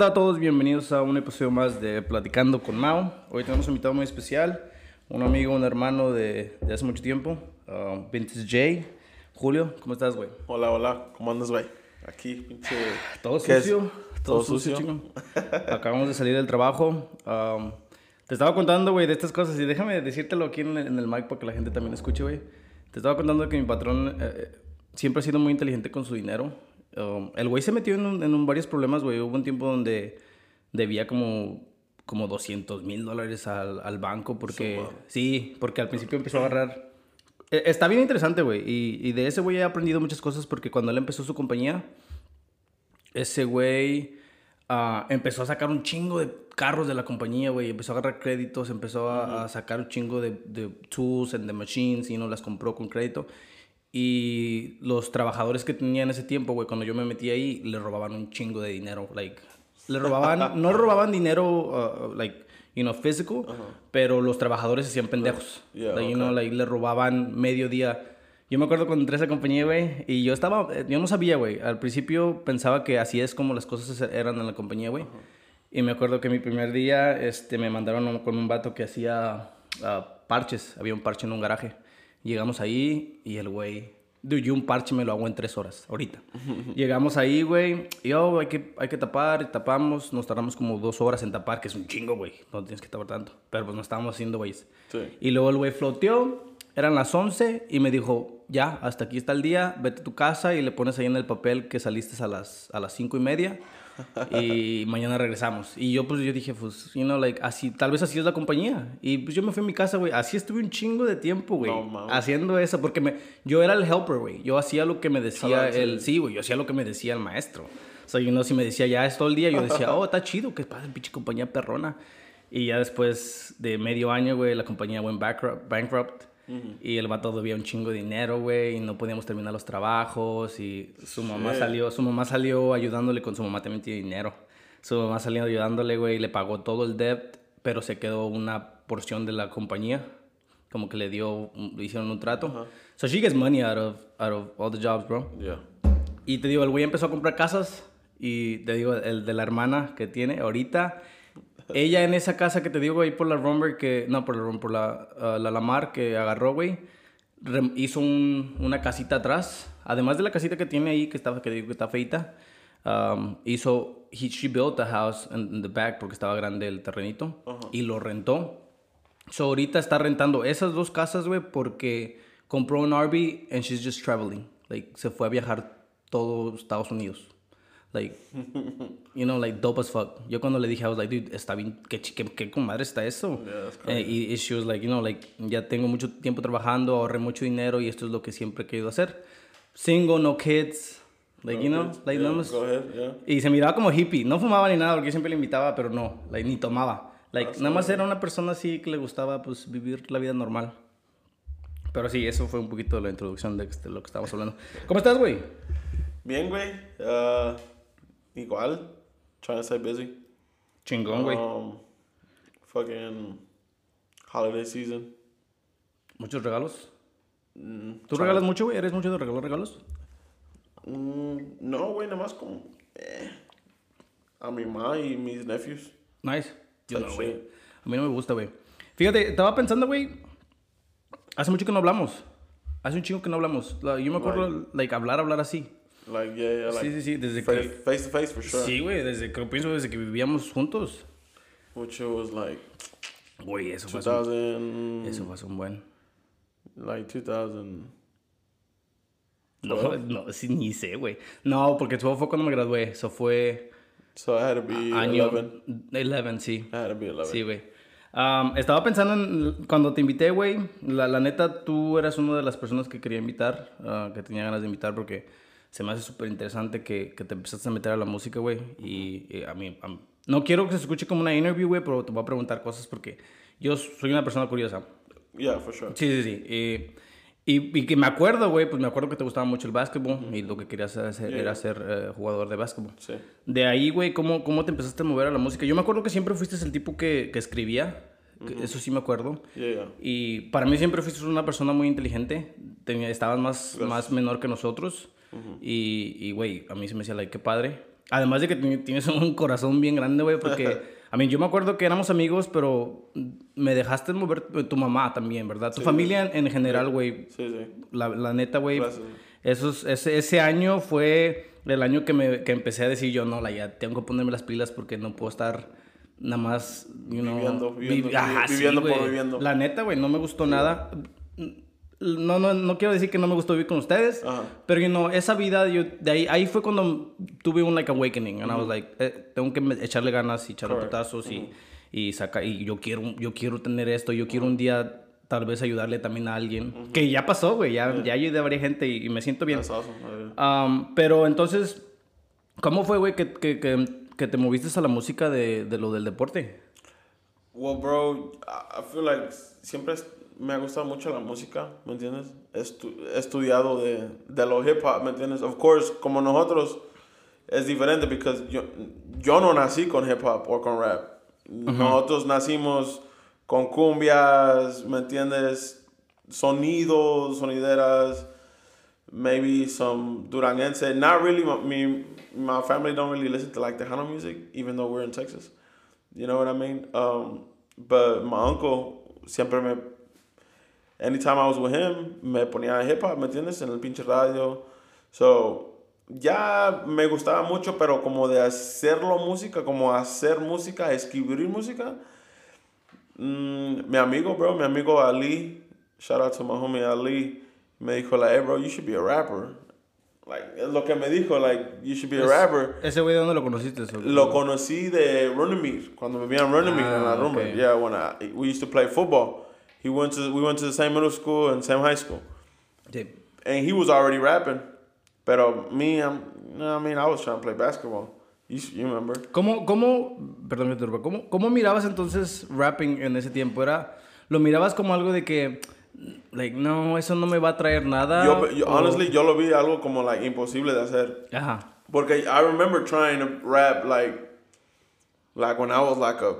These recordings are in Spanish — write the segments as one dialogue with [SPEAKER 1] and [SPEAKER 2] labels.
[SPEAKER 1] Hola, ¿qué tal a todos? Bienvenidos a un episodio más de Platicando con Mao. Hoy tenemos un invitado muy especial, un amigo, un hermano de, de hace mucho tiempo, uh, Vintage J. Julio, ¿cómo estás, güey?
[SPEAKER 2] Hola, hola, ¿cómo andas, güey? Aquí, pinche.
[SPEAKER 1] Todo sucio, todo,
[SPEAKER 2] ¿Todo
[SPEAKER 1] sucio,
[SPEAKER 2] sucio?
[SPEAKER 1] chico. Acabamos de salir del trabajo. um, te estaba contando, güey, de estas cosas y déjame decírtelo aquí en el, en el mic para que la gente también escuche, güey. Te estaba contando que mi patrón eh, siempre ha sido muy inteligente con su dinero. Um, el güey se metió en, un- en un- varios problemas, güey. Hubo un tiempo donde debía como, como 200 mil dólares al, al banco porque... Sí, porque al principio empezó a agarrar... Eh, Está bien interesante, güey. Y, y de ese güey he aprendido muchas cosas porque cuando él empezó su compañía, ese güey ah, empezó a sacar un chingo de carros de la compañía, güey. Empezó a agarrar créditos, empezó a, a sacar un chingo de, de tools and de machines y no las compró con crédito. Y los trabajadores que tenía en ese tiempo, güey, cuando yo me metí ahí, le robaban un chingo de dinero. Like, le robaban, no robaban dinero, uh, like, you know, physical, pero los trabajadores se hacían pendejos.
[SPEAKER 2] Yeah,
[SPEAKER 1] Like, you know,
[SPEAKER 2] okay.
[SPEAKER 1] like, le robaban medio día. Yo me acuerdo cuando entré a esa compañía, güey, y yo estaba, eh, yo no sabía, güey. Al principio pensaba que así es como las cosas eran en la compañía, güey. Y me acuerdo que mi primer día, este, me mandaron con un vato que hacía ah, parches. Había un parche en un garaje. Llegamos ahí y el güey, dude, yo un parche me lo hago en tres horas, ahorita. Llegamos ahí, güey, y oh, hay que, hay que tapar, y tapamos. Nos tardamos como dos horas en tapar, que es un chingo, güey. No tienes que tapar tanto. Pero pues no estábamos haciendo, güey.
[SPEAKER 2] Sí.
[SPEAKER 1] Y luego el güey floteó, eran las 11 y me dijo, ya, hasta aquí está el día, vete a tu casa y le pones ahí en el papel que saliste a las, a las 5 y media y mañana regresamos. Y yo pues yo dije, pues, you know, like, así, tal vez así es la compañía. Y pues yo me fui a mi casa, güey, así estuve un chingo de tiempo, güey,
[SPEAKER 2] No
[SPEAKER 1] haciendo eso, porque me, yo era el helper, güey, yo hacía lo que me decía el, sí, güey, yo hacía lo que me decía el maestro. O sea, you know, si me decía ya es todo el día, yo decía, oh, está chido, que pasa, pinche compañía perrona. Y ya después de medio año, güey, la compañía went bankrupt. bankrupt Y el vato debía un chingo de dinero, güey, y no podíamos terminar los trabajos. Y su mamá
[SPEAKER 2] Shit.
[SPEAKER 1] salió, su mamá salió ayudándole con su mamá también tiene dinero. Su mamá salió ayudándole, güey, y le pagó todo el debt, pero se quedó una porción de la compañía. Como que le dio, le hicieron un trato. So she gets money out of, out of all the jobs, bro.
[SPEAKER 2] Yeah.
[SPEAKER 1] Y te digo, el güey empezó a comprar casas. Y te digo, el de la hermana que tiene ahorita. Ella en esa casa que te digo, ahí por la Romber, que. No, por la, por la, ah, la Lamar que agarró, güey. Hizo un- una casita atrás. Además de la casita que tiene ahí, que, estaba, que digo que está feita. um, hizo. He, she built a house in, in the back porque estaba grande el terrenito. Y lo rentó. So ahorita está rentando esas dos casas, güey, porque compró un RV and she's just traveling. Like, se fue a viajar todo Estados Unidos. Like, you know, like dope as fuck. Yo cuando le dije, I was like, dude, está bien, ¿qué, qué, qué comadre está eso?
[SPEAKER 2] Yeah, that's
[SPEAKER 1] Eh, y, y she was like, you know, like, ya tengo mucho tiempo trabajando, ahorré mucho dinero y esto es lo que siempre he querido hacer. Single, no kids. Like, you know, like,
[SPEAKER 2] yeah, Go ahead, yeah.
[SPEAKER 1] y se miraba como hippie. No fumaba ni nada, porque yo siempre le invitaba, pero no, like, ni tomaba. Like, nada más era una persona así que le gustaba pues vivir la vida normal. Pero sí, eso fue un poquito la introducción de este- lo que estábamos hablando. ¿Cómo estás, güey?
[SPEAKER 2] Bien, güey. Uh, igual. Trying to stay busy.
[SPEAKER 1] Chingón, güey.
[SPEAKER 2] Um, fucking holiday season.
[SPEAKER 1] ¿Muchos regalos?
[SPEAKER 2] Mm,
[SPEAKER 1] ¿Tú regalas mucho, güey? ¿Eres mucho de regalar regalos?
[SPEAKER 2] mm, no, güey, nada más como. Eh, a mi mamá y mis nephews.
[SPEAKER 1] Nice. Yo no, güey. A mí no me gusta, güey. Fíjate, estaba pensando, güey. Hace mucho que no hablamos. Hace un chingo que no hablamos. La- Yo me acuerdo, like, hablar, hablar así.
[SPEAKER 2] Like, yeah, yeah, like.
[SPEAKER 1] Sí, sí, sí, desde
[SPEAKER 2] face,
[SPEAKER 1] que...
[SPEAKER 2] face to face for sure.
[SPEAKER 1] Sí, güey, desde que pienso desde que vivíamos juntos.
[SPEAKER 2] Which was like
[SPEAKER 1] Güey, eso fue hace un-
[SPEAKER 2] 2000.
[SPEAKER 1] Eso fue un buen.
[SPEAKER 2] Like 2000.
[SPEAKER 1] No, no, sí, ni sé, güey. No, porque eso fue cuando me gradué. Eso fue
[SPEAKER 2] So I had to be
[SPEAKER 1] año
[SPEAKER 2] 11.
[SPEAKER 1] 11, sí.
[SPEAKER 2] I had to be 11.
[SPEAKER 1] Sí, güey. Um, estaba pensando en cuando te invité, güey. La, la neta, tú eras una de las personas que quería invitar, ah, que tenía ganas de invitar, porque se me hace súper interesante que, que te empezaste a meter a la música, güey. Y, y a mí, a mí- no quiero que se escuche como una interview, güey, pero te voy a preguntar cosas porque yo soy una persona curiosa.
[SPEAKER 2] Yeah, for sure.
[SPEAKER 1] Sí, sí, sí. Y, y, y que me acuerdo, güey, pues me acuerdo que te gustaba mucho el básquetbol y lo que querías hacer era ser eh, jugador de básquetbol.
[SPEAKER 2] Sí.
[SPEAKER 1] De ahí, güey, ¿cómo, ¿cómo te empezaste a mover a la música? Yo me acuerdo que siempre fuiste el tipo que, que escribía, que- eso sí me acuerdo.
[SPEAKER 2] Yeah, yeah.
[SPEAKER 1] Y para mí siempre fuiste una persona muy inteligente, tenía, estabas más, más menor que nosotros. Y, y, güey, a mí se me decía, like, qué padre. Además de que ti- tienes un corazón bien grande, güey, porque a mí yo me acuerdo que éramos amigos, pero me dejaste mover eh, tu mamá también, ¿verdad? Tu familia en, en general, güey.
[SPEAKER 2] Sí, sí.
[SPEAKER 1] La, la neta, güey. Esos- Ese, ese año fue el año que, me, que empecé a decir yo, no, la, ya tengo que ponerme las pilas porque no puedo estar nada más, you know,
[SPEAKER 2] Viviendo,
[SPEAKER 1] vi-
[SPEAKER 2] viviendo,
[SPEAKER 1] Ajá, sí,
[SPEAKER 2] viviendo por
[SPEAKER 1] güey.
[SPEAKER 2] viviendo.
[SPEAKER 1] La neta, güey, no me gustó nada. No, no, no quiero decir que no me gustó vivir con ustedes,
[SPEAKER 2] Ajá.
[SPEAKER 1] pero you know, esa vida, yo, de ahí, ahí fue cuando tuve un like awakening, and I was like, eh, tengo que echarle ganas y echarle
[SPEAKER 2] Correct.
[SPEAKER 1] putazos y, y sacar, y yo quiero, yo quiero tener esto, yo quiero un día tal vez ayudarle también a alguien, que ya pasó, güey, ya, ya ayudé a varias gente y, y me siento bien.
[SPEAKER 2] Awesome.
[SPEAKER 1] Um, pero entonces, ¿cómo fue, güey, que, que, que, que te moviste a la música de, de lo del deporte?
[SPEAKER 2] Well, bro, I feel like siempre me ha gustado mucho la música, ¿me entiendes? He, estu- he estudiado de, de lo hip hop, ¿me entiendes? Of course, como nosotros, es diferente porque yo, yo no nací con hip hop o con rap. Nosotros nacimos con cumbias, ¿me entiendes? Sonidos, sonideras, maybe some duranguense. Not really, my, me, my family don't really listen to like Tejano music, even though we're in Texas. You know what I mean? Um, but my uncle siempre me. Anytime I was with him, me ponía hip hop, ¿me entiendes? En el pinche radio. So, ya me gustaba mucho, pero como de hacerlo música, como hacer música, escribir música. Mm, mi amigo, bro, mi amigo Ali, shout out to my homie Ali, me dijo, like, hey, bro, you should be a rapper. Like, es lo que me dijo, like, you should be a rapper.
[SPEAKER 1] ¿Ese güey de dónde lo conociste?
[SPEAKER 2] Lo conocí de Runnymede, cuando vivía en Runnymede, en la
[SPEAKER 1] Ah,
[SPEAKER 2] rumba.
[SPEAKER 1] okay.
[SPEAKER 2] Yeah, when I, we used to play football. He went to, we went to the same middle school and same high school.
[SPEAKER 1] Sí.
[SPEAKER 2] And he was already rapping. Pero me, I'm, you know what I mean, I was trying to play basketball. You, you remember?
[SPEAKER 1] ¿Cómo, cómo, perdón ¿cómo, ¿cómo mirabas entonces rapping en ese tiempo? ¿Era, ¿Lo mirabas como algo de que, like, no, eso no me va a traer nada?
[SPEAKER 2] Yo, yo-
[SPEAKER 1] o-
[SPEAKER 2] honestly, yo lo vi algo como like imposible de hacer.
[SPEAKER 1] Ajá.
[SPEAKER 2] Porque I remember trying to rap like like when I was like a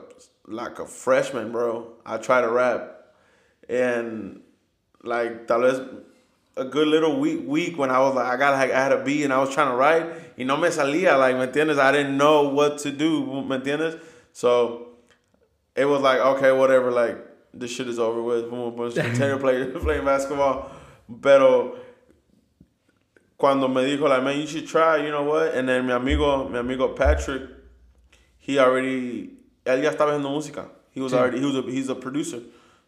[SPEAKER 2] like a freshman, bro. I tried to rap and like tal vez a good little week week when I was like I got like, I had a beat and I was trying to write y no me salía like me entiendes? I didn't know what to do me entiendes? So it was like okay whatever like this shit is over with boom boom continue playing playing basketball. Pero cuando me dijo like man you should try you know what? And then mi amigo mi amigo Patrick he already él ya estaba haciendo música. He was already he was a, he's a producer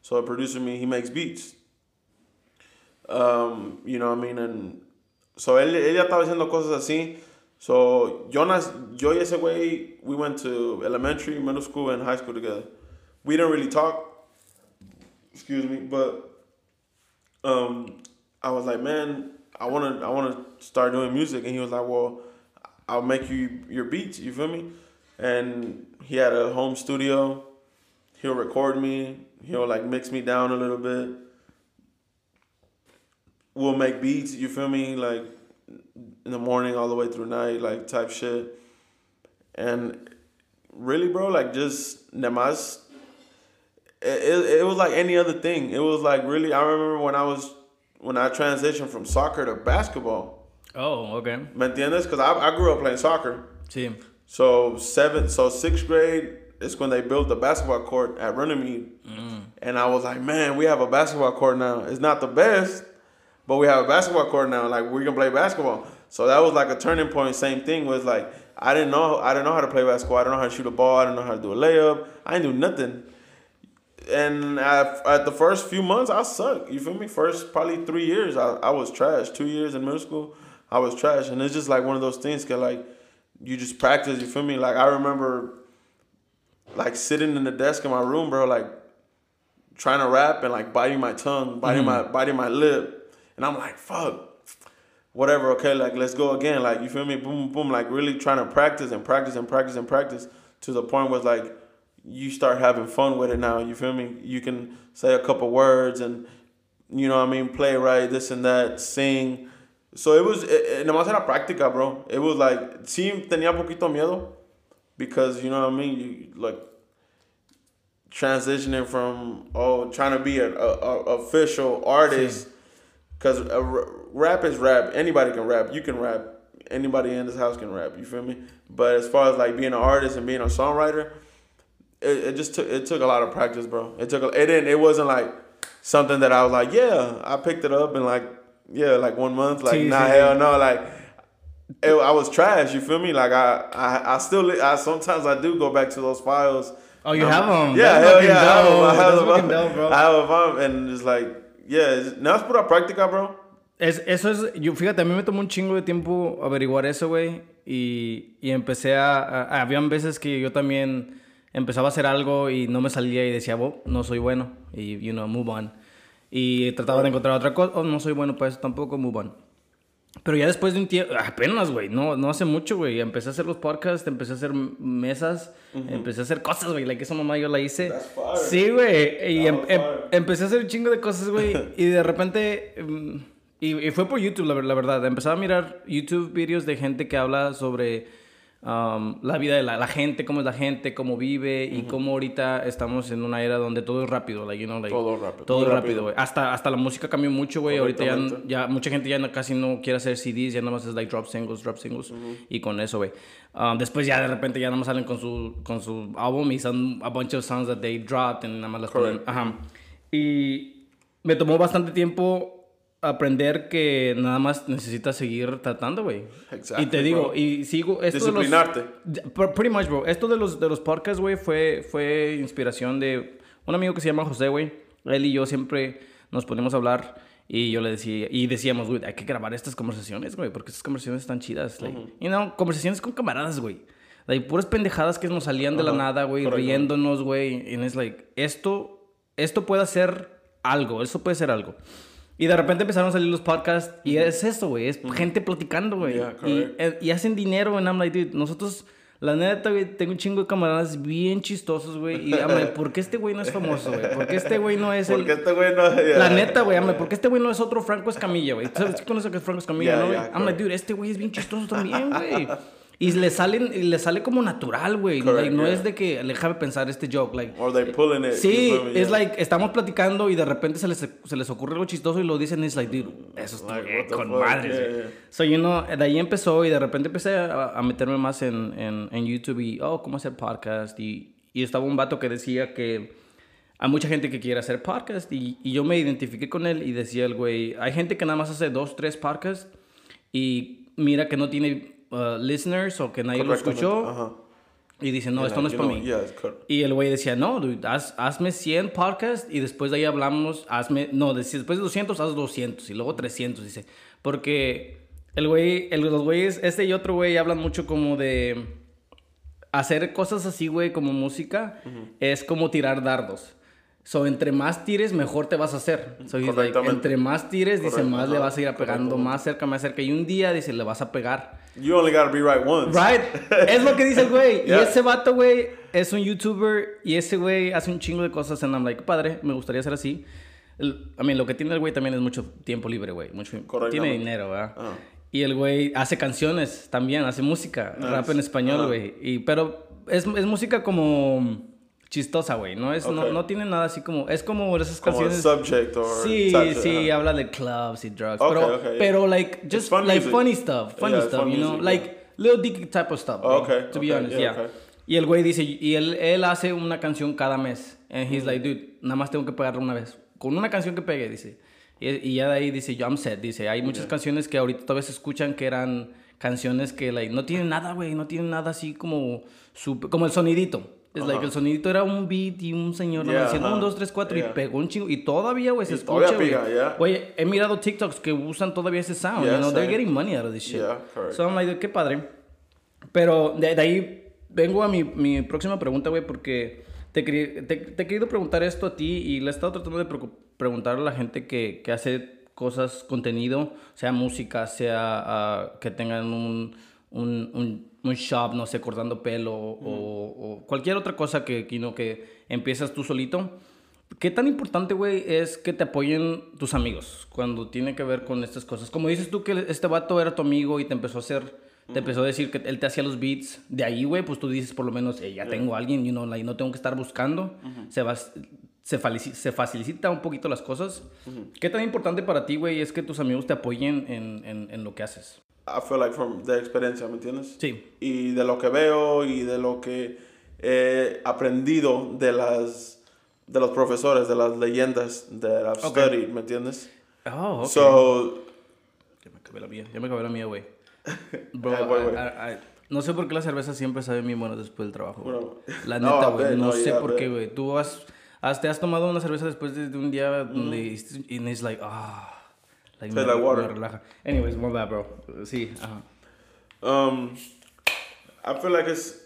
[SPEAKER 2] so a producer mean he makes beats um, you know what I mean and so él, ya estaba haciendo cosas así so yo, nas, yo y ese güey we went to elementary middle school and high school together we didn't really talk excuse me but um, I was like, man, I wanna I wanna start doing music, and he was like, well, I'll make you your beats. You feel me? And he had a home studio. He'll record me. He'll like mix me down a little bit. We'll make beats. You feel me? Like in the morning all the way through night, like type shit. And really, bro, like just nemas it, it, it was like any other thing. It was like really. I remember when I was when I transitioned from soccer to basketball.
[SPEAKER 1] Oh, ok.
[SPEAKER 2] ¿Me entiendes? Because I, I grew up playing soccer.
[SPEAKER 1] Sí.
[SPEAKER 2] So seventh, so sixth grade is when they built the basketball court at Runnymede, mm. And I was like, man, we have a basketball court now. It's not the best, but we have a basketball court now. Like we can play basketball. So that was like a turning point. Same thing was like I didn't know I didn't know how to play basketball. I didn't know how to shoot a ball. I didn't know how to do a layup. I didn't do nothing. And at, at the first few months, I sucked. You feel me? First probably three years, I, I was trash. Two years in middle school, I was trash. And it's just like one of those things, cause like you just practice. You feel me? Like I remember, like sitting in the desk in my room, bro, like trying to rap and like biting my tongue, biting my biting my lip, and I'm like, fuck, whatever. Okay, like let's go again. Like you feel me? Boom, boom. Like really trying to practice and practice and practice and practice to the point where it's like you start having fun with it now. You feel me? You can say a couple words and you know what I mean, play right, this and that, sing. So it was, eh, nomás era práctica, bro. It was like, sí tenía poquito miedo because you know what I mean, you like transitioning from oh trying to be a, a, a official artist because rap is rap. Anybody can rap. You can rap. anybody in this house can rap. You feel me? But as far as like being an artist and being a songwriter, it, it just took it took a lot of practice, bro. It took a, it didn't it wasn't like something that I was like, yeah, I picked it up in like yeah, like one month. Like nah, hell no, like. It, I was trash. You feel me? Like I, I, I still, I sometimes I do go back to those files.
[SPEAKER 1] Oh, you
[SPEAKER 2] Um,
[SPEAKER 1] have 'em.
[SPEAKER 2] Yeah,
[SPEAKER 1] That's
[SPEAKER 2] hell yeah, I have 'em. I
[SPEAKER 1] dope.
[SPEAKER 2] have 'em.
[SPEAKER 1] dope, bro.
[SPEAKER 2] I have 'em, and it's like, yeah, it's- no es pura práctica, bro.
[SPEAKER 1] Es, eso es, yo fíjate, a mí me tomó un chingo de tiempo averiguar eso, güey. Y, y empecé a, a- Habían veces que yo también empezaba a hacer algo y no me salía y decía, oh, no soy bueno. Y, you know, move on. Y trataba de encontrar otra cosa, oh, no soy bueno para eso tampoco, move on. Pero ya después de un tiempo, apenas, güey, no, no hace mucho, güey. Empecé a hacer los podcasts, empecé a hacer mesas, empecé a hacer cosas, güey. Like esa mamá yo la hice.
[SPEAKER 2] That's fire.
[SPEAKER 1] Sí, güey. Y em- em- empecé a hacer un chingo de cosas, güey. y de repente. mm, y, y fue por YouTube, la, la verdad. Empezaba a mirar YouTube videos de gente que habla sobre um, la vida de la, la gente, cómo es la gente, cómo vive y cómo ahorita estamos en una era donde todo es rápido. Like, you know, like,
[SPEAKER 2] Todo rápido,
[SPEAKER 1] Todo
[SPEAKER 2] rápido.
[SPEAKER 1] güey. Hasta, hasta la música cambió mucho, güey. Ahorita ya, ya mucha gente ya no- casi no quiere hacer CDs, ya nada más es like drop singles, drop singles. Y con eso, güey. Um, después ya de repente ya nada más salen con su, con su álbum y son a bunch of songs that they dropped and nada más las ponen. Ajá. Y me tomó bastante tiempo aprender que nada más necesitas seguir tratando, güey.
[SPEAKER 2] Exactly,
[SPEAKER 1] y te digo,
[SPEAKER 2] bro.
[SPEAKER 1] y sigo... Esto de los-
[SPEAKER 2] Disciplinarte.
[SPEAKER 1] Pr- Pretty much, bro. Esto de los, de los podcasts, güey, fue, fue inspiración de un amigo que se llama José, güey. Él y yo siempre nos ponemos a hablar y yo le decía, y decíamos, güey, hay que grabar estas conversaciones, güey, porque estas conversaciones están chidas. Like, You know, conversaciones con camaradas, güey. Like, puras pendejadas que nos salían de la nada, güey, riéndonos, güey. Y es like, esto, esto puede ser algo, eso puede ser algo. Y de repente empezaron a salir los podcasts y es eso, güey, es gente platicando, güey.
[SPEAKER 2] Yeah,
[SPEAKER 1] y, eh, y hacen dinero, and I'm like, dude, nosotros, la neta, güey, tengo un chingo de camaradas bien chistosos, güey. Y, like, ¿por qué este güey no es famoso, güey? ¿Por qué este güey no es el...
[SPEAKER 2] Porque este güey no. yeah.
[SPEAKER 1] La neta, güey, like, ¿por qué este güey no es otro Franco Escamilla, güey? ¿Sabes qué conoces que es Franco Escamilla,
[SPEAKER 2] Yeah,
[SPEAKER 1] no, güey? I'm like, dude, este güey es bien chistoso también, güey. Y le salen, y le sale como natural, güey. Like, no
[SPEAKER 2] yeah.
[SPEAKER 1] es de que le déjame pensar este joke, like...
[SPEAKER 2] Or they pulling it.
[SPEAKER 1] Sí, es
[SPEAKER 2] Yeah.
[SPEAKER 1] like, estamos platicando y de repente se les, se les ocurre algo chistoso y lo dicen es like, dude, eso está
[SPEAKER 2] Like,
[SPEAKER 1] con madres, güey.
[SPEAKER 2] yeah.
[SPEAKER 1] So, you know, de ahí empezó y de repente empecé a, a meterme más en, en, en YouTube y, oh, cómo hacer podcast. Y, y estaba un vato que decía que hay mucha gente que quiere hacer podcast y, y yo me identifiqué con él y decía el güey, hay gente que nada más hace dos, tres podcasts y mira que no tiene uh, listeners o que nadie lo escuchó
[SPEAKER 2] Ajá.
[SPEAKER 1] y dice, no, esto no es para mí. Y el güey decía, no, dude, haz- hazme 100 podcasts y después de ahí hablamos, hazme, no, de- después de 200, haz 200 y luego 300, dice. Porque el güey, el- los güeyes, este y otro güey hablan mucho como de hacer cosas así, güey, como música, es como tirar dardos. So, entre más tires, mejor te vas a hacer. So, like, entre más tires, dice, más le vas a ir pegando,
[SPEAKER 2] correcto.
[SPEAKER 1] más cerca, más cerca. Y un día, dice, le vas a pegar.
[SPEAKER 2] You only gotta be right once.
[SPEAKER 1] Right. Es lo que dice el güey.
[SPEAKER 2] Yeah.
[SPEAKER 1] Y ese vato, güey, es un youtuber y ese güey hace un chingo de cosas and I'm like, padre, me gustaría ser así. El- I mean, lo que tiene el güey también es mucho tiempo libre, güey. Mucho, tiene dinero, ¿verdad?
[SPEAKER 2] Ah.
[SPEAKER 1] Y el güey hace canciones también, hace música,
[SPEAKER 2] Nice.
[SPEAKER 1] rap en español,
[SPEAKER 2] Ajá.
[SPEAKER 1] güey. Y Pero es, es música como chistosa, güey. No, es, no,
[SPEAKER 2] Ok.
[SPEAKER 1] no tiene nada así como... Es como esas
[SPEAKER 2] Como
[SPEAKER 1] canciones...
[SPEAKER 2] subject or.
[SPEAKER 1] Sí,
[SPEAKER 2] type-
[SPEAKER 1] sí,
[SPEAKER 2] ajá.
[SPEAKER 1] habla de clubs y drugs.
[SPEAKER 2] Okay,
[SPEAKER 1] pero,
[SPEAKER 2] okay, yeah.
[SPEAKER 1] pero, like, just,
[SPEAKER 2] fun
[SPEAKER 1] like,
[SPEAKER 2] music.
[SPEAKER 1] funny stuff. Funny
[SPEAKER 2] Yeah,
[SPEAKER 1] stuff,
[SPEAKER 2] fun
[SPEAKER 1] you know?
[SPEAKER 2] music,
[SPEAKER 1] like,
[SPEAKER 2] yeah.
[SPEAKER 1] little dicky type of stuff, bro,
[SPEAKER 2] Okay,
[SPEAKER 1] to be
[SPEAKER 2] okay,
[SPEAKER 1] honest,
[SPEAKER 2] yeah,
[SPEAKER 1] yeah.
[SPEAKER 2] okay.
[SPEAKER 1] Y el güey dice, y él, él hace una canción cada mes. And he's like, dude, nada más tengo que pegarla una vez. Con una canción que pegue, dice. Y, y ya de ahí dice, yo I'm set, dice. Hay muchas canciones que ahorita todavía se escuchan que eran canciones que, like, no tienen nada, güey. No tienen nada así como, super, como el sonidito. Es like, el sonidito era un beat y un señor
[SPEAKER 2] Yeah,
[SPEAKER 1] diciendo
[SPEAKER 2] ajá.
[SPEAKER 1] un, dos, tres, cuatro y
[SPEAKER 2] Yeah.
[SPEAKER 1] pegó un chingo. Y todavía, güey, se
[SPEAKER 2] Y
[SPEAKER 1] escucha, güey. Güey, he mirado TikToks que usan todavía ese sound. You know, they're getting money out of this shit.
[SPEAKER 2] Yeah, correct.
[SPEAKER 1] So I'm like, qué padre. Pero de, de ahí vengo a mi, mi próxima pregunta, güey, porque te, te, te he querido preguntar esto a ti y le he estado tratando de preguntar a la gente que, que hace cosas, contenido, sea música, sea ah, que tengan un, un, un, un shop, no sé, cortando pelo o, o cualquier otra cosa que, que, know, que empiezas tú solito. ¿Qué tan importante, güey, es que te apoyen tus amigos cuando tiene que ver con estas cosas? Como dices tú que este vato era tu amigo y te empezó a hacer, te empezó a decir que él te hacía los beats. De ahí, güey, pues tú dices por lo menos, "Eh, ya tengo a alguien, you know, like, no tengo que estar buscando. Se va, se, se facilita un poquito las cosas. ¿Qué tan importante para ti, güey, es que tus amigos te apoyen en, en, en lo que haces?
[SPEAKER 2] I feel like from de experiencia, ¿me entiendes?
[SPEAKER 1] Sí.
[SPEAKER 2] Y de lo que veo y de lo que he aprendido de las de los profesores, de las leyendas that I've
[SPEAKER 1] Okay.
[SPEAKER 2] studied, ¿me entiendes?
[SPEAKER 1] Oh, okay.
[SPEAKER 2] So,
[SPEAKER 1] Ya me acabé la mía. Ya me acabé la mía, güey. Bro,
[SPEAKER 2] güey.
[SPEAKER 1] I- I- I- no sé por qué la cerveza siempre sabe bien buena después del trabajo.
[SPEAKER 2] Bueno,
[SPEAKER 1] La
[SPEAKER 2] no,
[SPEAKER 1] neta, güey.
[SPEAKER 2] ver,
[SPEAKER 1] No,
[SPEAKER 2] no,
[SPEAKER 1] sé
[SPEAKER 2] ya,
[SPEAKER 1] por qué, güey. Tú has, has- te has tomado una cerveza después de, de un día
[SPEAKER 2] Mm.
[SPEAKER 1] donde y it's like, ah. Like,
[SPEAKER 2] Tastes
[SPEAKER 1] me,
[SPEAKER 2] like water.
[SPEAKER 1] me relaja. Anyways, more bad, bro. Sí, ajá.
[SPEAKER 2] Um, I feel like it's.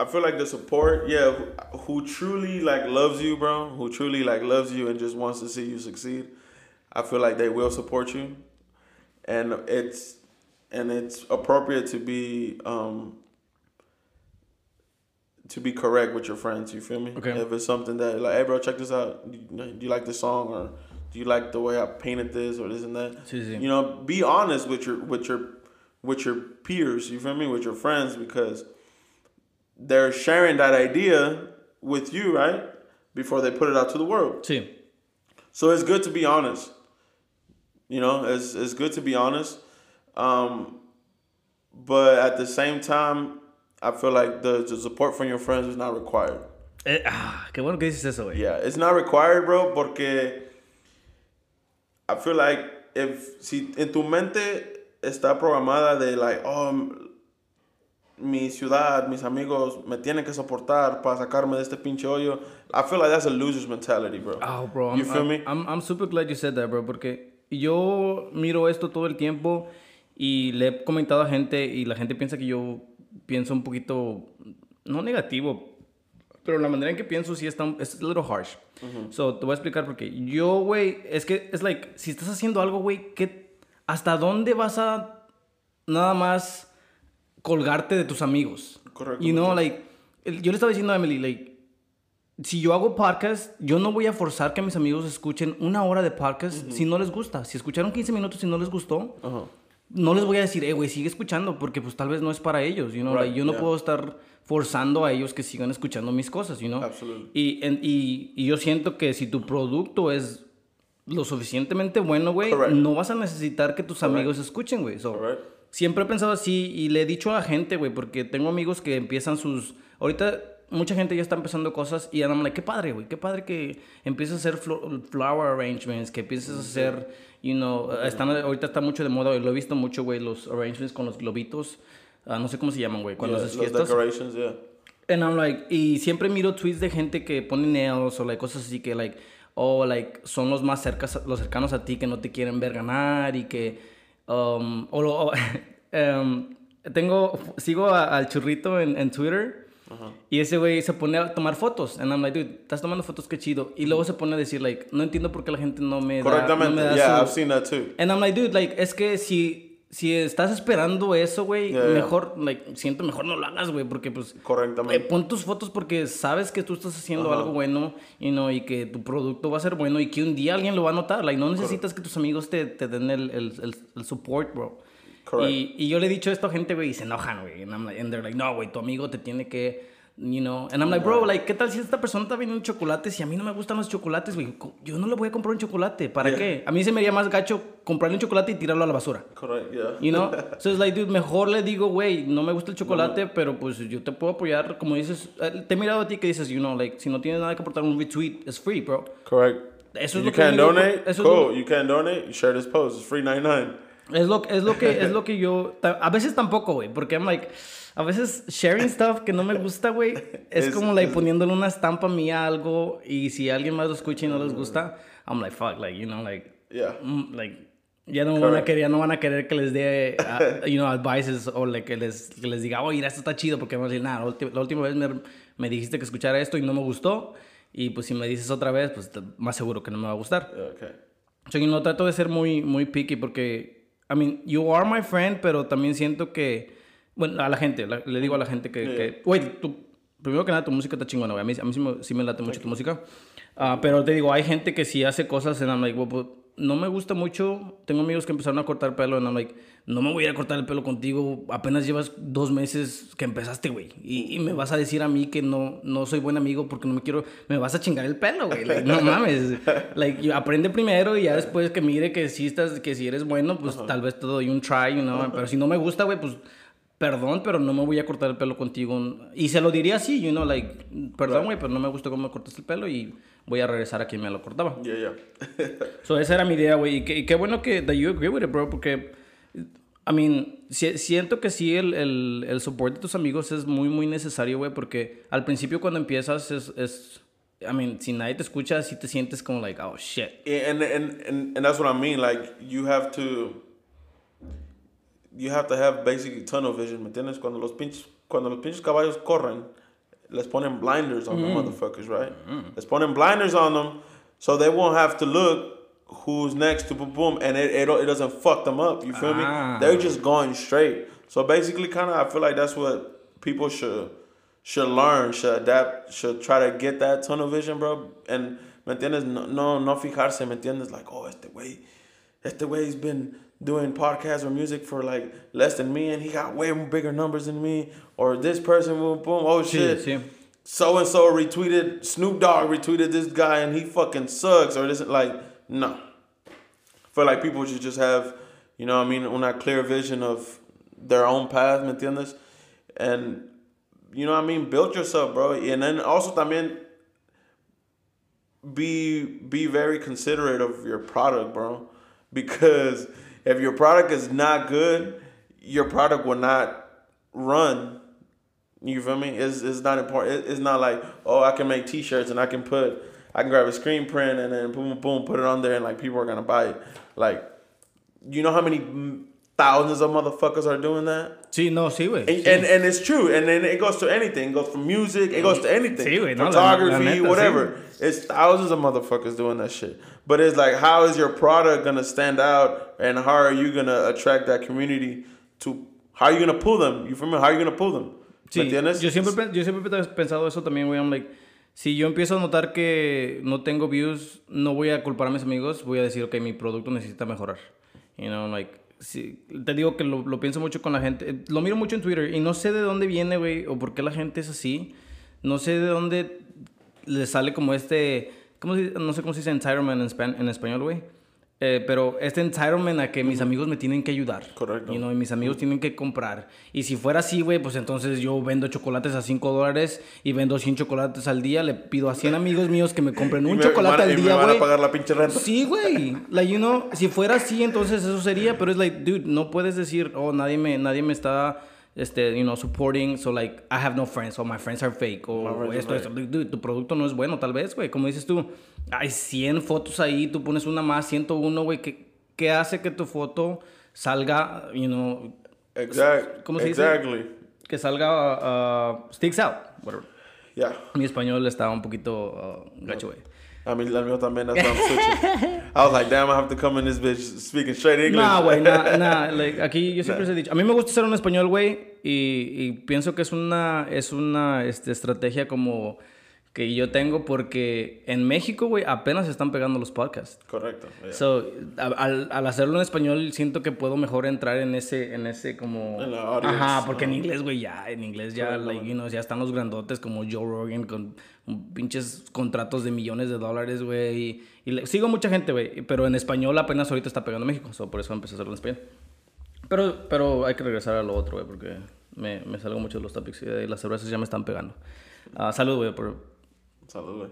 [SPEAKER 2] I feel like the support, yeah, who, who truly like loves you, bro, who truly like loves you and just wants to see you succeed. I feel like they will support you, and it's and it's appropriate to be um to be correct with your friends. You feel me?
[SPEAKER 1] Okay.
[SPEAKER 2] If it's something that like, hey, bro, check this out. Do you, do you like this song or do you like the way I painted this or this and that?
[SPEAKER 1] Sí.
[SPEAKER 2] You know, be honest with your with your with your peers. You feel me? With your friends because they're sharing that idea with you, right? Before they put it out to the world.
[SPEAKER 1] Sí.
[SPEAKER 2] So it's good to be honest. You know, it's it's good to be honest. Um, but at the same time, I feel like the, the support from your friends is not required.
[SPEAKER 1] Eh, ah, qué bueno que dices eso, güey.
[SPEAKER 2] Yeah, it's not required, bro, porque I feel like if si en tu mente está programada de like, oh, mi ciudad, mis amigos me tienen que soportar para sacarme de este pinche hoyo. I feel like that's a loser's mentality, bro.
[SPEAKER 1] Oh, bro, I'm,
[SPEAKER 2] You feel
[SPEAKER 1] I'm,
[SPEAKER 2] me?
[SPEAKER 1] I'm, I'm super glad you said that, bro, porque yo miro esto todo el tiempo y le he comentado a gente y la gente piensa que yo pienso un poquito, no negativo, pero la manera en que pienso sí está, un- es a little harsh. So, te voy a explicar por qué. Yo, güey, es que es like, si estás haciendo algo, güey, ¿qué- ¿hasta dónde vas a nada más colgarte de tus amigos?
[SPEAKER 2] Correcto,
[SPEAKER 1] You know, like, yo le estaba diciendo a Emily, like, si yo hago podcast, yo no voy a forzar que mis amigos escuchen una hora de podcast si no les gusta. Si escucharon 15 minutos y no les gustó. No les voy a decir, eh, güey, sigue escuchando, porque pues tal vez no es para ellos, you know?
[SPEAKER 2] Right,
[SPEAKER 1] like, yo no
[SPEAKER 2] yeah.
[SPEAKER 1] puedo estar forzando a ellos que sigan escuchando mis cosas, you know? Y, en- y, y yo siento que si tu producto es lo suficientemente bueno, güey, no vas a necesitar que tus amigos escuchen, güey. So. Siempre he pensado así y le he dicho a la gente, güey, porque tengo amigos que empiezan sus... Ahorita mucha gente ya está empezando cosas y I'm like, qué padre, güey, qué padre que empieces a hacer flo- flower arrangements, que empieces a hacer, you know, están, ahorita está mucho de moda, lo he visto mucho, güey, los arrangements con los globitos, ah, no sé cómo se llaman, güey, cuando
[SPEAKER 2] Yeah,
[SPEAKER 1] haces fiestas.
[SPEAKER 2] decorations, yeah.
[SPEAKER 1] And I'm like, y siempre miro tweets de gente que pone nails o like, cosas así que, like, oh, like, son los más cercas, los cercanos a ti que no te quieren ver ganar y que, um, o, lo- o, um, tengo, sigo a- al churrito en, en Twitter y ese güey se pone a tomar fotos. And I'm like, dude, estás tomando fotos, qué chido. Y luego se pone a decir, like, no entiendo por qué la gente no me da,
[SPEAKER 2] Correctamente.
[SPEAKER 1] me da
[SPEAKER 2] yeah,
[SPEAKER 1] su-
[SPEAKER 2] I've seen that too.
[SPEAKER 1] And I'm like, dude, like, es que si, si estás esperando eso, güey,
[SPEAKER 2] Yeah, yeah.
[SPEAKER 1] mejor, like, siento mejor no lo hagas, güey, porque pues...
[SPEAKER 2] Correctamente.
[SPEAKER 1] Eh, pon tus fotos porque sabes que tú estás haciendo
[SPEAKER 2] Ajá.
[SPEAKER 1] algo bueno you know, y que tu producto va a ser bueno y que un día alguien lo va a notar. Like, no necesitas que tus amigos te, te den el, el, el, el support, bro.
[SPEAKER 2] Correct.
[SPEAKER 1] Y, y yo le he dicho esto a gente, güey, y se enojan, güey. And, I'm like, and they're like, no, güey, tu amigo te tiene que, you know. And I'm like, bro, like, ¿qué tal si esta persona está vendiendo chocolates y a mí no me gustan los chocolates, güey? Yo no le voy a comprar un chocolate. ¿Para
[SPEAKER 2] Yeah.
[SPEAKER 1] qué? A mí se me haría más gacho comprarle un chocolate y tirarlo a la basura.
[SPEAKER 2] Correct, yeah.
[SPEAKER 1] You know? So it's like, dude, mejor le digo, güey, no me gusta el chocolate, pero pues yo te puedo apoyar. Como dices, eh, te he mirado a ti que dices, you know, like, si no tienes nada que aportar, un retweet es free, bro.
[SPEAKER 2] Correct.
[SPEAKER 1] Eso es
[SPEAKER 2] you
[SPEAKER 1] lo que
[SPEAKER 2] can
[SPEAKER 1] digo,
[SPEAKER 2] donate.
[SPEAKER 1] eso es
[SPEAKER 2] cool.
[SPEAKER 1] lo-
[SPEAKER 2] You can donate. You share this post. It's free ninety nine.
[SPEAKER 1] Es lo, es lo que, es lo que yo, a veces tampoco, güey, porque I'm like, a veces sharing stuff que no me gusta, güey, es,
[SPEAKER 2] Es-
[SPEAKER 1] como, like,
[SPEAKER 2] es-
[SPEAKER 1] poniéndole una estampa mía a algo y si alguien más lo escucha y no les gusta, I'm like, fuck, like, you know, like,
[SPEAKER 2] Yeah.
[SPEAKER 1] mm, like ya no van a querer ya no van a querer que les dé ah, you know advices o like, que les que les diga oye esto está chido porque van a decir nada la, la última vez me, me dijiste que escuchara esto y no me gustó y pues si me dices otra vez pues más seguro que no me va a gustar
[SPEAKER 2] Okay.
[SPEAKER 1] so, you know, trato de ser muy muy picky porque I mean you are my friend pero también siento que bueno a la gente la- le digo a la gente que, que güey tú primero que nada tu música está chingona güey. A mí, a mí sí, me, sí me late mucho tu música. Ah, pero te digo hay gente que sí hace cosas en I'm like well, but no me gusta mucho. Tengo amigos que empezaron a cortar pelo and I'm like, no me voy a ir a cortar el pelo contigo. Apenas llevas dos meses que empezaste, güey. Y, y me vas a decir a mí que no, no soy buen amigo porque no me quiero, me vas a chingar el pelo, güey. Like, no mames. Like, aprende primero y ya después que mire que si estás, que si eres bueno, pues tal vez te doy un try, you know. Pero si no me gusta, güey, pues perdón, pero no me voy a cortar el pelo contigo. Y se lo diría así, you know, like, perdón, güey, pero no me gustó cómo me cortaste el pelo y voy a regresar a quien me lo cortaba.
[SPEAKER 2] Yeah, yeah.
[SPEAKER 1] So, esa era mi idea, güey. Y, qué- y qué bueno que that you agree with it, bro, porque, I mean, si- siento que sí el, el, el support de tus amigos es muy, muy necesario, güey, porque al principio cuando empiezas es, es, I mean, si nadie te escucha, sí te sientes como like, oh, shit.
[SPEAKER 2] and, and and and that's what I mean. Like you have to, you have to have basically tunnel vision. ¿Me entiendes? Cuando los pinches, cuando los pinches caballos corren, les ponen blinders on the motherfuckers, right? Les ponen blinders on them, so they won't have to look who's next to boom boom, and it it, it doesn't fuck them up. You feel
[SPEAKER 1] Ah.
[SPEAKER 2] me? They're just going straight. So basically, kind of, I feel like that's what people should should learn, should adapt, should try to get that tunnel vision, bro. And ¿me entiendes? No, no, no fijarse, ¿me entiendes? Like, oh, este way, este way he's been doing podcasts or music for like less than me, and he got way bigger numbers than me. Or this person, boom, boom, oh
[SPEAKER 1] Sí,
[SPEAKER 2] shit.
[SPEAKER 1] sí.
[SPEAKER 2] So and so retweeted, Snoop Dogg retweeted this guy, and he fucking sucks. Or this, like, no. I feel like people should just have, you know what I mean, una clear vision of their own path, ¿me entiendes? And, you know what I mean, build yourself, bro. And then also también be be very considerate of your product, bro. Because if your product is not good, your product will not run. You feel me? It's, it's not important. It's not like, oh, I can make t-shirts and I can put, I can grab a screen print and then boom, boom, boom, put it on there and like people are gonna buy it. Like, you know how many thousands of motherfuckers are doing that?
[SPEAKER 1] Sí, no, sí, güey.
[SPEAKER 2] And,
[SPEAKER 1] sí.
[SPEAKER 2] and, and it's true. And then it goes to anything. It goes from music. It goes to anything.
[SPEAKER 1] Sí, güey, no, la-
[SPEAKER 2] Photography,
[SPEAKER 1] la neta,
[SPEAKER 2] whatever. It's thousands of motherfuckers doing that shit. But it's like, how is your product gonna stand out? And how are you gonna attract that community to? How are you gonna pull them? You feel me? How are you gonna pull them?
[SPEAKER 1] Sí,
[SPEAKER 2] ¿Me entiendes?
[SPEAKER 1] yo siempre, yo siempre he pensado eso también, güey. I'm like, si yo empiezo a notar que no tengo views, no voy a culpar a mis amigos, voy a decir, que mi producto necesita mejorar. You know, like, si, te digo que lo, lo pienso mucho con la gente. eh, Lo miro mucho en Twitter y no sé de dónde viene, güey, o por qué la gente es así. No sé de dónde le sale como este, ¿cómo se, no sé cómo se dice entitlement en español, güey. Eh, pero este entitlement a que mis amigos me tienen que ayudar.
[SPEAKER 2] Correcto.
[SPEAKER 1] You know, y mis amigos tienen que comprar. Y si fuera así, güey, pues entonces yo vendo chocolates a 5 dólares y vendo 100 chocolates al día. Le pido a 100 amigos míos que me compren un
[SPEAKER 2] me-
[SPEAKER 1] chocolate
[SPEAKER 2] van-
[SPEAKER 1] al
[SPEAKER 2] me
[SPEAKER 1] día,
[SPEAKER 2] van a
[SPEAKER 1] güey.
[SPEAKER 2] pagar la pinche renta.
[SPEAKER 1] Sí, güey. Like, you know, si fuera así, entonces eso sería. Pero es like, dude, no puedes decir, oh, nadie me, nadie me está, este, you know, supporting. So, like, I have no friends. O my friends are fake. O esto, esto. Dude, tu producto no es bueno, tal vez, güey. Como dices tú, hay 100 fotos ahí. Tú pones una más, 101, güey. ¿Qué, ¿Qué hace que tu foto salga, you know,
[SPEAKER 2] Exact.
[SPEAKER 1] ¿Cómo se dice?
[SPEAKER 2] Exactly.
[SPEAKER 1] que salga, uh, sticks out? Whatever.
[SPEAKER 2] Yeah.
[SPEAKER 1] Mi español estaba un poquito uh, gacho, güey.
[SPEAKER 2] I mean, el mío también. That's why I'm switching. I was like, damn, I have to come in this bitch speaking straight English.
[SPEAKER 1] No, güey, nah, nah, like, aquí yo siempre les he dicho, a mí me gusta ser un español, güey, y, y pienso que es una, es una este, estrategia como que yo tengo porque en México, güey, apenas se están pegando los podcasts.
[SPEAKER 2] Correcto. yeah.
[SPEAKER 1] So, al, al hacerlo en español, siento que puedo mejor entrar en ese, en ese como...
[SPEAKER 2] En la audience,
[SPEAKER 1] Ajá, porque en
[SPEAKER 2] ajá.
[SPEAKER 1] inglés, güey, ya, en inglés ya,
[SPEAKER 2] Correcto,
[SPEAKER 1] like, you know, ya están los grandotes como Joe Rogan con pinches contratos de millones de dólares, güey. Y, y le- sigo mucha gente, güey, pero en español apenas ahorita está pegando en México, so, por eso empecé a hacerlo en español. Pero, pero hay que regresar a lo otro, güey, porque me, me salgo mucho de los topics y las cervezas ya me están pegando. Ah, salud, güey, por
[SPEAKER 2] Salud, güey.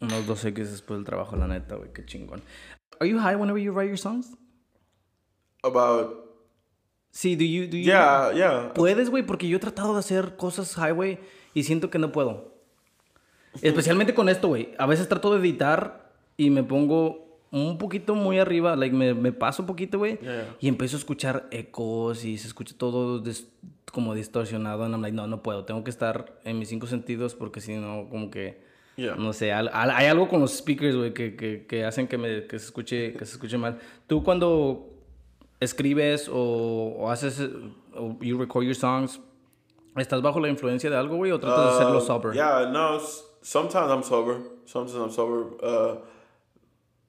[SPEAKER 1] unos 2X después del trabajo, la neta, güey, qué chingón. Are you high whenever you write your songs?
[SPEAKER 2] About
[SPEAKER 1] Sí, do you, do you
[SPEAKER 2] yeah, yeah.
[SPEAKER 1] Puedes, güey, porque yo he tratado de hacer cosas high, güey, y siento que no puedo. Especialmente con esto, güey. A veces trato de editar y me pongo un poquito muy arriba, like, me, me paso un poquito, güey,
[SPEAKER 2] Yeah.
[SPEAKER 1] y empiezo a escuchar ecos y se escucha todo des- como distorsionado, and I'm like, no, no puedo, tengo que estar en mis cinco sentidos porque si no, como que...
[SPEAKER 2] Yeah.
[SPEAKER 1] No sé, al- al- hay algo con los speakers, güey, que, que, que hacen que, me, que, se escuche, que se escuche mal. Tú cuando escribes o, o haces, o you record your songs, ¿estás bajo la influencia de algo, güey, o tratas de hacerlo
[SPEAKER 2] Uh,
[SPEAKER 1] sober?
[SPEAKER 2] Yeah, no. Sometimes I'm sober. Sometimes I'm sober. Uh,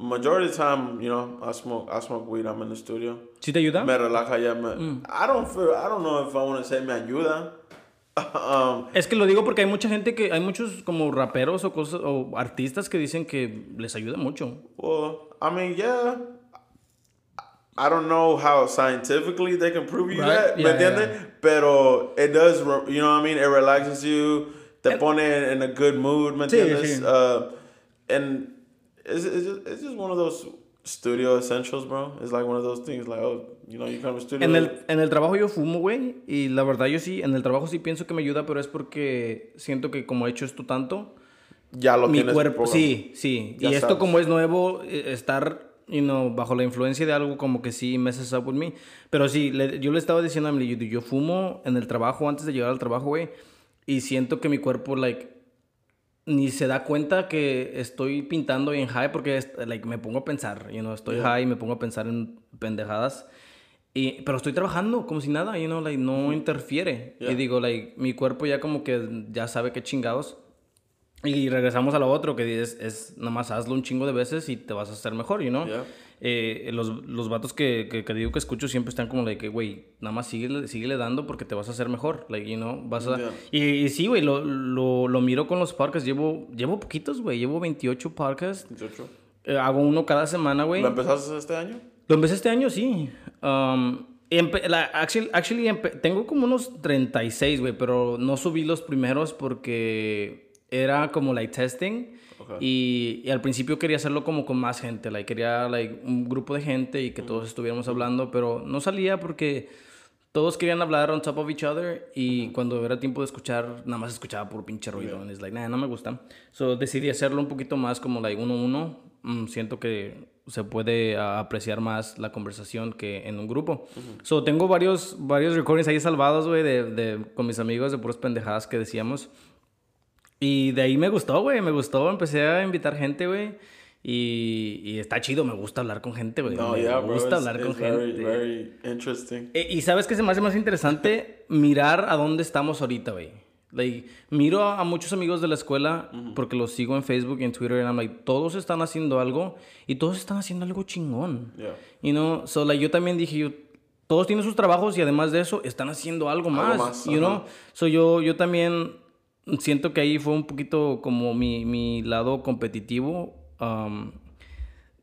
[SPEAKER 2] majority of the time, you know, I smoke. I smoke weed. I'm in the studio.
[SPEAKER 1] ¿Sí te ayuda?
[SPEAKER 2] Me relaja ya. Me, I don't feel. I don't know if I want to say me ayuda. um,
[SPEAKER 1] Es que lo digo porque hay mucha gente que, hay muchos como raperos o cosas, o artistas que dicen que les ayuda mucho.
[SPEAKER 2] well, I mean, yeah. I don't know how scientifically they can prove you
[SPEAKER 1] Right,
[SPEAKER 2] that, ¿me
[SPEAKER 1] yeah,
[SPEAKER 2] entiendes? Pero it does, you know what I mean? It relaxes you, te pone in a good mood, ¿me
[SPEAKER 1] sí.
[SPEAKER 2] Uh, and it's, it's, just, it's just one of those studio essentials, bro. It's like one of those things, like, oh, you know, you come to studio.
[SPEAKER 1] En el, en el trabajo yo fumo, güey, y la verdad yo sí, en el trabajo sí pienso que me ayuda, pero es porque siento que como he hecho esto tanto,
[SPEAKER 2] ya lo
[SPEAKER 1] mi
[SPEAKER 2] tienes
[SPEAKER 1] cuerpo, sí, sí.
[SPEAKER 2] Ya
[SPEAKER 1] y esto como es nuevo, eh, estar, you know, bajo la influencia de algo como que sí messes up with me. Pero sí, le- yo le estaba diciendo a Emily, yo, yo fumo en el trabajo antes de llegar al trabajo, güey, y siento que mi cuerpo, like, ni se da cuenta que estoy pintando en high porque es- like, me pongo a pensar, you know, estoy
[SPEAKER 2] Yeah.
[SPEAKER 1] high y me pongo a pensar en pendejadas. Y, pero estoy trabajando como si nada, you know, like, no interfiere.
[SPEAKER 2] Yeah.
[SPEAKER 1] Y digo, like, mi cuerpo ya como que ya sabe qué chingados. Y regresamos a lo otro, que es, es nada más hazlo un chingo de veces y te vas a hacer mejor, you know?
[SPEAKER 2] Yeah.
[SPEAKER 1] Eh, los, los vatos que, que, que digo que escucho siempre están como de que, güey, nada más síguele, síguele dando porque te vas a hacer mejor, like, you know, vas a...
[SPEAKER 2] Yeah.
[SPEAKER 1] Y, y sí, güey, lo, lo, lo miro con los podcasts, llevo, llevo poquitos, güey, llevo 28 podcasts. Eh, hago uno cada semana, güey.
[SPEAKER 2] ¿Lo empezaste este año?
[SPEAKER 1] Lo empecé este año, sí. Um, empe- la- actually, actually tengo como unos 36, güey, pero no subí los primeros porque era como like testing.
[SPEAKER 2] Ok.
[SPEAKER 1] Y, y al principio quería hacerlo como con más gente, like, quería like, un grupo de gente y que todos estuviéramos hablando, pero no salía porque todos querían hablar on top of each other y cuando era tiempo de escuchar, nada más escuchaba por pinche ruido. Es like, nah, no me gusta. So decidí hacerlo un poquito más como like uno a uno. Mm, siento que se puede ah, apreciar más la conversación que en un grupo. So tengo varios, varios recordings ahí salvados, güey, de, de, con mis amigos de puras pendejadas que decíamos. Y de ahí me gustó, güey, me gustó. Empecé a invitar gente, güey. Y, y está chido, me gusta hablar con gente, güey.
[SPEAKER 2] No,
[SPEAKER 1] me
[SPEAKER 2] yeah, bro.
[SPEAKER 1] gusta
[SPEAKER 2] It's,
[SPEAKER 1] hablar con
[SPEAKER 2] it's very,
[SPEAKER 1] gente.
[SPEAKER 2] very interesting.
[SPEAKER 1] Eh, Y sabes que se me hace más interesante mirar a dónde estamos ahorita, güey. Like, miro a, a muchos amigos de la escuela porque los sigo en Facebook y en Twitter y I'm like, todos están haciendo algo y todos están haciendo algo chingón.
[SPEAKER 2] Yeah.
[SPEAKER 1] You know, so like, yo también dije, yo, todos tienen sus trabajos y además de eso están haciendo algo más.
[SPEAKER 2] más,
[SPEAKER 1] you know,
[SPEAKER 2] ajá.
[SPEAKER 1] so yo, yo también siento que ahí fue un poquito como mi, mi lado competitivo. Um,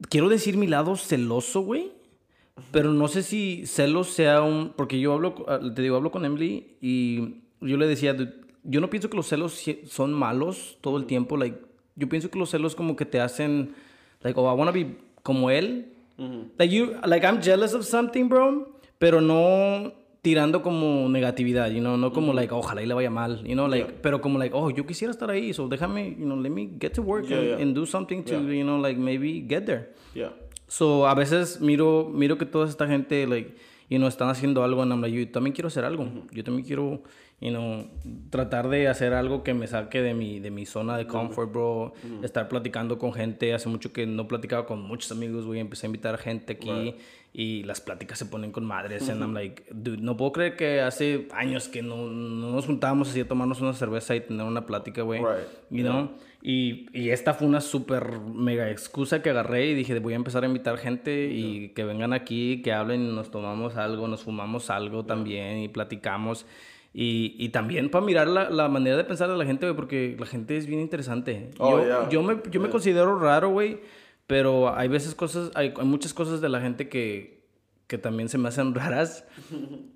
[SPEAKER 1] quiero decir mi lado celoso, güey. Pero no sé si celos sea un... Porque yo hablo, ah, te digo, hablo con Emily y yo le decía, "Dude, yo no pienso que los celos son malos todo el tiempo. Like, yo pienso que los celos como que te hacen, like, oh, I want to be como él. Like, you, like, I'm jealous of something, bro, pero no tirando como negatividad, you know, no como, like, ojalá y le vaya mal, you know, like,
[SPEAKER 2] Yeah.
[SPEAKER 1] pero como, like, oh, yo quisiera estar ahí, so déjame, you know, let me get to work
[SPEAKER 2] Yeah,
[SPEAKER 1] and,
[SPEAKER 2] yeah.
[SPEAKER 1] and do something to, you know, like, maybe get there.
[SPEAKER 2] Yeah.
[SPEAKER 1] So, a veces miro, miro que toda esta gente, like, you know, están haciendo algo and I'm like, yo también quiero hacer algo. Yo también quiero, you know, tratar de hacer algo que me saque de mi, de mi zona de comfort, bro. Estar platicando con gente. Hace mucho que no platicaba con muchos amigos, güey. Empecé a invitar gente aquí
[SPEAKER 2] Right.
[SPEAKER 1] Y las pláticas se ponen con madres. And I'm like, dude, no puedo creer que hace años que no, no nos juntábamos así a tomarnos una cerveza y tener una plática, güey.
[SPEAKER 2] Right.
[SPEAKER 1] You know? Y, y esta fue una súper mega excusa que agarré y dije, voy a empezar a invitar gente y que vengan aquí, que hablen, nos tomamos algo, nos fumamos algo también y platicamos. Y, y también para mirar la, la manera de pensar de la gente, güey, porque la gente es bien interesante.
[SPEAKER 2] Oh,
[SPEAKER 1] yo,
[SPEAKER 2] yeah.
[SPEAKER 1] yo me, yo me
[SPEAKER 2] Yeah.
[SPEAKER 1] considero raro, güey, pero hay veces cosas, hay, hay muchas cosas de la gente que, que también se me hacen raras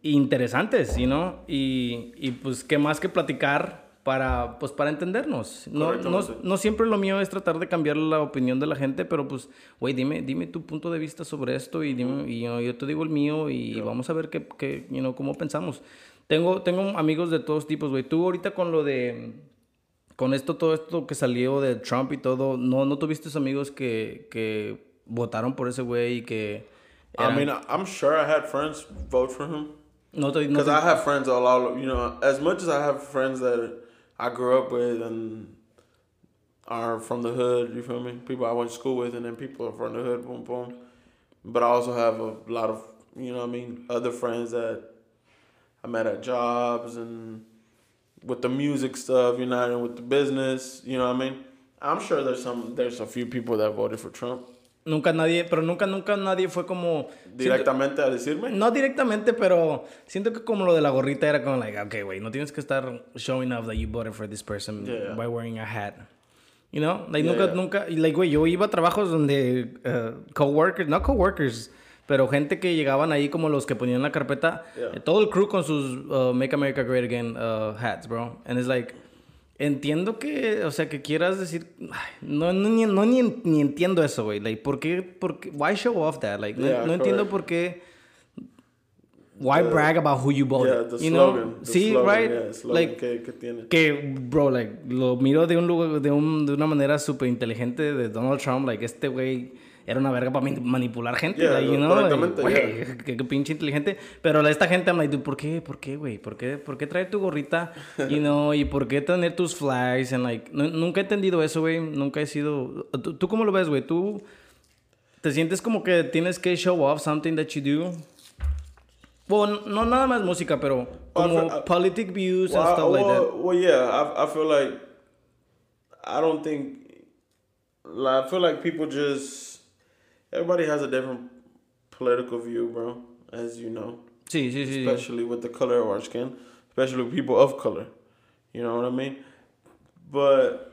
[SPEAKER 1] e interesantes, ¿sí, no? Y, y pues, ¿qué más que platicar para, pues, para entendernos? No, no, no siempre lo mío es tratar de cambiar la opinión de la gente, pero pues, güey, dime, dime tu punto de vista sobre esto y, dime, y you know, yo te digo el mío y vamos a ver qué, qué, you know, cómo pensamos. Tengo, tengo amigos de todos tipos, güey. Tú ahorita con lo de con esto, todo esto que salió de Trump y todo, ¿no, no tuviste amigos que, que votaron por ese güey y que...
[SPEAKER 2] I mean, I'm sure I had friends vote for him.
[SPEAKER 1] no te, no
[SPEAKER 2] Because
[SPEAKER 1] te-
[SPEAKER 2] I have friends all out, you know, as much as I have friends that I grew up with and are from the hood, you feel me? People I went to school with, and then people are from the hood, boom, boom. But I also have a lot of, you know what I mean, other friends that I met at jobs and with the music stuff, you know, and with the business, you know what I mean? I'm sure there's some, there's a few people that voted for Trump.
[SPEAKER 1] Nunca nadie, pero nunca, nunca nadie fue como...
[SPEAKER 2] Directamente a decirme.
[SPEAKER 1] No directamente, pero siento que como lo de la gorrita era como, like, okay, güey, no tienes que estar showing off that you it for this person
[SPEAKER 2] Yeah.
[SPEAKER 1] by wearing a hat. You know? Like,
[SPEAKER 2] Yeah,
[SPEAKER 1] nunca,
[SPEAKER 2] yeah.
[SPEAKER 1] nunca, like, güey, yo iba a trabajos donde uh, coworkers, no coworkers, pero gente que llegaban ahí como los que ponían la carpeta,
[SPEAKER 2] Yeah.
[SPEAKER 1] todo el crew con sus uh, Make America Great Again uh, hats, bro. And it's like, entiendo que, o sea, que quieras decir, ay, no, no, ni, no ni, ni entiendo eso, güey. Like, ¿por qué, por qué, why show off that? Like, no,
[SPEAKER 2] Yeah,
[SPEAKER 1] no entiendo por qué, why
[SPEAKER 2] The-
[SPEAKER 1] brag about who you bought
[SPEAKER 2] Yeah, the
[SPEAKER 1] you
[SPEAKER 2] slogan.
[SPEAKER 1] know?
[SPEAKER 2] the
[SPEAKER 1] Sí,
[SPEAKER 2] slogan,
[SPEAKER 1] right?
[SPEAKER 2] yeah, slogan
[SPEAKER 1] like,
[SPEAKER 2] que, que tiene.
[SPEAKER 1] que, bro, like, lo miro de un lugar, de, un, de una manera súper inteligente de Donald Trump, like, este güey era una verga para manipular gente,
[SPEAKER 2] Yeah,
[SPEAKER 1] you know,
[SPEAKER 2] correctamente, yeah.
[SPEAKER 1] qué, qué pinche inteligente, pero esta gente, like, dude, ¿por qué, por qué, güey, por qué, por qué traer tu gorrita, you know, y por qué tener tus flags, and like, nu- nunca he entendido eso, güey, nunca he sido, ¿tú, tú cómo lo ves, güey? ¿Tú te sientes como que tienes que show off something that you do? Well, no nada más música, pero como
[SPEAKER 2] I feel-
[SPEAKER 1] politic views and
[SPEAKER 2] Well, I-
[SPEAKER 1] stuff like that.
[SPEAKER 2] well, well, yeah, I, I feel like I don't think like, I feel like people just everybody has a different political view, bro, as you know,
[SPEAKER 1] Sí, sí, sí.
[SPEAKER 2] especially with the color of our skin, especially with people of color. You know what I mean? But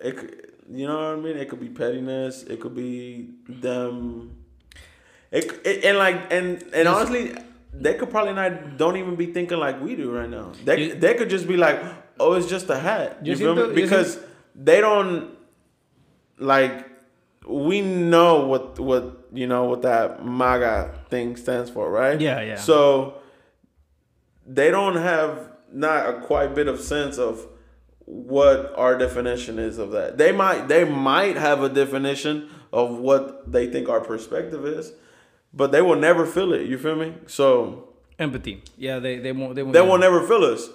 [SPEAKER 2] it, you know what I mean? It could be pettiness. It could be them. It, it and like and and honestly, they could probably not don't even be thinking like we do right now. They
[SPEAKER 1] You-
[SPEAKER 2] they could just be like, oh, it's just a hat.
[SPEAKER 1] Yo
[SPEAKER 2] You feel me? Because they don't like we know what what you know what that MAGA thing stands for, right?
[SPEAKER 1] Yeah, yeah.
[SPEAKER 2] So they don't have not a quite bit of sense of what our definition is of that. They might they might have a definition of what they think our perspective is, but they will never feel it. You feel me? So
[SPEAKER 1] Empathy. Yeah, they, they won't, they won't.
[SPEAKER 2] they will never feel us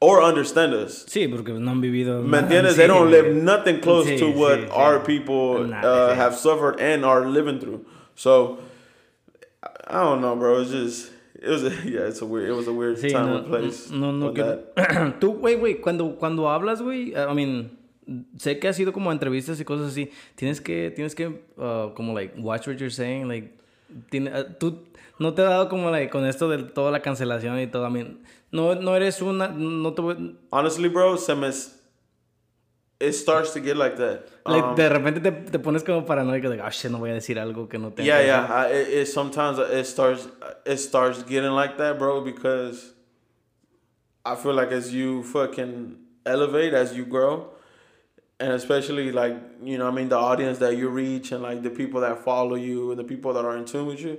[SPEAKER 2] or understand us.
[SPEAKER 1] Sí, porque no han vivido.
[SPEAKER 2] ¿Me entiendes?
[SPEAKER 1] Sí,
[SPEAKER 2] They don't live nothing close
[SPEAKER 1] Sí,
[SPEAKER 2] to what
[SPEAKER 1] sí,
[SPEAKER 2] our people
[SPEAKER 1] Nah,
[SPEAKER 2] uh, have suffered and are living through. So I- don't know, bro. It's just it was a, yeah, it's a weird. It was a weird time
[SPEAKER 1] no,
[SPEAKER 2] and place.
[SPEAKER 1] no, no
[SPEAKER 2] that.
[SPEAKER 1] Tú, güey, güey, cuando, cuando hablas, güey, I mean, sé que ha sido como entrevistas y cosas así. Tienes que, tienes que, uh, como, like, watch what you're saying, like, tiene, uh, tú, no te ha dado como, like, con esto de toda la cancelación y todo, I mean, no, no eres una, no te voy-
[SPEAKER 2] Honestly, bro, se me, it starts to get like that.
[SPEAKER 1] like,
[SPEAKER 2] Um,
[SPEAKER 1] de repente te, te pones como paranoico, like, oh, shit, no voy a decir algo que no tenga.
[SPEAKER 2] yeah, yeah. I, it, it sometimes it starts it starts getting like that, bro, because I feel like as you fucking elevate, as you grow, and especially like you know, I mean, the audience that you reach and like the people that follow you and the people that are in tune with you,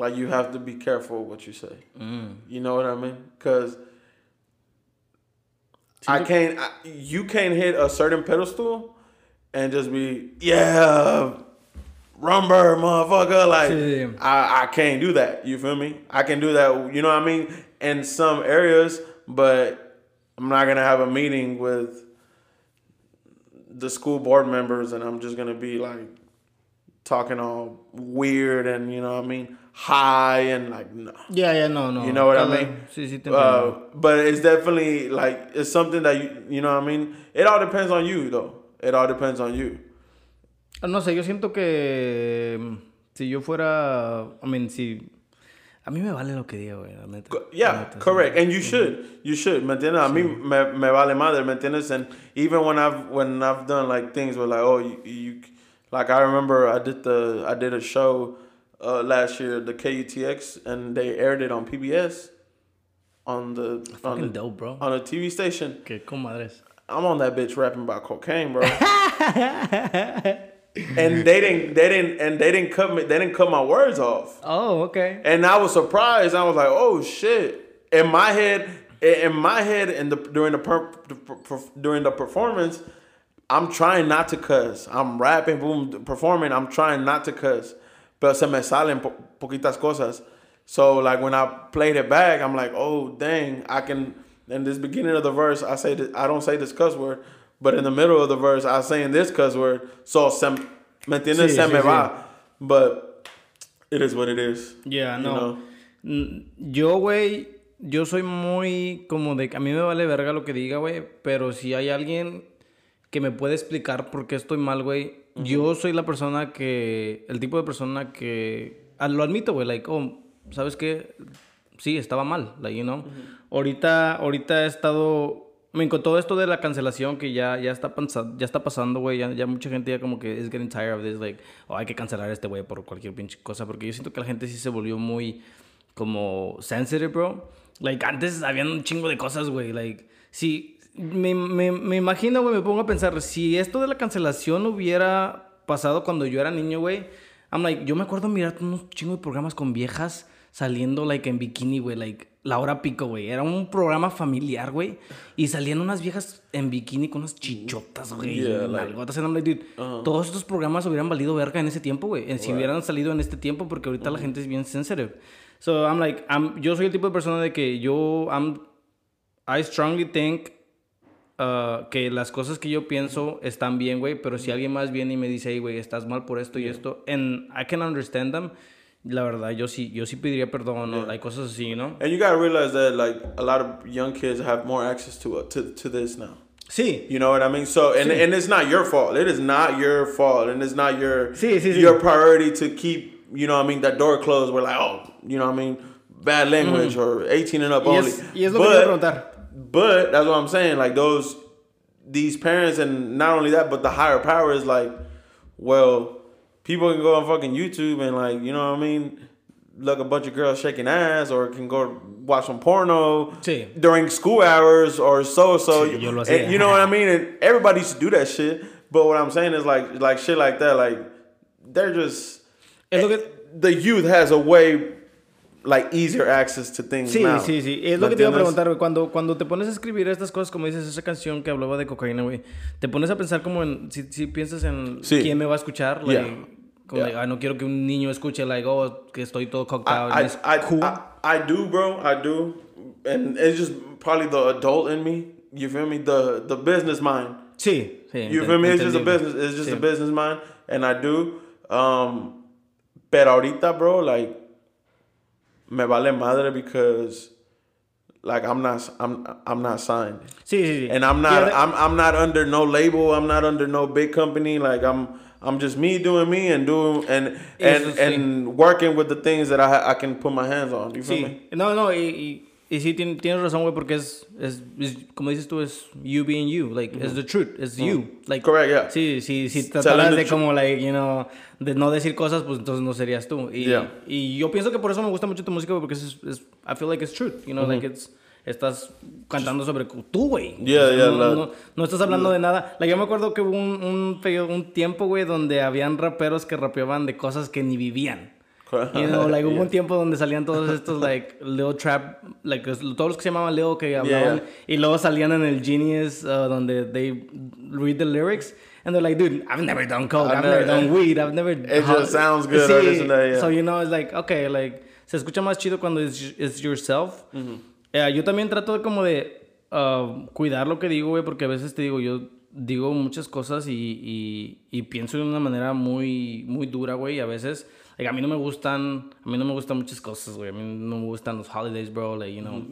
[SPEAKER 2] like you have to be careful what you say.
[SPEAKER 1] Mm.
[SPEAKER 2] You know what I mean? Because I can't. I, you can't hit a certain pedestal and just be yeah, rumber motherfucker. Like. I, I can't do that. You feel me? I can do that. You know what I mean? In some areas, but I'm not gonna have a meeting with the school board members and I'm just gonna be like talking all weird and you know what I mean high and like no.
[SPEAKER 1] Yeah, yeah, no, no.
[SPEAKER 2] You know what I mean?
[SPEAKER 1] Sí, sí, te.
[SPEAKER 2] Uh, but it's definitely like it's something that you you know what I mean. It all depends on you though. It all depends on you.
[SPEAKER 1] Ah, No sé, yo siento que mm, si yo fuera, I mean, si a mí me vale lo que diga, güey, la neta. La
[SPEAKER 2] Yeah,
[SPEAKER 1] neta, sí.
[SPEAKER 2] correct. And you should, you should. ¿Me entiendes? A mí me, me vale madre, ¿me entiendes? And even when I've when I've done like things where like oh you, you like I remember I did the I did a show uh, last year the KUTX and they aired it on PBS on the on
[SPEAKER 1] Fucking
[SPEAKER 2] the,
[SPEAKER 1] dope, bro.
[SPEAKER 2] on a TV station.
[SPEAKER 1] Que comadres.
[SPEAKER 2] I'm on that bitch rapping about cocaine, bro. and they didn't they didn't and they didn't cut me they didn't cut my words off.
[SPEAKER 1] Oh, okay.
[SPEAKER 2] And I was surprised. I was like, "Oh shit!" In my head, in my head, in the during the, per, the per, during the performance, I'm trying not to cuss. I'm rapping, boom, performing. I'm trying not to cuss, but se me salen po- poquitas cosas. So like when I played it back, I'm like, "Oh dang!" I can. In this beginning of the verse, I say I don't say this cuss word, but in the middle of the verse, I say in this cuss word. So se, me entiendes?
[SPEAKER 1] Sí,
[SPEAKER 2] se
[SPEAKER 1] sí,
[SPEAKER 2] me
[SPEAKER 1] sí.
[SPEAKER 2] va. But it is what it is.
[SPEAKER 1] Yeah,
[SPEAKER 2] You
[SPEAKER 1] no.
[SPEAKER 2] know?
[SPEAKER 1] Yo, güey, yo soy muy como de a mí me vale verga lo que diga, güey, pero si hay alguien que me puede explicar por qué estoy mal, güey. Yo soy la persona que, el tipo de persona que, ah, lo admito, güey, like, oh, ¿sabes qué? Sí, estaba mal, like, you know. Ahorita, ahorita he estado me todo esto de la cancelación que ya, ya, está, ya está pasando, güey, ya, ya, mucha gente ya como que es getting tired of this, like, oh, hay que cancelar a este güey por cualquier pinche cosa, porque yo siento que la gente sí se volvió muy como sensitive, bro. Like, antes habían un chingo de cosas, güey, like, sí, me, me, me imagino, güey, me pongo a pensar, si esto de la cancelación hubiera pasado cuando yo era niño, güey, I'm like, yo me acuerdo mirar unos chingos de programas con viejas saliendo, like, en bikini, güey, like, la hora pico, güey. Era un programa familiar, güey. Y salían unas viejas en bikini con unas chichotas, güey. Yeah, like, dude, uh-huh. Todos estos programas hubieran valido verga en ese tiempo, güey. Si hubieran salido en este tiempo, porque ahorita la gente es bien sensitive. So, I'm like, I'm, yo soy el tipo de persona de que yo, I'm, I strongly think uh, que las cosas que yo pienso están bien, güey. Pero si alguien más viene y me dice, hey, güey, estás mal por esto y esto, and I can understand them la verdad, yo sí, yo sí pediría perdón, yeah. like cosas así, ¿no?
[SPEAKER 2] And you gotta realize that like a lot of young kids have more access to uh, to to this now.
[SPEAKER 1] Sí.
[SPEAKER 2] You know what I mean? So and sí. and it's not your fault. It is not your fault, and it's not your sí, sí, your priority to keep you know what I mean that door closed. We're like oh you know what I mean bad language mm. or eighteen and up y only.
[SPEAKER 1] Es, y es lo but, que preguntar.
[SPEAKER 2] But that's what I'm saying. Like those these parents and not only that, but the higher power is like well people can go on fucking YouTube and like, you know what I mean? Look a bunch of girls shaking ass or can go watch some porno sí. during school hours or so so. Sí, yo lo and, you know what I mean? And everybody used to do that shit. But what I'm saying is like like shit like that, like they're just look at, the youth has a way like easier access to things
[SPEAKER 1] sí,
[SPEAKER 2] now.
[SPEAKER 1] Sí, sí, Es lo que te iba a preguntar, güey. Cuando, cuando te pones a escribir estas cosas, como dices, esa canción que hablaba de cocaína, güey, te pones a pensar como en, si, si piensas en sí. quién me va a escuchar, like, yeah. como yeah. de, no quiero que un niño escuche, like, oh, que estoy todo out.
[SPEAKER 2] I, I, cool. I, I, do, bro. I do. And it's just probably the adult in me. You feel me? The, the business mind.
[SPEAKER 1] Sí, sí.
[SPEAKER 2] You feel me? It's just a business. It's just sí. a business mind. And I do. Um, pero ahorita, bro, like, me vale madre because like I'm not I'm I'm not signed.
[SPEAKER 1] Sí, sí, sí.
[SPEAKER 2] And I'm not yeah, I'm I'm not under no label. I'm not under no big company. Like I'm I'm just me doing me and doing and and and working with the things that I I can put my hands on. You feel me?
[SPEAKER 1] No, no, y, y sí tienes, razón, güey, porque es, es, es, como dices tú es you being you, like mm -hmm. it's the truth, it's mm -hmm. you. Like
[SPEAKER 2] Correct, yeah.
[SPEAKER 1] Sí, sí, si trataras de como like, you know, de no decir cosas, pues entonces no serías tú. Y, yeah. y yo pienso que por eso me gusta mucho tu música, porque es, es I feel like it's truth, you know, mm -hmm. like it's estás cantando sobre tú, güey.
[SPEAKER 2] Yeah, yeah,
[SPEAKER 1] no, no, no, estás hablando de nada. Like, yo me acuerdo que hubo un, un, un, tiempo, güey, donde habían raperos que rapeaban de cosas que ni vivían. You know, like, hubo un tiempo donde salían todos estos, like, Leo Trap, like, todos los que se llamaban Leo que hablaban, y luego salían en el Genius, uh, donde they read the lyrics. And they're like, dude, I've never done coke, I've, I've never, never, done weed, I've never.
[SPEAKER 2] It just sounds good. Sí, that, yeah.
[SPEAKER 1] So you know, it's like, okay, like se escucha más chido cuando es it's yourself. Mm -hmm. Eh, yo también trato de como de uh, cuidar lo que digo, güey, porque a veces te digo, yo digo muchas cosas y, y, y pienso de una manera muy, muy dura, güey, y a veces... Like, a mí no me gustan, a mí no me gustan muchas cosas, güey. A mí no me gustan los holidays, bro. Like, you know,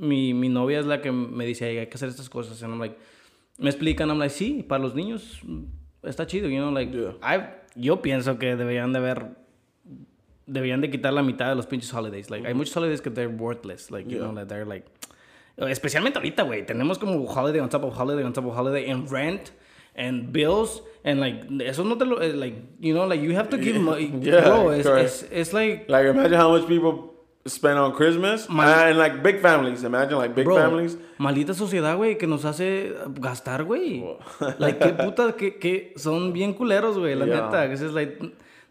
[SPEAKER 1] mi, mi novia es la que me dice, hay que hacer estas cosas. And I'm like, me explican, I'm like, sí, para los niños está chido, you know, like, yo pienso que deberían de haber deberían de quitar la mitad de los pinches holidays. Like, hay muchos holidays que they're worthless. Like, you know, that they're like... Especialmente ahorita, güey. Tenemos como holiday on top of holiday on top of holiday and rent and bills and like eso no te lo eh, like you know like you have to give money. yeah, bro it's, it's, it's, like
[SPEAKER 2] like imagine how much people spend on Christmas. Mal, uh, and like big families. Imagine like big bro, families.
[SPEAKER 1] maldita sociedad güey que nos hace gastar güey. Like qué puta que, que son bien culeros güey la yeah. neta. Es like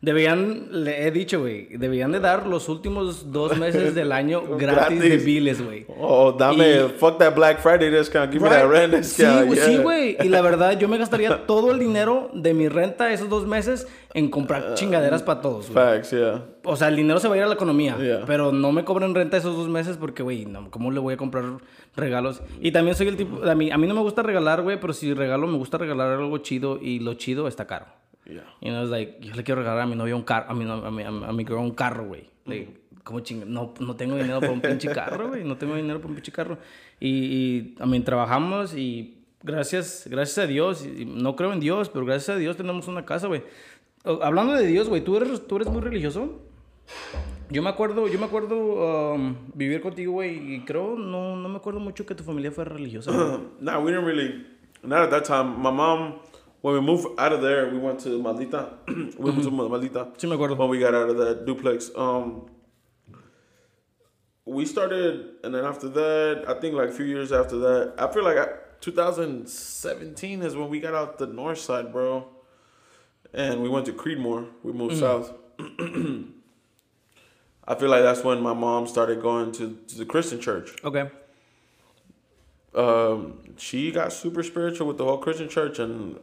[SPEAKER 1] Debían, le he dicho, güey, debían de dar los últimos dos meses del año gratis, de biles, güey.
[SPEAKER 2] Oh, dame, fuck that Black Friday discount, give me that rent discount.
[SPEAKER 1] Sí, güey, y la verdad, yo me gastaría todo el dinero de mi renta esos dos meses en comprar uh, chingaderas para todos,
[SPEAKER 2] güey. Facts, yeah.
[SPEAKER 1] O sea, el dinero se va a ir a la economía, pero no me cobren renta esos dos meses porque, güey, no, ¿cómo le voy a comprar regalos? Y también soy el tipo, a mí, a mí no me gusta regalar, güey, pero si regalo, me gusta regalar algo chido y lo chido está caro. Yeah. You know, it's like, yo le quiero regalar a mi novio un carro, a mi, a mi, a mi girl un carro, güey. Like, mm. como ching... No, no tengo dinero para un pinche carro, güey. No tengo dinero para un pinche carro. Y, y, a mí, trabajamos y gracias, gracias a Dios, y no creo en Dios, pero gracias a Dios tenemos una casa, güey. Hablando de Dios, güey, ¿tú eres, ¿tú eres muy religioso? Yo me acuerdo, yo me acuerdo um, vivir contigo, güey, y creo, no, no me acuerdo mucho que tu familia fuera religiosa. güey.
[SPEAKER 2] nah, we didn't really. Not at that time. My mom, when we moved out of there, we went to Malita. we went to Malita.
[SPEAKER 1] Sí me acuerdo.
[SPEAKER 2] when we got out of that duplex. Um, we started, and then after that, I think like a few years after that, I feel like I, 2017 is when we got out the north side, bro. And we went to Creedmoor. We moved south. I feel like that's when my mom started going to, to the Christian church.
[SPEAKER 1] Ok.
[SPEAKER 2] Um, she got super spiritual with the whole Christian church, and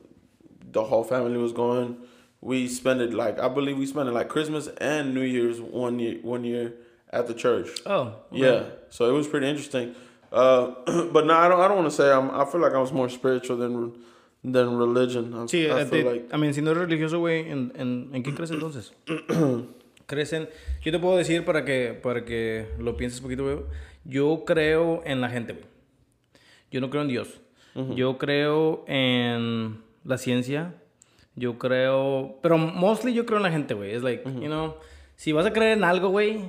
[SPEAKER 2] the whole family was going. We spent it like I believe we spent it like Christmas and New Year's one year one year at the church.
[SPEAKER 1] Oh. ok.
[SPEAKER 2] Yeah, so it was pretty interesting. Uh, but no, I don't. I don't want to say I'm. I feel like I was more spiritual than than religion. I,
[SPEAKER 1] Sí,
[SPEAKER 2] I
[SPEAKER 1] eh,
[SPEAKER 2] feel like
[SPEAKER 1] I mean, si no eres religioso, güey, ¿en, en, ¿en qué crees entonces? Crecen. Yo te puedo decir para que, para que lo pienses un poquito, güey. Yo creo en la gente, güey. Yo no creo en Dios. Yo creo en la ciencia. Yo creo. Pero mostly yo creo en la gente, güey. Es like, you know, si vas a creer en algo, güey,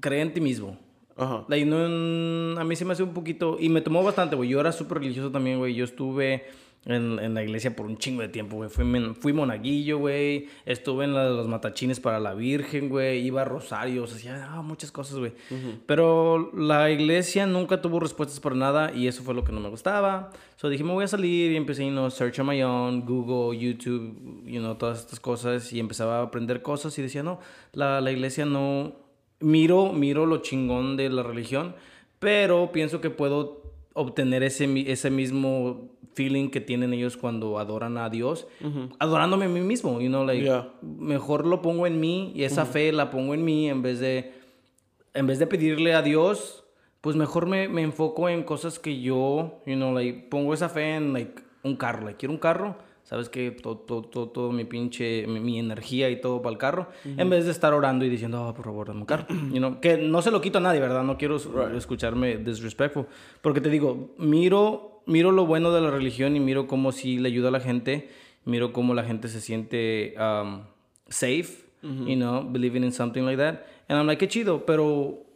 [SPEAKER 1] cree en ti mismo.
[SPEAKER 2] uh-huh.
[SPEAKER 1] Like, no, a mí se me hace un poquito... Y me tomó bastante, güey. Yo era súper religioso también, güey. Yo estuve en, en la iglesia por un chingo de tiempo, güey. Fui, fui monaguillo, güey. Estuve en la de los matachines para la Virgen, güey. Iba a rosarios. Hacía ah, muchas cosas, güey. Pero la iglesia nunca tuvo respuestas para nada. Y eso fue lo que no me gustaba. So dije, me voy a salir. Y empecé, you know, search on my own. Google, YouTube, you know, todas estas cosas. Y empezaba a aprender cosas. Y decía, no, la, la iglesia no miro, miro lo chingón de la religión, pero pienso que puedo obtener ese, ese mismo feeling que tienen ellos cuando adoran a Dios, adorándome a mí mismo, you know, like,
[SPEAKER 2] Yeah.
[SPEAKER 1] mejor lo pongo en mí y esa fe la pongo en mí en vez de, en vez de pedirle a Dios, pues mejor me, me enfoco en cosas que yo, you know, like, pongo esa fe en, like, un carro, like, quiero un carro, sabes que todo, todo, todo, todo mi pinche, mi, mi energía y todo para el carro, en vez de estar orando y diciendo, oh, por favor, dame un carro, you know, que no se lo quito a nadie, ¿verdad? No quiero escucharme disrespectful, porque te digo, miro, miro lo bueno de la religión y miro cómo sí le ayuda a la gente, miro cómo la gente se siente um, safe, you know, believing in something like that, and I'm like, qué chido, pero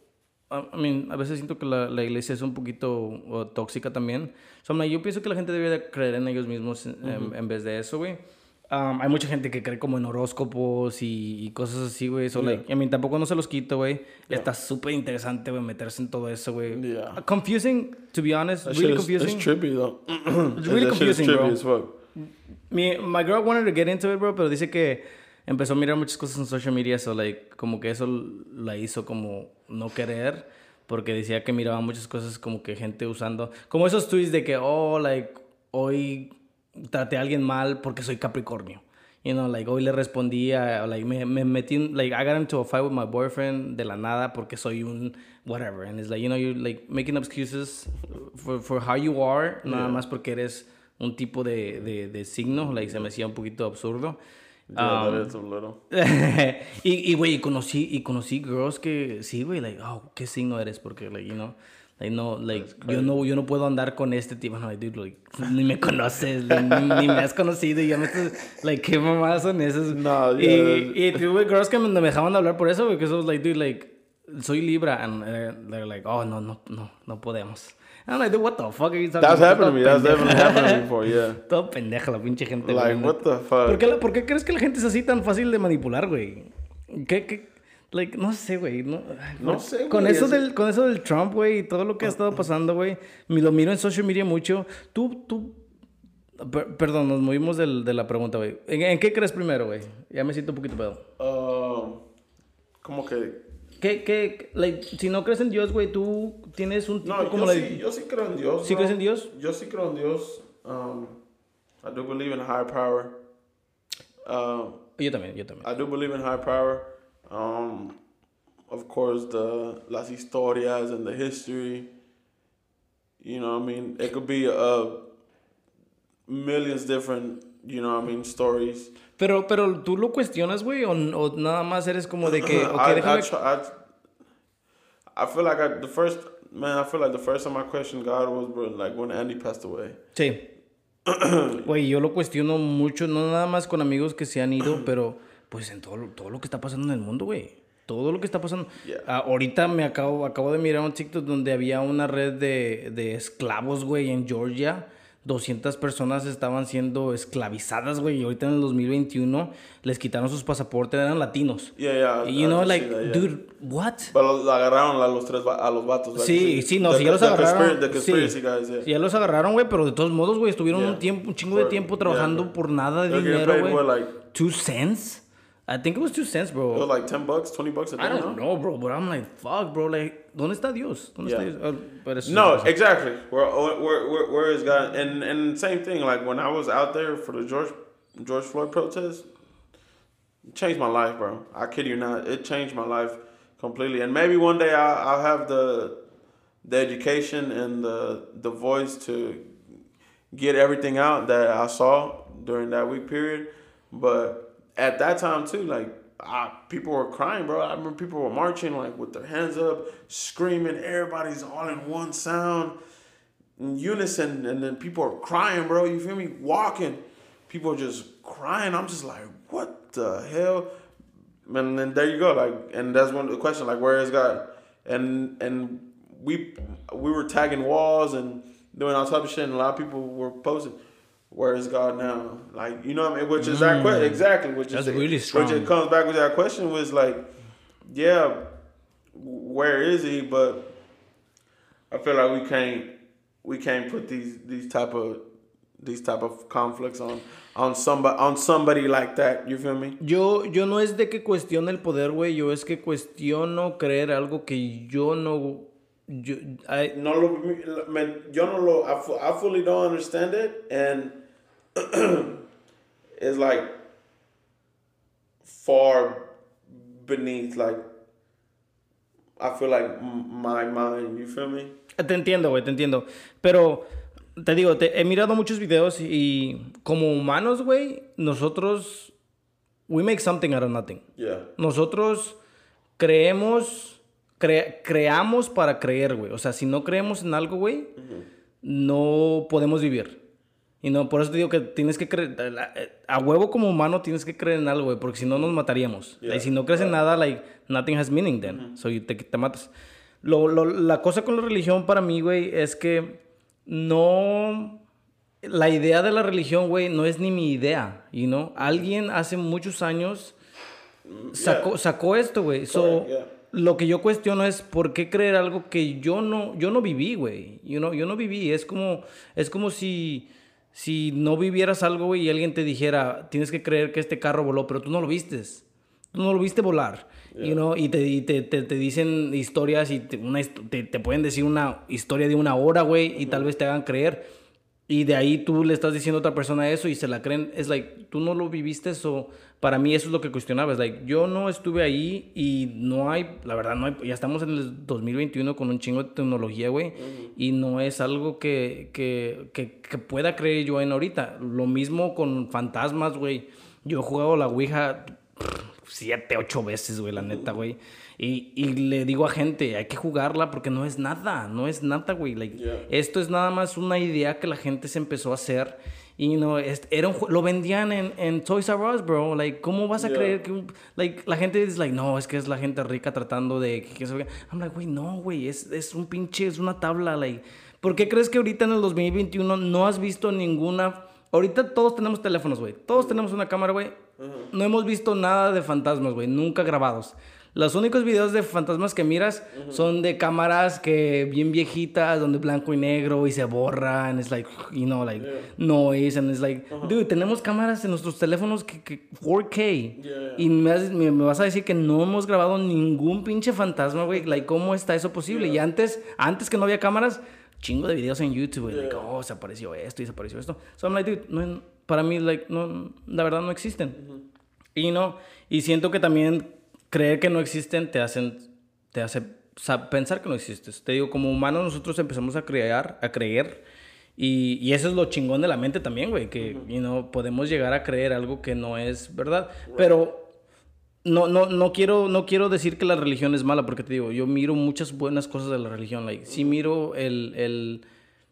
[SPEAKER 1] I mean, a veces siento que la, la iglesia es un poquito uh, tóxica también. So, like, yo pienso que la gente debe de creer en ellos mismos en, en- en vez de eso, güey. Um, hay mucha gente que cree como en horóscopos y, y cosas así, güey. So, like, I mean, tampoco no se los quito, güey. Está súper interesante, güey, meterse en todo eso, güey.
[SPEAKER 2] Yeah.
[SPEAKER 1] Uh, Confusing, to be honest.
[SPEAKER 2] That
[SPEAKER 1] really
[SPEAKER 2] shit is,
[SPEAKER 1] confusing.
[SPEAKER 2] it's trippy though.
[SPEAKER 1] It's really
[SPEAKER 2] That shit is
[SPEAKER 1] confusing,
[SPEAKER 2] trippy
[SPEAKER 1] bro.
[SPEAKER 2] as fuck.
[SPEAKER 1] Mi, my girl wanted to get into it, bro, pero dice que empezó a mirar muchas cosas en social media, so like, como que eso la hizo como no querer, porque decía que miraba muchas cosas como que gente usando, como esos tweets de que, oh, like, hoy traté a alguien mal porque soy Capricornio. You know, like, hoy le respondía, like, me, me metí, like, I got into a fight with my boyfriend de la nada porque soy un whatever. And it's like, you know, you're, like, making excuses for, for how you are, nada más porque eres un tipo de, de, de signo, like, se me hacía un poquito absurdo.
[SPEAKER 2] Yeah,
[SPEAKER 1] Um,
[SPEAKER 2] a little.
[SPEAKER 1] y, y, güey, y conocí, y conocí girls que, sí, güey, like, oh, ¿qué signo eres? Porque, like, you know, like, no, like, yo no, yo no puedo andar con este tipo, no, like, dude, like, ni me conoces, ni, ni me has conocido, y ya me estás, like, ¿qué mamadas son esas?
[SPEAKER 2] No,
[SPEAKER 1] y,
[SPEAKER 2] yeah.
[SPEAKER 1] y tuve girls que me, me dejaban de hablar por eso, porque eso was like, dude, like, soy Libra, and uh, they're like, oh, no, no, no, no podemos. I'm like, dude, what the fuck are you talking
[SPEAKER 2] That's
[SPEAKER 1] about?
[SPEAKER 2] happened to me. That's definitely happened to me before. Yeah.
[SPEAKER 1] Todo pendeja la pinche gente.
[SPEAKER 2] Like
[SPEAKER 1] güey,
[SPEAKER 2] what the fuck?
[SPEAKER 1] ¿Por qué, la- por qué crees que la gente es así tan fácil de manipular, güey? ¿Qué, qué? Like, no sé, güey. No,
[SPEAKER 2] sé,
[SPEAKER 1] Con
[SPEAKER 2] güey,
[SPEAKER 1] eso,
[SPEAKER 2] es-
[SPEAKER 1] del, con eso del Trump, güey, y todo lo que ha estado pasando, güey. me Lo miro en social media mucho. Tú, tú... per- perdón, nos movimos del- de la pregunta, güey. ¿En, en qué crees primero, güey? Ya me siento un poquito pedo.
[SPEAKER 2] Um, como que
[SPEAKER 1] ¿Qué, qué, like, si no crees en Dios, güey, tú tienes un tipo
[SPEAKER 2] No,
[SPEAKER 1] como
[SPEAKER 2] yo
[SPEAKER 1] la...
[SPEAKER 2] sí, yo sí creo en Dios.
[SPEAKER 1] ¿Sí
[SPEAKER 2] bro.
[SPEAKER 1] crees en Dios?
[SPEAKER 2] Yo sí creo en Dios. Um, I do believe in higher power. Um,
[SPEAKER 1] Yo también, yo también.
[SPEAKER 2] I do believe in higher power. Um, of course, the las historias and the history. You know, what I mean, it could be uh, millions different. You know, what I mean, stories.
[SPEAKER 1] Pero, pero tú lo cuestionas, güey, o, o nada más eres como de que, ok,
[SPEAKER 2] I, I,
[SPEAKER 1] déjame...
[SPEAKER 2] try, I, I feel like I, the first Man, I feel like the first time I questioned God was like when Andy passed away.
[SPEAKER 1] Sí. Güey, yo lo cuestiono mucho, no nada más con amigos que se han ido, pero pues en todo, todo lo que está pasando en el mundo, güey. Todo lo que está pasando.
[SPEAKER 2] Yeah.
[SPEAKER 1] Ah, ahorita me acabo, acabo de mirar un TikTok donde había una red de, de esclavos, güey, en Georgia. 200 personas estaban siendo esclavizadas, güey. Y ahorita en el 2021 les quitaron sus pasaportes, eran latinos.
[SPEAKER 2] Yeah, yeah.
[SPEAKER 1] Y you know,
[SPEAKER 2] did
[SPEAKER 1] like,
[SPEAKER 2] that, yeah.
[SPEAKER 1] dude, what?
[SPEAKER 2] Pero los agarraron a los tres a los vatos. right?
[SPEAKER 1] Sí, sí, no,
[SPEAKER 2] The-
[SPEAKER 1] sí, ya los
[SPEAKER 2] the
[SPEAKER 1] agarraron.
[SPEAKER 2] conspiracy- The conspiracy
[SPEAKER 1] sí.
[SPEAKER 2] guys, yeah.
[SPEAKER 1] Sí, ya los agarraron, güey, pero de todos modos, güey, estuvieron un tiempo, un chingo de
[SPEAKER 2] For-
[SPEAKER 1] tiempo
[SPEAKER 2] yeah,
[SPEAKER 1] trabajando por nada de dinero, güey.
[SPEAKER 2] like-
[SPEAKER 1] Two cents? I think it was two cents, bro.
[SPEAKER 2] It was like 10 bucks, 20 bucks a day,
[SPEAKER 1] I don't
[SPEAKER 2] no?
[SPEAKER 1] know, bro, but I'm like, fuck, bro, like, ¿dónde está Dios? ¿Dónde
[SPEAKER 2] Yeah.
[SPEAKER 1] está Dios? Ah, pero eso
[SPEAKER 2] No,
[SPEAKER 1] cosa.
[SPEAKER 2] exactly. Where, where, where, where is God? And and same thing. Like when I was out there for the George George Floyd protest, it changed my life, bro. I kid you not. It changed my life completely. And maybe one day I'll, I'll have the the education and the the voice to get everything out that I saw during that week period. But at that time too, like I, people were crying, bro. I remember people were marching like with their hands up, screaming. Everybody's all in one sound, in unison, and then people are crying, bro. You feel me? Walking, people are just crying. I'm just like, what the hell? And then there you go, like, and that's one of the question, like, where is God? And and we we were tagging walls and doing all type of shit, and a lot of people were posting, "Where is God now?" Like, you know what I mean? Which is that question mm. exactly? Which
[SPEAKER 1] That's
[SPEAKER 2] is
[SPEAKER 1] really strong.
[SPEAKER 2] Which it comes back with that question was like, yeah, where is He? But I feel like we can't we can't put these these type of these type of conflicts on on somebody on somebody like that. You feel me?
[SPEAKER 1] Yo, yo no es de que cuestione el poder, güey. Yo es que cuestiono creer algo que yo no. Yo, I-
[SPEAKER 2] No lo, man, yo no lo, I, I fully don't understand it, and it's like far beneath, like I feel like my mind. You feel me?
[SPEAKER 1] Te entiendo, güey, te entiendo. Pero te digo, te- he mirado muchos videos y como humanos, güey, nosotros. We make something out of nothing.
[SPEAKER 2] Yeah.
[SPEAKER 1] Nosotros creemos. Cre- creamos para creer, güey. O sea, si no creemos en algo, güey, no podemos vivir. Y no, por eso te digo que tienes que creer. A huevo como humano tienes que creer en algo, güey, porque si no nos mataríamos.
[SPEAKER 2] Yeah,
[SPEAKER 1] Y si no crees en nada, like, nothing has meaning then. So you te, te matas. Lo, lo- la cosa con la religión para mí, güey, es que no. La idea de la religión, güey, no es ni mi idea, you know? Alguien hace muchos años sacó, sacó esto, güey. So,
[SPEAKER 2] yeah.
[SPEAKER 1] Lo que yo cuestiono es por qué creer algo que yo no, yo no viví, güey. You know, yo no viví. Es como, es como si, si no vivieras algo, güey, y alguien te dijera, tienes que creer que este carro voló, pero tú no lo vistes. Tú no lo viste volar. You know, y te, y te, te, te dicen historias y te, una, te pueden decir una historia de una hora, güey, y tal vez te hagan creer. Y de ahí tú le estás diciendo a otra persona eso y se la creen. Es like, tú no lo viviste eso. Para mí eso es lo que cuestionaba. Es like, yo no estuve ahí y no hay, la verdad, no hay, ya estamos en el 2021 con un chingo de tecnología, güey. Y no es algo que, que, que, que pueda creer yo en ahorita. Lo mismo con fantasmas, güey. Yo he jugado la Ouija siete, ocho veces, güey, la neta, güey. Y, y le digo a gente, hay que jugarla porque no es nada, no es nada, güey. Like,
[SPEAKER 2] Yeah.
[SPEAKER 1] Esto es nada más una idea que la gente se empezó a hacer. Y no, era un lo vendían en, en Toys R Us, bro. Like, ¿cómo vas a
[SPEAKER 2] Yeah.
[SPEAKER 1] creer que like, la gente es like, no, es que es la gente rica tratando de que, que I'm like, güey, no, güey, es, es un pinche, es una tabla, like. ¿Por qué crees que ahorita en el 2021 no has visto ninguna Ahorita todos tenemos teléfonos, güey. Todos tenemos una cámara, güey. No hemos visto nada de fantasmas, güey. Nunca grabados. Los únicos videos de fantasmas que miras son de cámaras que bien viejitas, donde blanco y negro y se borran. Es like, you know, like noise. And it's like, dude, tenemos cámaras en nuestros teléfonos que, que 4K.
[SPEAKER 2] Yeah.
[SPEAKER 1] Y me, has- me- me vas a decir que no hemos grabado ningún pinche fantasma, güey. Like, ¿cómo está eso posible? Y antes, antes que no había cámaras, chingo de videos en YouTube. Like, oh, se apareció esto y se apareció esto. So I'm like, dude, no, para mí, like, no, la verdad no existen. Y no, y siento que también creer que no existen te hacen, te hace sa- pensar que no existes. Te digo, como humanos nosotros empezamos a crear, a creer. Y, y eso es lo chingón de la mente también, güey. Que, you know, podemos llegar a creer algo que no es verdad. Pero no, no, no, quiero, no quiero decir que la religión es mala, porque te digo, yo miro muchas buenas cosas de la religión. Like, sí miro el, el,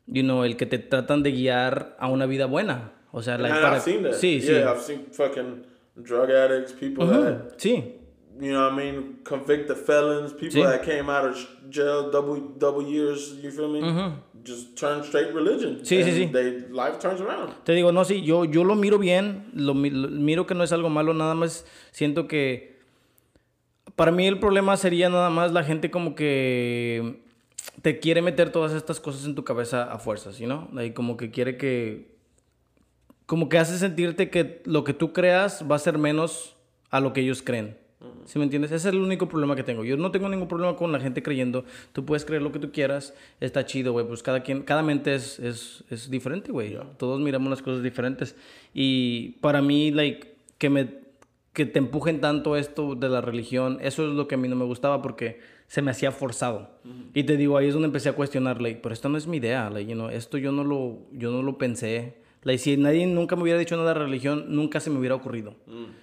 [SPEAKER 1] you know, el que te tratan de guiar a una vida buena. O sea, like, para-. Sí, sí.
[SPEAKER 2] yeah, I've seen fucking drug addicts, people that
[SPEAKER 1] Sí,
[SPEAKER 2] you know what I mean, convicted felons, people
[SPEAKER 1] Sí.
[SPEAKER 2] that came out of jail double double years, you feel me? Just turn straight religion.
[SPEAKER 1] Sí, sí, sí.
[SPEAKER 2] They life turns around.
[SPEAKER 1] Te digo, no, sí, yo, yo lo miro bien, lo, mi- lo- miro que no es algo malo, nada más siento que para mí el problema sería nada más la gente como que te quiere meter todas estas cosas en tu cabeza a fuerzas, ¿no? Y como que quiere que, como que hace sentirte que lo que tú creas va a ser menos a lo que ellos creen. ¿Sí me entiendes? Ese es el único problema que tengo. Yo no tengo ningún problema con la gente creyendo. Tú puedes creer lo que tú quieras. Está chido, güey. Pues cada quien, cada mente es, es, es diferente, güey. Todos miramos las cosas diferentes. Y para mí, like, que me, que te empujen tanto esto de la religión, eso es lo que a mí no me gustaba porque se me hacía forzado. Y te digo, ahí es donde empecé a cuestionar, like, pero esta no es mi idea, like, you know, esto yo no lo, yo no lo pensé. Like, si nadie nunca me hubiera dicho nada de religión, nunca se me hubiera ocurrido.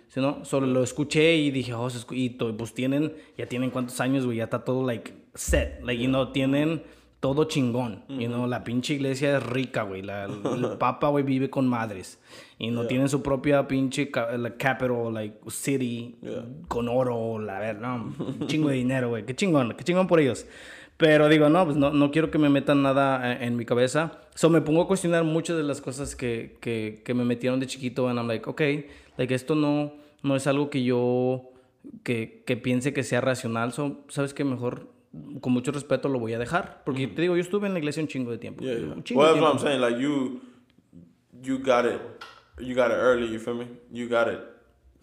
[SPEAKER 1] ¿Sí, no? Solo lo escuché y dije, oh, escu- y pues tienen, ya tienen cuántos años, güey, ya está todo, like, set. Like, you know, tienen todo chingón. You know, la pinche iglesia es rica, güey. La- el papa, güey, vive con madres. Y no tienen su propia pinche ca- la capital, like, city, con oro, la ver, no, un chingo de dinero, güey. Qué chingón, qué chingón por ellos. Pero digo, no, pues no, no quiero que me metan nada en, en mi cabeza. So me pongo a cuestionar muchas de las cosas que, que, que me metieron de chiquito. And I'm like, ok, like esto no, no es algo que yo, que, que piense que sea racional. So, ¿sabes qué? Mejor, con mucho respeto, lo voy a dejar. Porque te digo, yo estuve en la iglesia un chingo de tiempo.
[SPEAKER 2] Yeah, yeah.
[SPEAKER 1] Un chingo
[SPEAKER 2] Well,
[SPEAKER 1] de
[SPEAKER 2] that's what I'm
[SPEAKER 1] tiempo.
[SPEAKER 2] saying. Like you, you got it, you got it early. You feel me? You got it.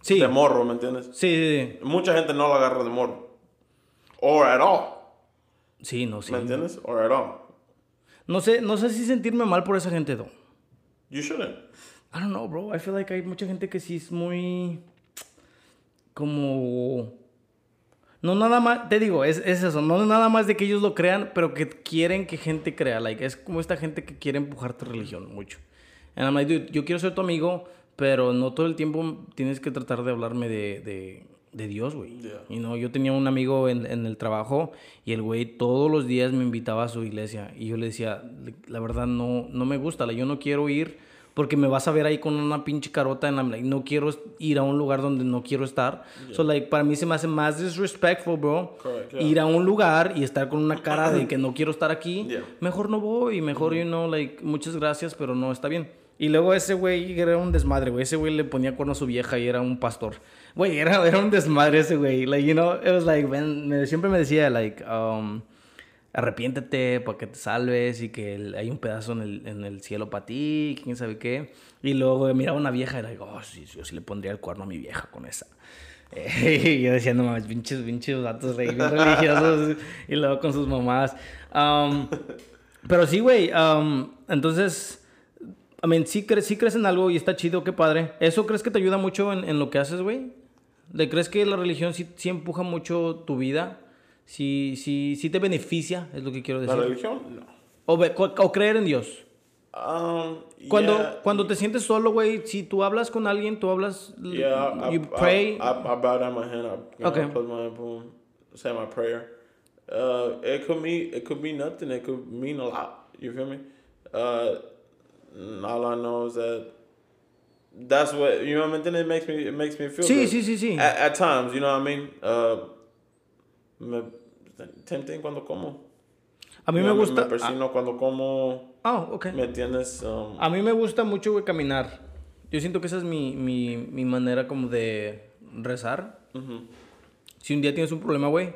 [SPEAKER 1] Sí.
[SPEAKER 2] De morro, ¿me entiendes?
[SPEAKER 1] Sí, sí,
[SPEAKER 2] Mucha gente no lo agarra de morro. Or at all.
[SPEAKER 1] sí. Sí, no, sí.
[SPEAKER 2] ¿Me entiendes? Or at all.
[SPEAKER 1] No sé, no sé si sentirme mal por esa gente, though.
[SPEAKER 2] You shouldn't.
[SPEAKER 1] I don't know, bro. I feel like hay mucha gente que sí es muy. como. No nada más, te digo, es, es eso, no nada más de que ellos lo crean, pero que quieren que gente crea. Like, es como esta gente que quiere empujar tu religión mucho. And I'm like, dude, yo quiero ser tu amigo, pero no todo el tiempo tienes que tratar de hablarme de, de, de Dios, güey.
[SPEAKER 2] Yeah.
[SPEAKER 1] Y no, yo tenía un amigo en, en el trabajo y el güey todos los días me invitaba a su iglesia. Y yo le decía, la verdad no, no me gusta, yo no quiero ir porque me vas a ver ahí con una pinche carota en la... like, no quiero ir a un lugar donde no quiero estar. So, like, para mí se me hace más disrespectful, bro.
[SPEAKER 2] Correct, yeah.
[SPEAKER 1] Ir a un lugar y estar con una cara de que no quiero estar aquí.
[SPEAKER 2] Yeah.
[SPEAKER 1] Mejor no voy. Mejor, you know, like, muchas gracias, pero no está bien. Y luego ese güey era un desmadre, güey. Ese güey le ponía cuerno a su vieja y era un pastor. Güey, era, era un desmadre ese güey. Like, you know, it was like, man, siempre me decía, like, um, arrepiéntete para que te salves y que hay un pedazo en el, en el cielo para ti, quién sabe qué. Y luego miraba una vieja y era like, oh, sí, yo sí le pondría el cuerno a mi vieja con esa. y yo decía, no mames, pinches, pinches datos bien religiosos. y luego con sus mamás. Um, pero sí, güey, um, entonces... I mean, sí, crees, sí crees en algo y está chido, qué padre. ¿Eso crees que te ayuda mucho en, en lo que haces, güey? ¿Le crees que la religión sí, sí empuja mucho tu vida? ¿Sí, sí, sí te beneficia? Es lo que quiero
[SPEAKER 2] La
[SPEAKER 1] decir.
[SPEAKER 2] religión, no.
[SPEAKER 1] O, o- creer en Dios.
[SPEAKER 2] Um,
[SPEAKER 1] Cuando,
[SPEAKER 2] yeah,
[SPEAKER 1] cuando te sientes solo, güey, si tú hablas con alguien, tú hablas,
[SPEAKER 2] yeah,
[SPEAKER 1] you
[SPEAKER 2] I,
[SPEAKER 1] pray.
[SPEAKER 2] I, I, I bow down my hand. I, know,
[SPEAKER 1] Okay.
[SPEAKER 2] I close my hand, boom, say my prayer. Uh, it could mean it could be nothing. It could mean a lot. You feel me? Uh, all I know is that that's what you know. What I mean, it makes me it makes me feel.
[SPEAKER 1] Sí,
[SPEAKER 2] good.
[SPEAKER 1] sí, sí, sí.
[SPEAKER 2] At, at times, you know what I mean. Uh, me tempting cuando como.
[SPEAKER 1] a mí me gusta...
[SPEAKER 2] Me persino cuando como.
[SPEAKER 1] Ah, ok.
[SPEAKER 2] ¿Me entiendes? Um,
[SPEAKER 1] A mí me gusta mucho, güey, caminar. Yo siento que esa es mi, mi, mi manera como de rezar. Si un día tienes un problema, güey,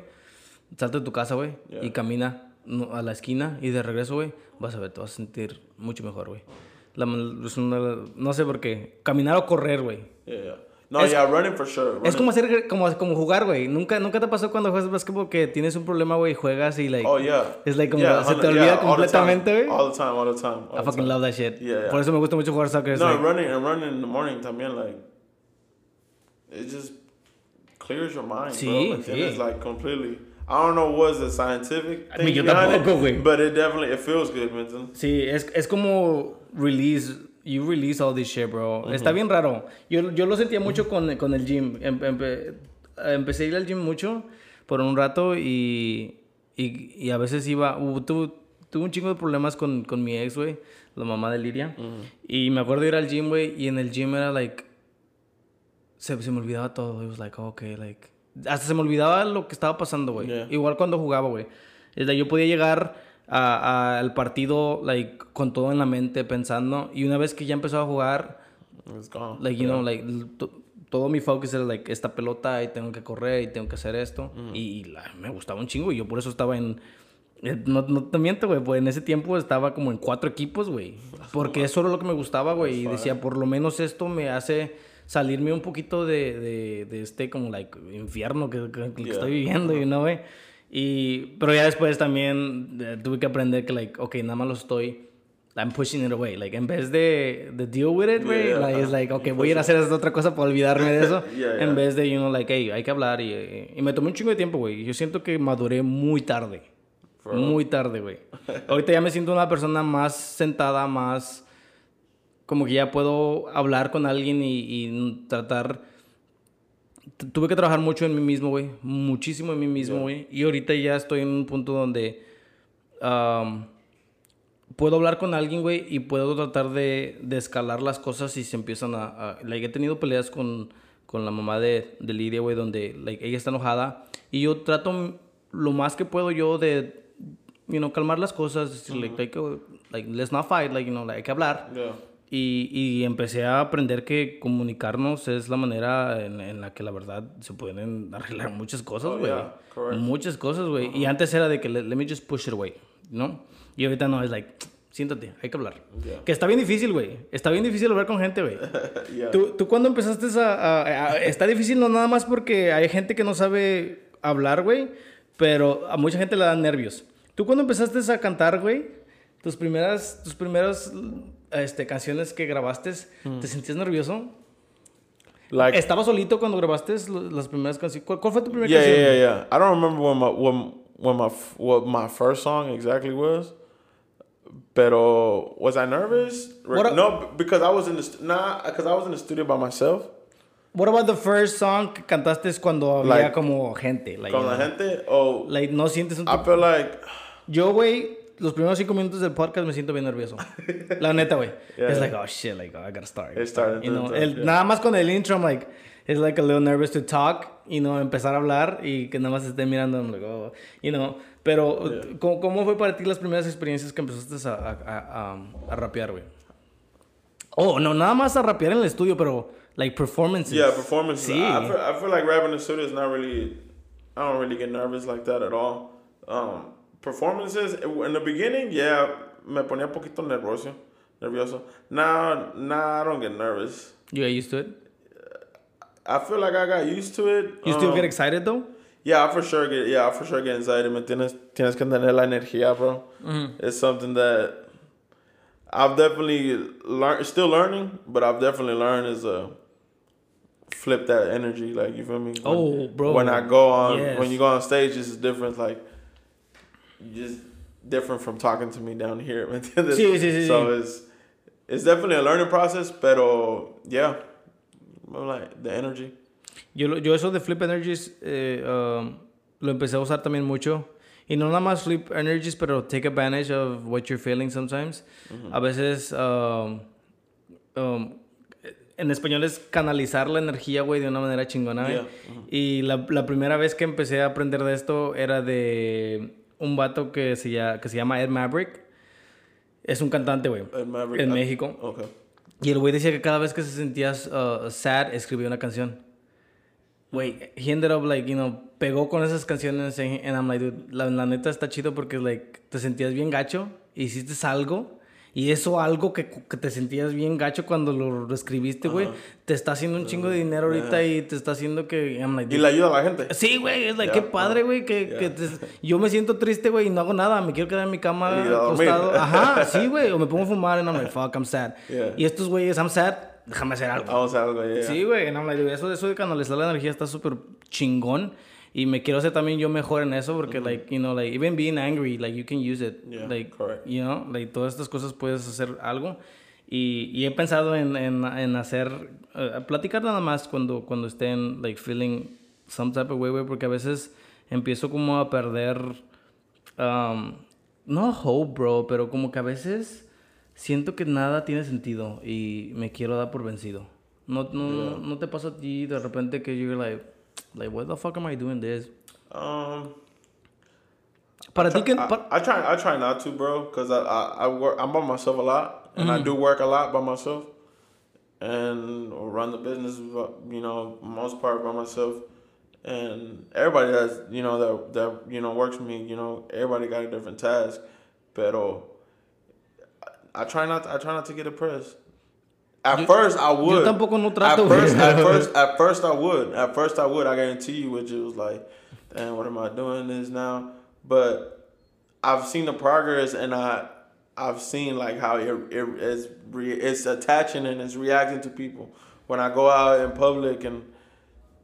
[SPEAKER 1] salta de tu casa, güey, y
[SPEAKER 2] Yeah.
[SPEAKER 1] camina no- a la esquina y de regreso, güey, vas a ver, te vas a sentir mucho mejor, güey. La man- es no sé por qué. Caminar o correr, güey.
[SPEAKER 2] yeah. No,
[SPEAKER 1] Es-
[SPEAKER 2] yeah, running for sure.
[SPEAKER 1] Es
[SPEAKER 2] running.
[SPEAKER 1] como hacer como, como jugar, güey. ¿Nunca, ¿Nunca te pasó cuando juegas básquetbol que tienes un problema, güey, juegas y, like...
[SPEAKER 2] Oh yeah.
[SPEAKER 1] Es like como
[SPEAKER 2] Yeah,
[SPEAKER 1] se te olvida completamente, güey.
[SPEAKER 2] All the time, all the time. all
[SPEAKER 1] I
[SPEAKER 2] the
[SPEAKER 1] fucking
[SPEAKER 2] time.
[SPEAKER 1] love that shit. Por eso me gusta mucho jugar soccer. es
[SPEAKER 2] No,
[SPEAKER 1] like-
[SPEAKER 2] running and running in the morning también like it just clears your mind,
[SPEAKER 1] Sí,
[SPEAKER 2] bro.
[SPEAKER 1] sí.
[SPEAKER 2] Like completely. I don't know what's the scientific
[SPEAKER 1] I
[SPEAKER 2] thing
[SPEAKER 1] mean, yo
[SPEAKER 2] behind
[SPEAKER 1] tampoco,
[SPEAKER 2] it,
[SPEAKER 1] güey.
[SPEAKER 2] but it definitely it feels good, ¿me entiendes?
[SPEAKER 1] Sí, es, es como release, you release all this shit, bro. Está bien raro. Yo, yo lo sentía mucho con, con el gym. Em- empe- eh, empecé a ir al gym mucho por un rato y, y, y a veces iba, uh, tuve, tuve un chingo de problemas con, con mi ex, güey, la mamá de Liria. Y me acuerdo de ir al gym, güey, y en el gym era like, se, se me olvidaba todo. It was like, okay, like, hasta se me olvidaba lo que estaba pasando, güey.
[SPEAKER 2] Yeah.
[SPEAKER 1] Igual cuando jugaba, güey. Yo podía llegar a- a- al partido, like, con todo en la mente, pensando. Y una vez que ya empezó a jugar,
[SPEAKER 2] It's gone.
[SPEAKER 1] like, you know, like, todo mi focus era, like, esta pelota y tengo que correr y tengo que hacer esto. Y, y la- me gustaba un chingo y yo por eso estaba en... eh, No, no te miento, güey, pues en ese tiempo estaba como en cuatro equipos, güey. Porque eso era lo que me gustaba, güey. Y decía, por lo menos esto me hace salirme un poquito de, de, de este como, like, infierno que, que- que
[SPEAKER 2] Yeah.
[SPEAKER 1] estoy viviendo, you know, güey. Y, pero ya después también eh, tuve que aprender que, like, ok, nada más lo estoy... I'm pushing it away. Like, en vez de, de deal with it, güey,
[SPEAKER 2] Yeah,
[SPEAKER 1] like, it's like, ok, voy a ir a hacer esta otra cosa para olvidarme de eso.
[SPEAKER 2] Yeah, yeah.
[SPEAKER 1] En vez de, you know, like, hey, hay que hablar. Y, y me tomó un chingo de tiempo, güey. Yo siento que maduré muy tarde.
[SPEAKER 2] For
[SPEAKER 1] Muy tarde, güey. Ahorita ya me siento una persona más sentada, más... Como que ya puedo hablar con alguien y, y tratar... Tu- Tuve que trabajar mucho en mí mismo, güey. Muchísimo en mí mismo, güey. Y ahorita ya estoy en un punto donde... um, puedo hablar con alguien, güey, y puedo tratar de, de escalar las cosas y se empiezan a... a- like, he tenido peleas con, con la mamá de, de Lidia, güey, donde like, ella está enojada y yo trato lo más que puedo yo de, you know, calmar las cosas, decirle, like, oh, like, let's not fight, like, you know, like, hay que hablar.
[SPEAKER 2] Yeah.
[SPEAKER 1] Y, y empecé a aprender que comunicarnos es la manera en, en la que la verdad se pueden arreglar muchas cosas,
[SPEAKER 2] Oh,
[SPEAKER 1] güey.
[SPEAKER 2] yeah, correct.
[SPEAKER 1] muchas cosas, güey. Y antes era de que let, let me just push it away, ¿no? Y ahorita no, es like, siéntate, hay que hablar.
[SPEAKER 2] Yeah.
[SPEAKER 1] Que está bien difícil, güey. Está bien difícil hablar con gente, güey.
[SPEAKER 2] yeah.
[SPEAKER 1] ¿Tú, ¿Tú cuando empezaste a, a- a- Está difícil no nada más porque hay gente que no sabe hablar, güey, pero a mucha gente le dan nervios. ¿Tú cuando empezaste a cantar, güey, tus primeras, tus primeras este, canciones que grabaste, ¿te sentías nervioso?
[SPEAKER 2] Like
[SPEAKER 1] ¿Estabas solito cuando grabaste las primeras canciones? ¿Cuál, cuál fue tu primera
[SPEAKER 2] yeah,
[SPEAKER 1] canción?
[SPEAKER 2] yeah, yeah, yeah. I don't remember what my what my what my first song exactly was. Pero was I nervous?
[SPEAKER 1] What
[SPEAKER 2] no, because I was in the nah, because I was in the studio by myself.
[SPEAKER 1] What about the first song que cantaste cuando había
[SPEAKER 2] Like-
[SPEAKER 1] como gente? Like,
[SPEAKER 2] Con la
[SPEAKER 1] know,
[SPEAKER 2] gente. Oh,
[SPEAKER 1] like, no sientes un...
[SPEAKER 2] I feel like
[SPEAKER 1] Yo, güey, los primeros cinco minutos del podcast me siento bien nervioso. La neta, güey.
[SPEAKER 2] Yeah.
[SPEAKER 1] It's like, oh shit, like, oh, I gotta start.
[SPEAKER 2] It's starting
[SPEAKER 1] You know, el-
[SPEAKER 2] yeah.
[SPEAKER 1] Nada más con el intro, I'm like, it's like a little nervous to talk, you know, empezar a hablar y que nada más esté mirando, I'm like, oh, you know. Pero,
[SPEAKER 2] Yeah.
[SPEAKER 1] ¿cómo, cómo fue para ti las primeras experiencias que empezaste a, a, a, a- a rapear, güey? Oh, no, nada más a rapear en el estudio, pero, like, performances.
[SPEAKER 2] yeah, performances.
[SPEAKER 1] Sí.
[SPEAKER 2] I feel, I feel like rapping in the studio is not really. I don't really get nervous like that at all. Um, performances in the beginning, yeah, me ponía un poquito nervioso. Nervioso. Now, now I don't get nervous.
[SPEAKER 1] You get used to it?
[SPEAKER 2] I feel like I got used to it.
[SPEAKER 1] You still
[SPEAKER 2] Um,
[SPEAKER 1] get excited, though?
[SPEAKER 2] Yeah, I for sure get. Yeah, I for sure get anxiety. Me tienes, tienes que tener la energía, bro. It's something that I've definitely learned. Still learning, but I've definitely learned is uh flip that energy. Like you feel me? When-
[SPEAKER 1] Oh, bro.
[SPEAKER 2] When I go on,
[SPEAKER 1] Yes.
[SPEAKER 2] when you go on stage, it's different. Like just different from talking to me down here. ¿me entiendes?
[SPEAKER 1] Sí, sí, sí,
[SPEAKER 2] So
[SPEAKER 1] sí.
[SPEAKER 2] it's it's definitely a learning process, pero yeah, like the energy.
[SPEAKER 1] Yo, yo eso de Flip Energies eh, um, lo empecé a usar también mucho. Y no nada más Flip Energies, pero take advantage of what you're feeling sometimes. A veces, um, um, en español es canalizar la energía, güey, de una manera chingona. Y la, la primera vez que empecé a aprender de esto era de un vato que se, llama, que se llama Ed Maverick. Es un cantante, güey.
[SPEAKER 2] Ed Maverick,
[SPEAKER 1] En
[SPEAKER 2] I-
[SPEAKER 1] México.
[SPEAKER 2] Okay.
[SPEAKER 1] Y el güey decía que cada vez que se sentía uh, sad, escribía una canción. Güey, he ended up, like, you know, pegó con esas canciones and and I'm like, dude, la, la neta está chido porque, like, te sentías bien gacho, hiciste algo, y eso algo que, que te sentías bien gacho cuando lo escribiste, güey, te está haciendo un chingo de dinero ahorita y te está haciendo que, like,
[SPEAKER 2] Y le ayuda a la gente.
[SPEAKER 1] Sí, güey, es like,
[SPEAKER 2] Yeah,
[SPEAKER 1] qué padre, güey, que,
[SPEAKER 2] yeah.
[SPEAKER 1] que te- yo me siento triste, güey, y no hago nada, me quiero quedar en mi cama
[SPEAKER 2] Y
[SPEAKER 1] acostado. Ajá, sí, güey, o me pongo a fumar and I'm like, fuck, I'm sad.
[SPEAKER 2] Yeah.
[SPEAKER 1] Y estos güeyes, I'm sad, déjame hacer algo.
[SPEAKER 2] Vamos a algo, yeah.
[SPEAKER 1] Sí, güey, I'm like, eso, eso de canalizar la energía está súper chingón. Y me quiero hacer también yo mejor en eso porque, like, you know, like, even being angry, like, you can use it.
[SPEAKER 2] Yeah,
[SPEAKER 1] like,
[SPEAKER 2] correct.
[SPEAKER 1] you know, like, todas estas cosas puedes hacer algo. Y, y he pensado en, en, en hacer, eh, platicar nada más cuando, cuando estén, like, feeling some type of way, güey, porque a veces empiezo como a perder, um, no hope, bro, pero como que a veces siento que nada tiene sentido y me quiero dar por vencido. No, no, no te pasa a ti de repente que you're like, like, what the fuck am I doing this?
[SPEAKER 2] Um,
[SPEAKER 1] Para ti que...
[SPEAKER 2] I,
[SPEAKER 1] pa-
[SPEAKER 2] I try I try not to, bro, because I, I I work I'm by myself a lot, and I do work a lot by myself, and run the business, you know, most part by myself, and everybody that's you know that that you know works with me, you know, everybody got a different task, but I, I try not I try not to get depressed. At
[SPEAKER 1] Yo-
[SPEAKER 2] first, I would.
[SPEAKER 1] tampoco no trato,
[SPEAKER 2] At first, at first, at first, I would. At first, I would. I guarantee you, which it was like, damn, what am I doing this now? But I've seen the progress, and I, I've seen like how it, it it's re, it's attaching and it's reacting to people. When I go out in public and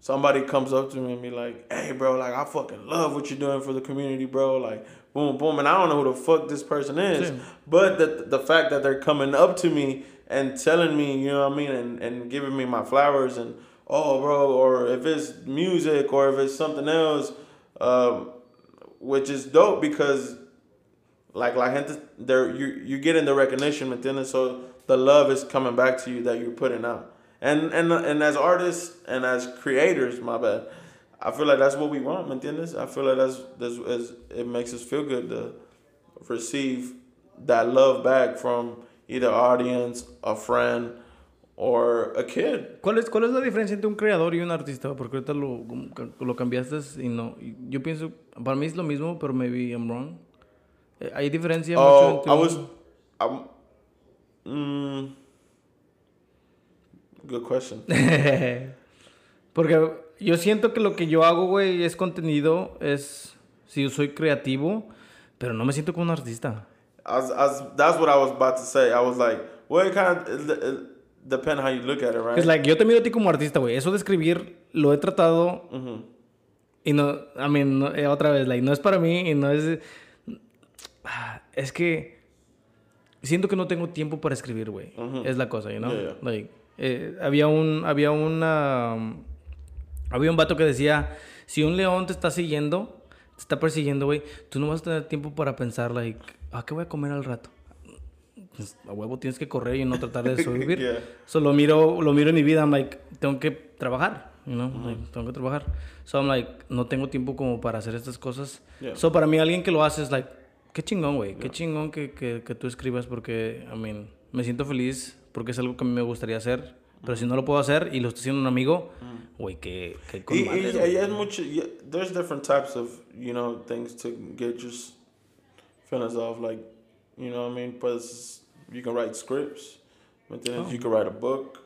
[SPEAKER 2] somebody comes up to me and be like, "Hey, bro, like I fucking love what you're doing for the community, bro." Like, boom, boom, and I don't know who the fuck this person is,
[SPEAKER 1] Yeah.
[SPEAKER 2] but the the fact that they're coming up to me and telling me, you know what I mean, and and giving me my flowers and oh, bro, or if it's music or if it's something else, um, which is dope because like la gente there you you getting the recognition within it so the love is coming back to you that you're putting out and and and as artists and as creators my bad i feel like that's what we want ¿me entiendes? i feel like that's that's is, it makes us feel good to receive that love back from either audience a friend or a kid
[SPEAKER 1] ¿Cuál es, ¿Cuál es la diferencia entre un creador y un artista? Porque ahorita lo, lo cambiaste y no. Yo pienso, para mí es lo mismo, pero maybe I'm wrong. Eh, ¿Hay diferencia mucho
[SPEAKER 2] oh
[SPEAKER 1] entre
[SPEAKER 2] i
[SPEAKER 1] un-
[SPEAKER 2] was i'm mm, good question
[SPEAKER 1] Porque yo siento que lo que yo hago, güey, es contenido, es... Si yo soy creativo, pero no me siento como un artista.
[SPEAKER 2] I was, I was, that's what I was about to say. I was like, well, it kind of it, it depend how you look at it, right?
[SPEAKER 1] Es like, yo te miro a ti como artista, güey. Eso de escribir lo he tratado y no... I mean, no- eh, otra vez, like, no es para mí y no es... Ah, Es que siento que no tengo tiempo para escribir, güey. Es la cosa, you know?
[SPEAKER 2] Yeah, yeah.
[SPEAKER 1] Like, eh, había un... Había una... había un vato que decía, si un león te está siguiendo, te está persiguiendo, güey, tú no vas a tener tiempo para pensar, like, ¿a qué voy a comer al rato? Pues, a huevo tienes que correr y no tratar de sobrevivir.
[SPEAKER 2] Yeah.
[SPEAKER 1] So lo miro, lo miro en mi vida, I'm like, tengo que trabajar, you know, like, tengo que trabajar. So I'm like, no tengo tiempo como para hacer estas cosas.
[SPEAKER 2] Yeah.
[SPEAKER 1] So para mí alguien que lo hace es like, qué chingón, güey, qué chingón que, que, que tú escribas porque, I mean, me siento feliz porque es algo que a mí me gustaría hacer. Pero si no lo puedo hacer y lo está haciendo un amigo, güey, que, que con
[SPEAKER 2] Y, y, y hay mucho, there's different types of, you know, things to get s- feelings off. Like, you know what I mean? Pues, you can write scripts. ¿Me entiendes? Oh. You can write a book.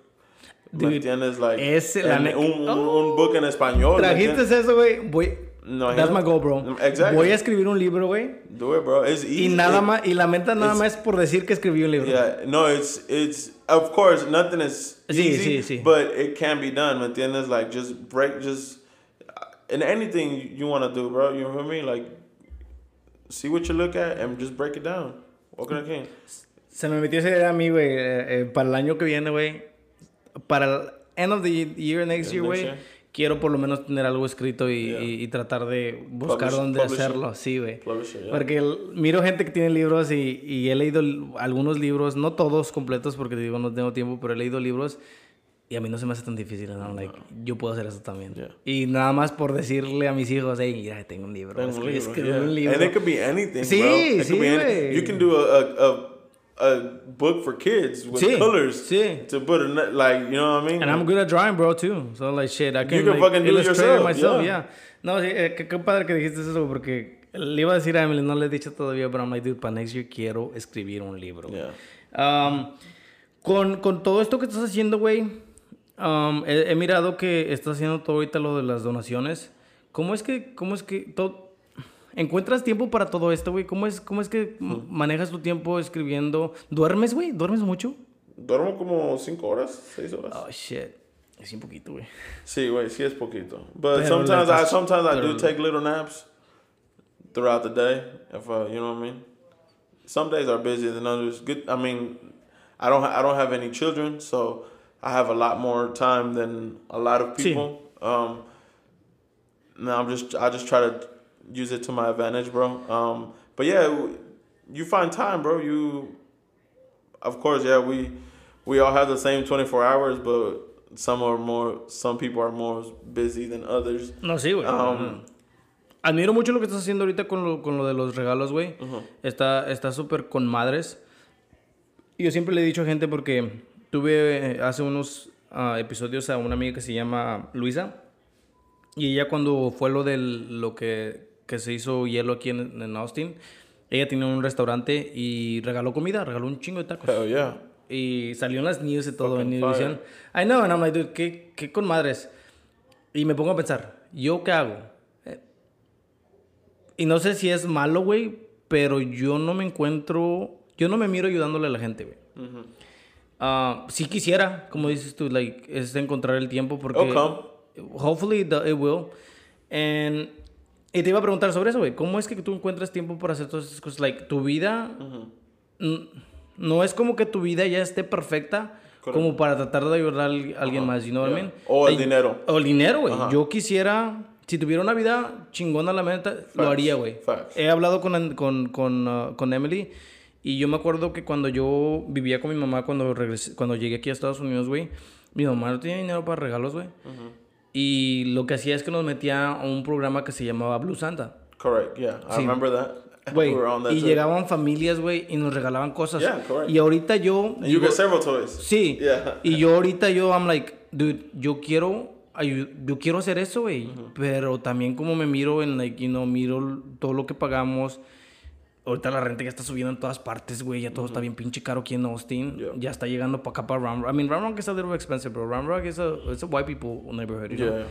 [SPEAKER 2] ¿Me
[SPEAKER 1] Dude,
[SPEAKER 2] entiendes? Like,
[SPEAKER 1] ese, la
[SPEAKER 2] un, un, un book en español. ¿me
[SPEAKER 1] Trajiste eso, güey, voy...
[SPEAKER 2] No,
[SPEAKER 1] That's my goal, bro.
[SPEAKER 2] Exactly.
[SPEAKER 1] Voy a escribir un libro, güey.
[SPEAKER 2] Do it, bro. It's easy.
[SPEAKER 1] Y nada
[SPEAKER 2] It-
[SPEAKER 1] más, y la meta nada
[SPEAKER 2] it's-
[SPEAKER 1] más es por decir que escribí un libro.
[SPEAKER 2] Yeah, no, it's it's of course nothing is
[SPEAKER 1] Sí,
[SPEAKER 2] easy,
[SPEAKER 1] sí, sí.
[SPEAKER 2] but it can be done. ¿Me entiendes? Like just break, just uh, in anything you want to do, bro. You know what I mean? Like see what you look at and just break it down. The king.
[SPEAKER 1] Se me metió esa idea a mí, güey, eh, eh, para el año que viene, güey. Para el end of the year, next year, güey. Quiero por lo menos tener algo escrito y,
[SPEAKER 2] Yeah.
[SPEAKER 1] y- y tratar de buscar
[SPEAKER 2] Publish-
[SPEAKER 1] dónde
[SPEAKER 2] publish it.
[SPEAKER 1] hacerlo. Sí, güey.
[SPEAKER 2] Yeah.
[SPEAKER 1] Porque el- miro gente que tiene libros y, y he leído algunos libros, no todos completos porque digo no tengo tiempo, pero he leído libros y a mí no se me hace tan difícil, ¿no? Like, yo puedo hacer eso también.
[SPEAKER 2] Yeah.
[SPEAKER 1] Y nada más por decirle a mis hijos, hey, mira, tengo un libro.
[SPEAKER 2] Tengo libro,
[SPEAKER 1] escribí
[SPEAKER 2] yeah.
[SPEAKER 1] un libro.
[SPEAKER 2] And it could be anything,
[SPEAKER 1] Sí,
[SPEAKER 2] bro. It
[SPEAKER 1] sí,
[SPEAKER 2] could be any-. You can do a, a, a, book for kids with
[SPEAKER 1] Sí,
[SPEAKER 2] colors.
[SPEAKER 1] sí.
[SPEAKER 2] To put a, like, you know what I mean?
[SPEAKER 1] And I'm good at drawing, bro, too. So, like, shit, I can,
[SPEAKER 2] can
[SPEAKER 1] like,
[SPEAKER 2] fucking do it yourself,
[SPEAKER 1] myself,
[SPEAKER 2] yeah.
[SPEAKER 1] yeah. No, sí, eh, qué, qué padre que dijiste eso, porque le iba a decir a Emily, no le he dicho todavía, pero I'm like, dude, para next year quiero escribir un libro.
[SPEAKER 2] Yeah.
[SPEAKER 1] Um, con, con todo esto que estás haciendo, güey, um, he, he mirado que estás haciendo todo ahorita lo de las donaciones. ¿Cómo es que, cómo es que todo... ¿Encuentras tiempo para todo esto, güey? ¿Cómo es, ¿Cómo es que manejas tu tiempo escribiendo? ¿Duermes, güey? ¿Duermes mucho?
[SPEAKER 2] Duermo como cinco horas, seis horas.
[SPEAKER 1] Oh, shit. Es un poquito, güey.
[SPEAKER 2] Sí, güey, sí es poquito. But
[SPEAKER 1] Pero
[SPEAKER 2] sometimes I sometimes I do take little naps throughout the day. If uh, you know what I mean. Some days are busier than others. Good. I mean, I don't I don't have any children, so I have a lot more time than a lot of
[SPEAKER 1] Sí.
[SPEAKER 2] people. Um, no, I'm just I just try to use it to my advantage, bro. Um, but yeah, you find time, bro. You, of course, yeah, we we all have the same 24 hours, but some are more, some people are more busy than others.
[SPEAKER 1] No, sí, güey.
[SPEAKER 2] Um,
[SPEAKER 1] Admiro mucho lo que estás haciendo ahorita con lo, con lo de los regalos, güey.
[SPEAKER 2] Ujú.
[SPEAKER 1] Está está súper con madres. Y yo siempre le he dicho a gente porque tuve eh, hace unos ah, episodios a una amiga que se llama Luisa. Y ella cuando fue lo de lo que, que se hizo hielo aquí en, en Austin, ella tenía un restaurante y regaló comida, regaló un chingo de tacos.
[SPEAKER 2] hell yeah.
[SPEAKER 1] Y salió en las news y todo en
[SPEAKER 2] Fucking
[SPEAKER 1] Univision. I know, and I'm like, dude, ¿qué, qué con madres. Y me pongo a pensar, ¿yo qué hago? Eh, y no sé si es malo, güey, pero yo no me encuentro, yo no me miro ayudándole a la gente, güey.
[SPEAKER 2] Mm-hmm.
[SPEAKER 1] Ah, si quisiera, como dices tú, like, es de encontrar el tiempo porque...
[SPEAKER 2] Come.
[SPEAKER 1] Hopefully the- it will. And, y te iba a preguntar sobre eso, güey. ¿Cómo es que tú encuentras tiempo para hacer todas esas cosas? Like, tu vida... No es como que tu vida ya esté perfecta
[SPEAKER 2] Correcto.
[SPEAKER 1] como para tratar de ayudar a al- alguien más, you know what I mean?
[SPEAKER 2] O el dinero.
[SPEAKER 1] O el dinero, güey.
[SPEAKER 2] Ajá.
[SPEAKER 1] Yo quisiera... Si tuviera una vida chingona la meta, lo
[SPEAKER 2] Facts.
[SPEAKER 1] haría, güey. He hablado con, con, con, uh, con Emily y yo me acuerdo que cuando yo vivía con mi mamá, cuando, regresé, cuando llegué aquí a Estados Unidos, güey, mi mamá no tenía dinero para regalos, güey. Y lo que hacía es que nos metía a un programa que se llamaba Blue Santa.
[SPEAKER 2] Correct. Yeah, I
[SPEAKER 1] Sí.
[SPEAKER 2] remember that.
[SPEAKER 1] Güey,
[SPEAKER 2] we were on that
[SPEAKER 1] y
[SPEAKER 2] too.
[SPEAKER 1] llegaban familias, güey, y nos regalaban cosas.
[SPEAKER 2] Yeah, correct.
[SPEAKER 1] Y ahorita yo...
[SPEAKER 2] And you
[SPEAKER 1] digo-
[SPEAKER 2] get several toys.
[SPEAKER 1] Sí.
[SPEAKER 2] Yeah.
[SPEAKER 1] Y yo ahorita yo, I'm like, dude, yo quiero, yo quiero hacer eso, güey. Pero también como me miro en, like, you know, miro todo lo que pagamos. Ahorita la renta ya está subiendo en todas partes, güey. Ya todo está bien pinche caro aquí en Austin.
[SPEAKER 2] Yeah.
[SPEAKER 1] Ya está llegando para acá, para Ramrock. I mean, Ramrock is a little expensive, bro. Ramrock is a, it's a white people neighborhood, you know?
[SPEAKER 2] Yeah.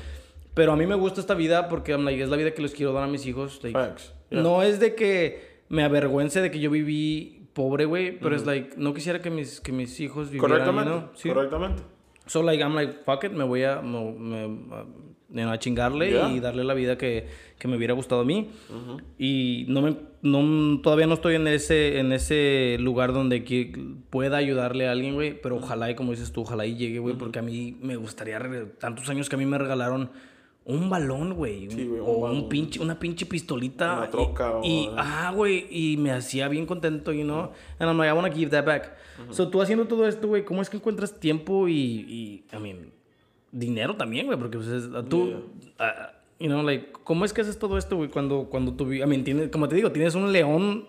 [SPEAKER 1] Pero a mí me gusta esta vida porque I'm like, es la vida que les quiero dar a mis hijos. like. No es de que me avergüence de que yo viví pobre, güey. Pero es like, no quisiera que mis, que mis hijos vivieran,
[SPEAKER 2] Correctamente.
[SPEAKER 1] know? Sí.
[SPEAKER 2] Correctamente.
[SPEAKER 1] So like I'm like fuck it, me voy a me, me- uh, know, a chingarle
[SPEAKER 2] Yeah.
[SPEAKER 1] y darle la vida que, que me hubiera gustado a mí. Y no me no todavía no estoy en ese en ese lugar donde que pueda ayudarle a alguien, güey, pero ojalá y como dices tú, ojalá y llegue, güey, porque a mí me gustaría tantos años que a mí me regalaron un balón, güey,
[SPEAKER 2] Sí, un
[SPEAKER 1] o un pinche una pinche pistolita
[SPEAKER 2] Una
[SPEAKER 1] y-
[SPEAKER 2] troca o-
[SPEAKER 1] y, ah, güey, y me hacía bien contento, you know. And I'm like I want to give that back. So tú haciendo todo esto, güey, ¿cómo es que encuentras tiempo y, y I mean, dinero también, güey, porque pues, es- tú, ah, you know, like, ¿cómo es que haces todo esto, güey, cuando, cuando tú, I mean, tienes, como te digo, tienes un león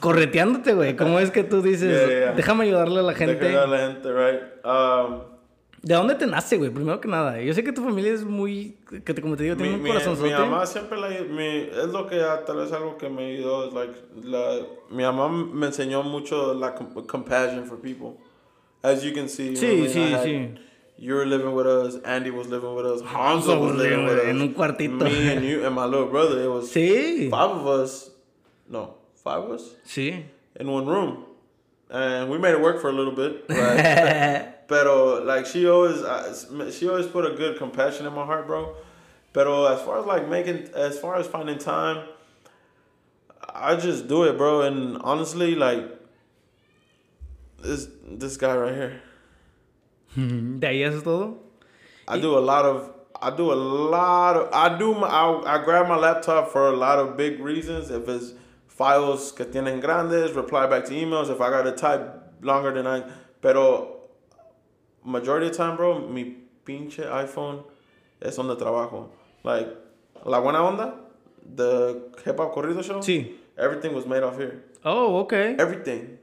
[SPEAKER 1] correteándote, güey, ¿cómo es que tú dices,
[SPEAKER 2] Yeah, yeah, yeah.
[SPEAKER 1] déjame ayudarle a la
[SPEAKER 2] Gente.
[SPEAKER 1] gente?
[SPEAKER 2] a la gente, right? Um,
[SPEAKER 1] ¿De dónde te nace, güey? Primero que nada, yo sé que tu familia es muy, que te, como te digo,
[SPEAKER 2] mi,
[SPEAKER 1] tiene un corazón
[SPEAKER 2] mi mamá siempre la, mi, es lo que ah, tal vez algo que me ayudó es like la, mi mamá me enseñó mucho la com- compassion for people as you can see you
[SPEAKER 1] Sí,
[SPEAKER 2] know what I
[SPEAKER 1] sí?
[SPEAKER 2] I had-
[SPEAKER 1] sí.
[SPEAKER 2] You were living with us Andy was living with us Hanzo
[SPEAKER 1] Hanzo
[SPEAKER 2] was living with us
[SPEAKER 1] en un cuartito.
[SPEAKER 2] me and you and my little brother it was
[SPEAKER 1] Sí,
[SPEAKER 2] five of us no five of us
[SPEAKER 1] sí.
[SPEAKER 2] in one room and we made it work for a little bit right? Pero like she always, uh, she always put a good compassion in my heart, bro. Pero as far as like making, as far as finding time, I just do it, bro. And honestly, like this this guy right here,
[SPEAKER 1] ¿De ahí haces todo?
[SPEAKER 2] I do a lot of. I do a lot of. I do. My, I, I grab my laptop for a lot of big reasons. If it's files que tienen grandes, reply back to emails. If I gotta type longer than I. Pero majority of the time, bro, mi pinche iPhone es donde trabajo. Like, La Buena Onda, the hip hop corrido show.
[SPEAKER 1] Sí.
[SPEAKER 2] Everything was made off here.
[SPEAKER 1] Oh, ok.
[SPEAKER 2] Everything,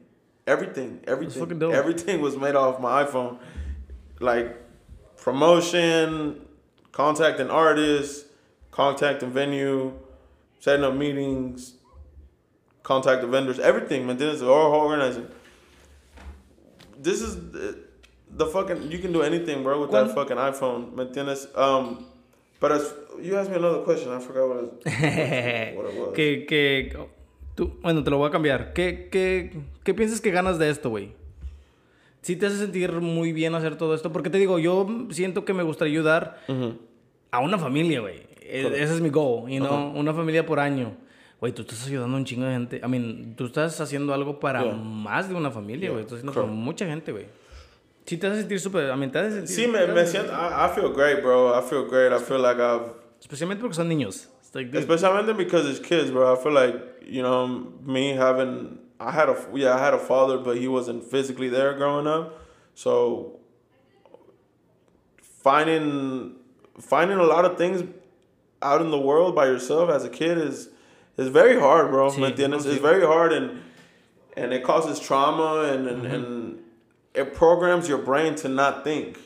[SPEAKER 2] everything, everything, everything was made off my iPhone. Like promotion, contacting artists, contacting venue, setting up meetings, contacting vendors, everything. Man, this is all organizing. This is the, fucking. You can do anything, bro, with that fucking iPhone. ¿Me? Um, but as you asked me another question, I forgot what it, what it was.
[SPEAKER 1] que, que, tú, bueno, te lo voy a cambiar. ¿Qué, qué, qué piensas que ganas de esto, güey? ¿Sí te hace sentir muy bien hacer todo esto? Porque te digo, yo siento que me gustaría ayudar a una familia, güey. E-. Ese es mi goal, you know? Una familia por año. Güey, tú estás ayudando a un chingo de gente. I mean, tú estás haciendo algo para
[SPEAKER 2] Yeah.
[SPEAKER 1] más de una familia, güey.
[SPEAKER 2] Yeah,
[SPEAKER 1] Estás haciendo para mucha gente, güey. Sí te hace sentir súper... I mean, te hace sentir...
[SPEAKER 2] Sí, me, me siento, I, I feel great, bro. I feel great. I feel like I've
[SPEAKER 1] Especialmente porque son niños. Like,
[SPEAKER 2] Especially because it's kids, bro. I feel like you know me having I had a yeah I had a father, but he wasn't physically there growing up. So finding finding a lot of things out in the world by yourself as a kid is is very hard, bro.
[SPEAKER 1] Sí,
[SPEAKER 2] ¿Me
[SPEAKER 1] sí.
[SPEAKER 2] It's very hard and and it causes trauma and and, and it programs your brain to not think.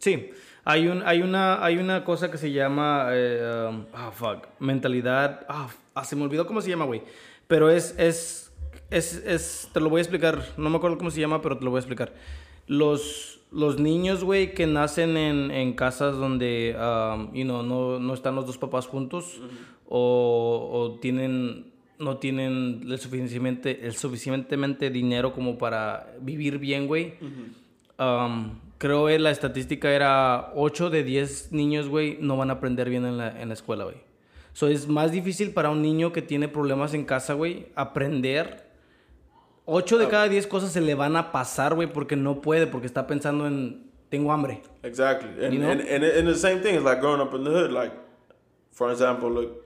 [SPEAKER 1] Sí, hay, un, hay, una, hay una cosa que se llama. eh, um, ah, fuck. Mentalidad. Ah, ah, se me olvidó cómo se llama, güey. Pero es, es, es, es. Te lo voy a explicar. No me acuerdo cómo se llama, pero te lo voy a explicar. Los, los niños, güey, que nacen en, en casas donde, um, you know, no, no están los dos papás juntos o, o tienen no tienen el suficientemente, el suficientemente dinero como para vivir bien, güey. Um, creo que la estadística era 8 de 10 niños, güey, no van a aprender bien en la, en la escuela, güey. So, es más difícil para un niño que tiene problemas en casa, güey, aprender. 8 de ah, cada 10 cosas se le van a pasar, güey, porque no puede, porque está pensando en, tengo hambre.
[SPEAKER 2] Exactly, and
[SPEAKER 1] You know?
[SPEAKER 2] and, and and the same thing is like growing up in the hood. Like, for example, look,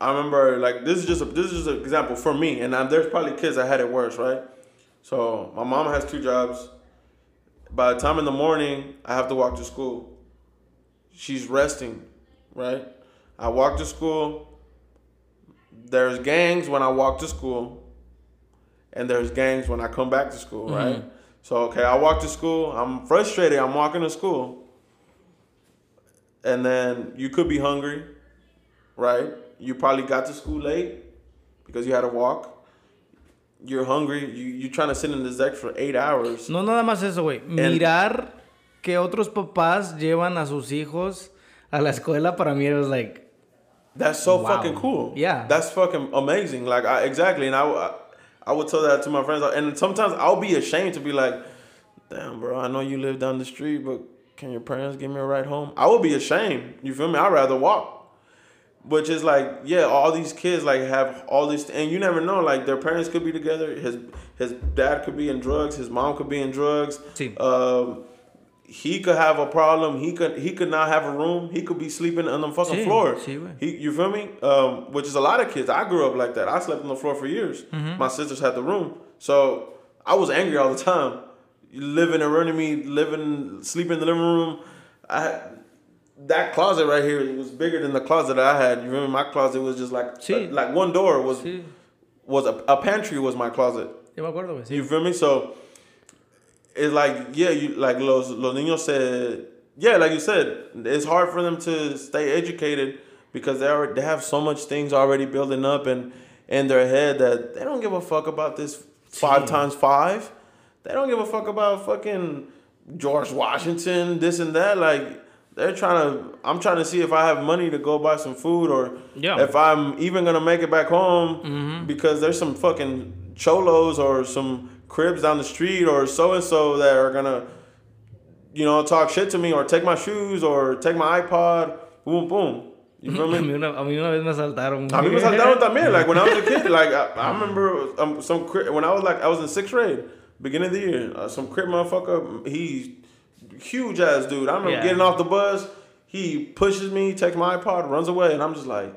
[SPEAKER 2] I remember like this is just a, this is just an example for me, and i there's probably kids that had it worse, right? So my mom has two jobs. By the time in the morning, I have to walk to school. She's resting, right? I walk to school. There's gangs when I walk to school, and there's gangs when I come back to school, mm-hmm. right? So okay, I walk to school. I'm frustrated. I'm walking to school, and then you could be hungry, right? You probably got to school late because you had to walk. You're hungry. You you're trying to sit in this deck for eight hours.
[SPEAKER 1] No nada más eso, güey. Mirar que otros papás llevan a sus hijos a la escuela para mí es like,
[SPEAKER 2] That's so
[SPEAKER 1] Wow.
[SPEAKER 2] fucking cool.
[SPEAKER 1] Yeah.
[SPEAKER 2] That's fucking amazing. Like I exactly, and I, I I would tell that to my friends, and sometimes I'll be ashamed to be like, "Damn, bro, I know you live down the street, but can your parents give me a ride home?" I would be ashamed. You feel me? I'd rather walk. Which is like, yeah, all these kids like have all this, and you never know. Like their parents could be together. His his dad could be in drugs. His mom could be in drugs.
[SPEAKER 1] Sí.
[SPEAKER 2] Um, he could have a problem. He could he could not have a room. He could be sleeping on the fucking
[SPEAKER 1] Sí,
[SPEAKER 2] floor.
[SPEAKER 1] sí.
[SPEAKER 2] He, you feel me? Um, which is a lot of kids. I grew up like that. I slept on the floor for years.
[SPEAKER 1] Mm-hmm.
[SPEAKER 2] My sisters had the room, so I was angry all the time. Living and running me, living, sleeping in the living room. I that closet right here was bigger than the closet I had. You remember my closet was just like
[SPEAKER 1] Sí.
[SPEAKER 2] like one door was was a, a pantry was my closet.
[SPEAKER 1] yo me acuerdo. Sí.
[SPEAKER 2] You feel me? So it's like yeah, you like los los niños said yeah, like you said, it's hard for them to stay educated because they already they have so much things already building up and in their head that they don't give a fuck about this five times five. They don't give a fuck about fucking George Washington, this and that. Like they're trying to. I'm trying to see if I have money to go buy some food or
[SPEAKER 1] Yeah.
[SPEAKER 2] if I'm even gonna make it back home mm-hmm. because there's some fucking cholos or some cribs down the street or so and so that are gonna, you know, talk shit to me or take my shoes or take my iPod. Boom, boom. You feel
[SPEAKER 1] A
[SPEAKER 2] me?
[SPEAKER 1] mí, una, a mí una vez me asaltaron.
[SPEAKER 2] A mí me saltaron también. Like when I was a kid, like I, I remember um, some cri- when I was like I was in sixth grade, beginning of the year. Uh, some crib motherfucker, he huge ass dude. I remember
[SPEAKER 1] Yeah.
[SPEAKER 2] getting off the bus. He pushes me, takes my iPod, runs away, and I'm just like,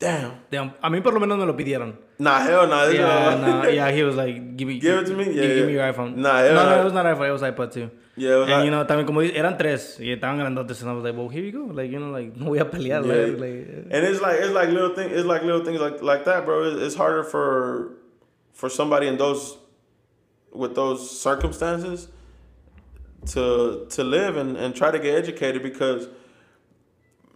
[SPEAKER 2] damn.
[SPEAKER 1] Damn, A mí por lo menos me lo pidieron.
[SPEAKER 2] Nah, hell nah.
[SPEAKER 1] Yeah, no, yeah, he was like, give me,
[SPEAKER 2] Give it to me?
[SPEAKER 1] give,
[SPEAKER 2] Yeah,
[SPEAKER 1] give me your iPhone.
[SPEAKER 2] Nah, yeah,
[SPEAKER 1] no, no,
[SPEAKER 2] nah.
[SPEAKER 1] it was not iPhone, it was iPod too.
[SPEAKER 2] Yeah, it was
[SPEAKER 1] and
[SPEAKER 2] like-
[SPEAKER 1] you know, también como eran tres y estaban grandotes, and I was like, well, here you go, like, you know, like, no voy a pelear,
[SPEAKER 2] Yeah.
[SPEAKER 1] like, like,
[SPEAKER 2] and it's like it's like little thing. It's like little things like like that, bro. It's, it's harder for for somebody in those with those circumstances to to live and, and try to get educated because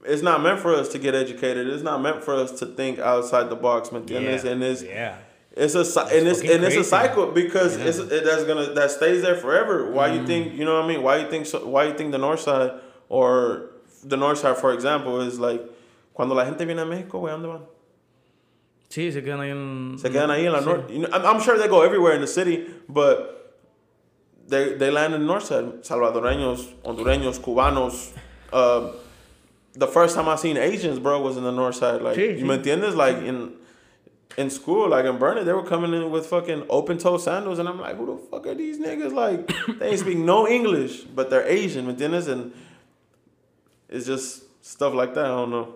[SPEAKER 2] it's not meant for us to get educated. It's not meant for us to think outside the box, ¿me entiendes? And it's
[SPEAKER 1] yeah.
[SPEAKER 2] it's a cy- and it's and it's a cycle because it's it, that's gonna that stays there forever. Why you think you know what I mean? Why you think so, why you think the north side or the north side, for example, is like cuando la gente viene a México, güey, ¿a dónde van?
[SPEAKER 1] Sí, se quedan ahí en...
[SPEAKER 2] Se quedan ahí en la
[SPEAKER 1] Sí.
[SPEAKER 2] north. You know, I'm, I'm sure they go everywhere in the city, but they they land in the north side. Salvadoreños, Hondureños, Cubanos. Uh, the first time I seen Asians, bro, was in the north side. Like,
[SPEAKER 1] Sí,
[SPEAKER 2] you entiendes? Like in in school, like in Burnett, they were coming in with fucking open toe sandals, and I'm like, who the fuck are these niggas? Like, they ain't speak no English, but they're Asian, ¿me entiendes? And it's just stuff like that. I don't know.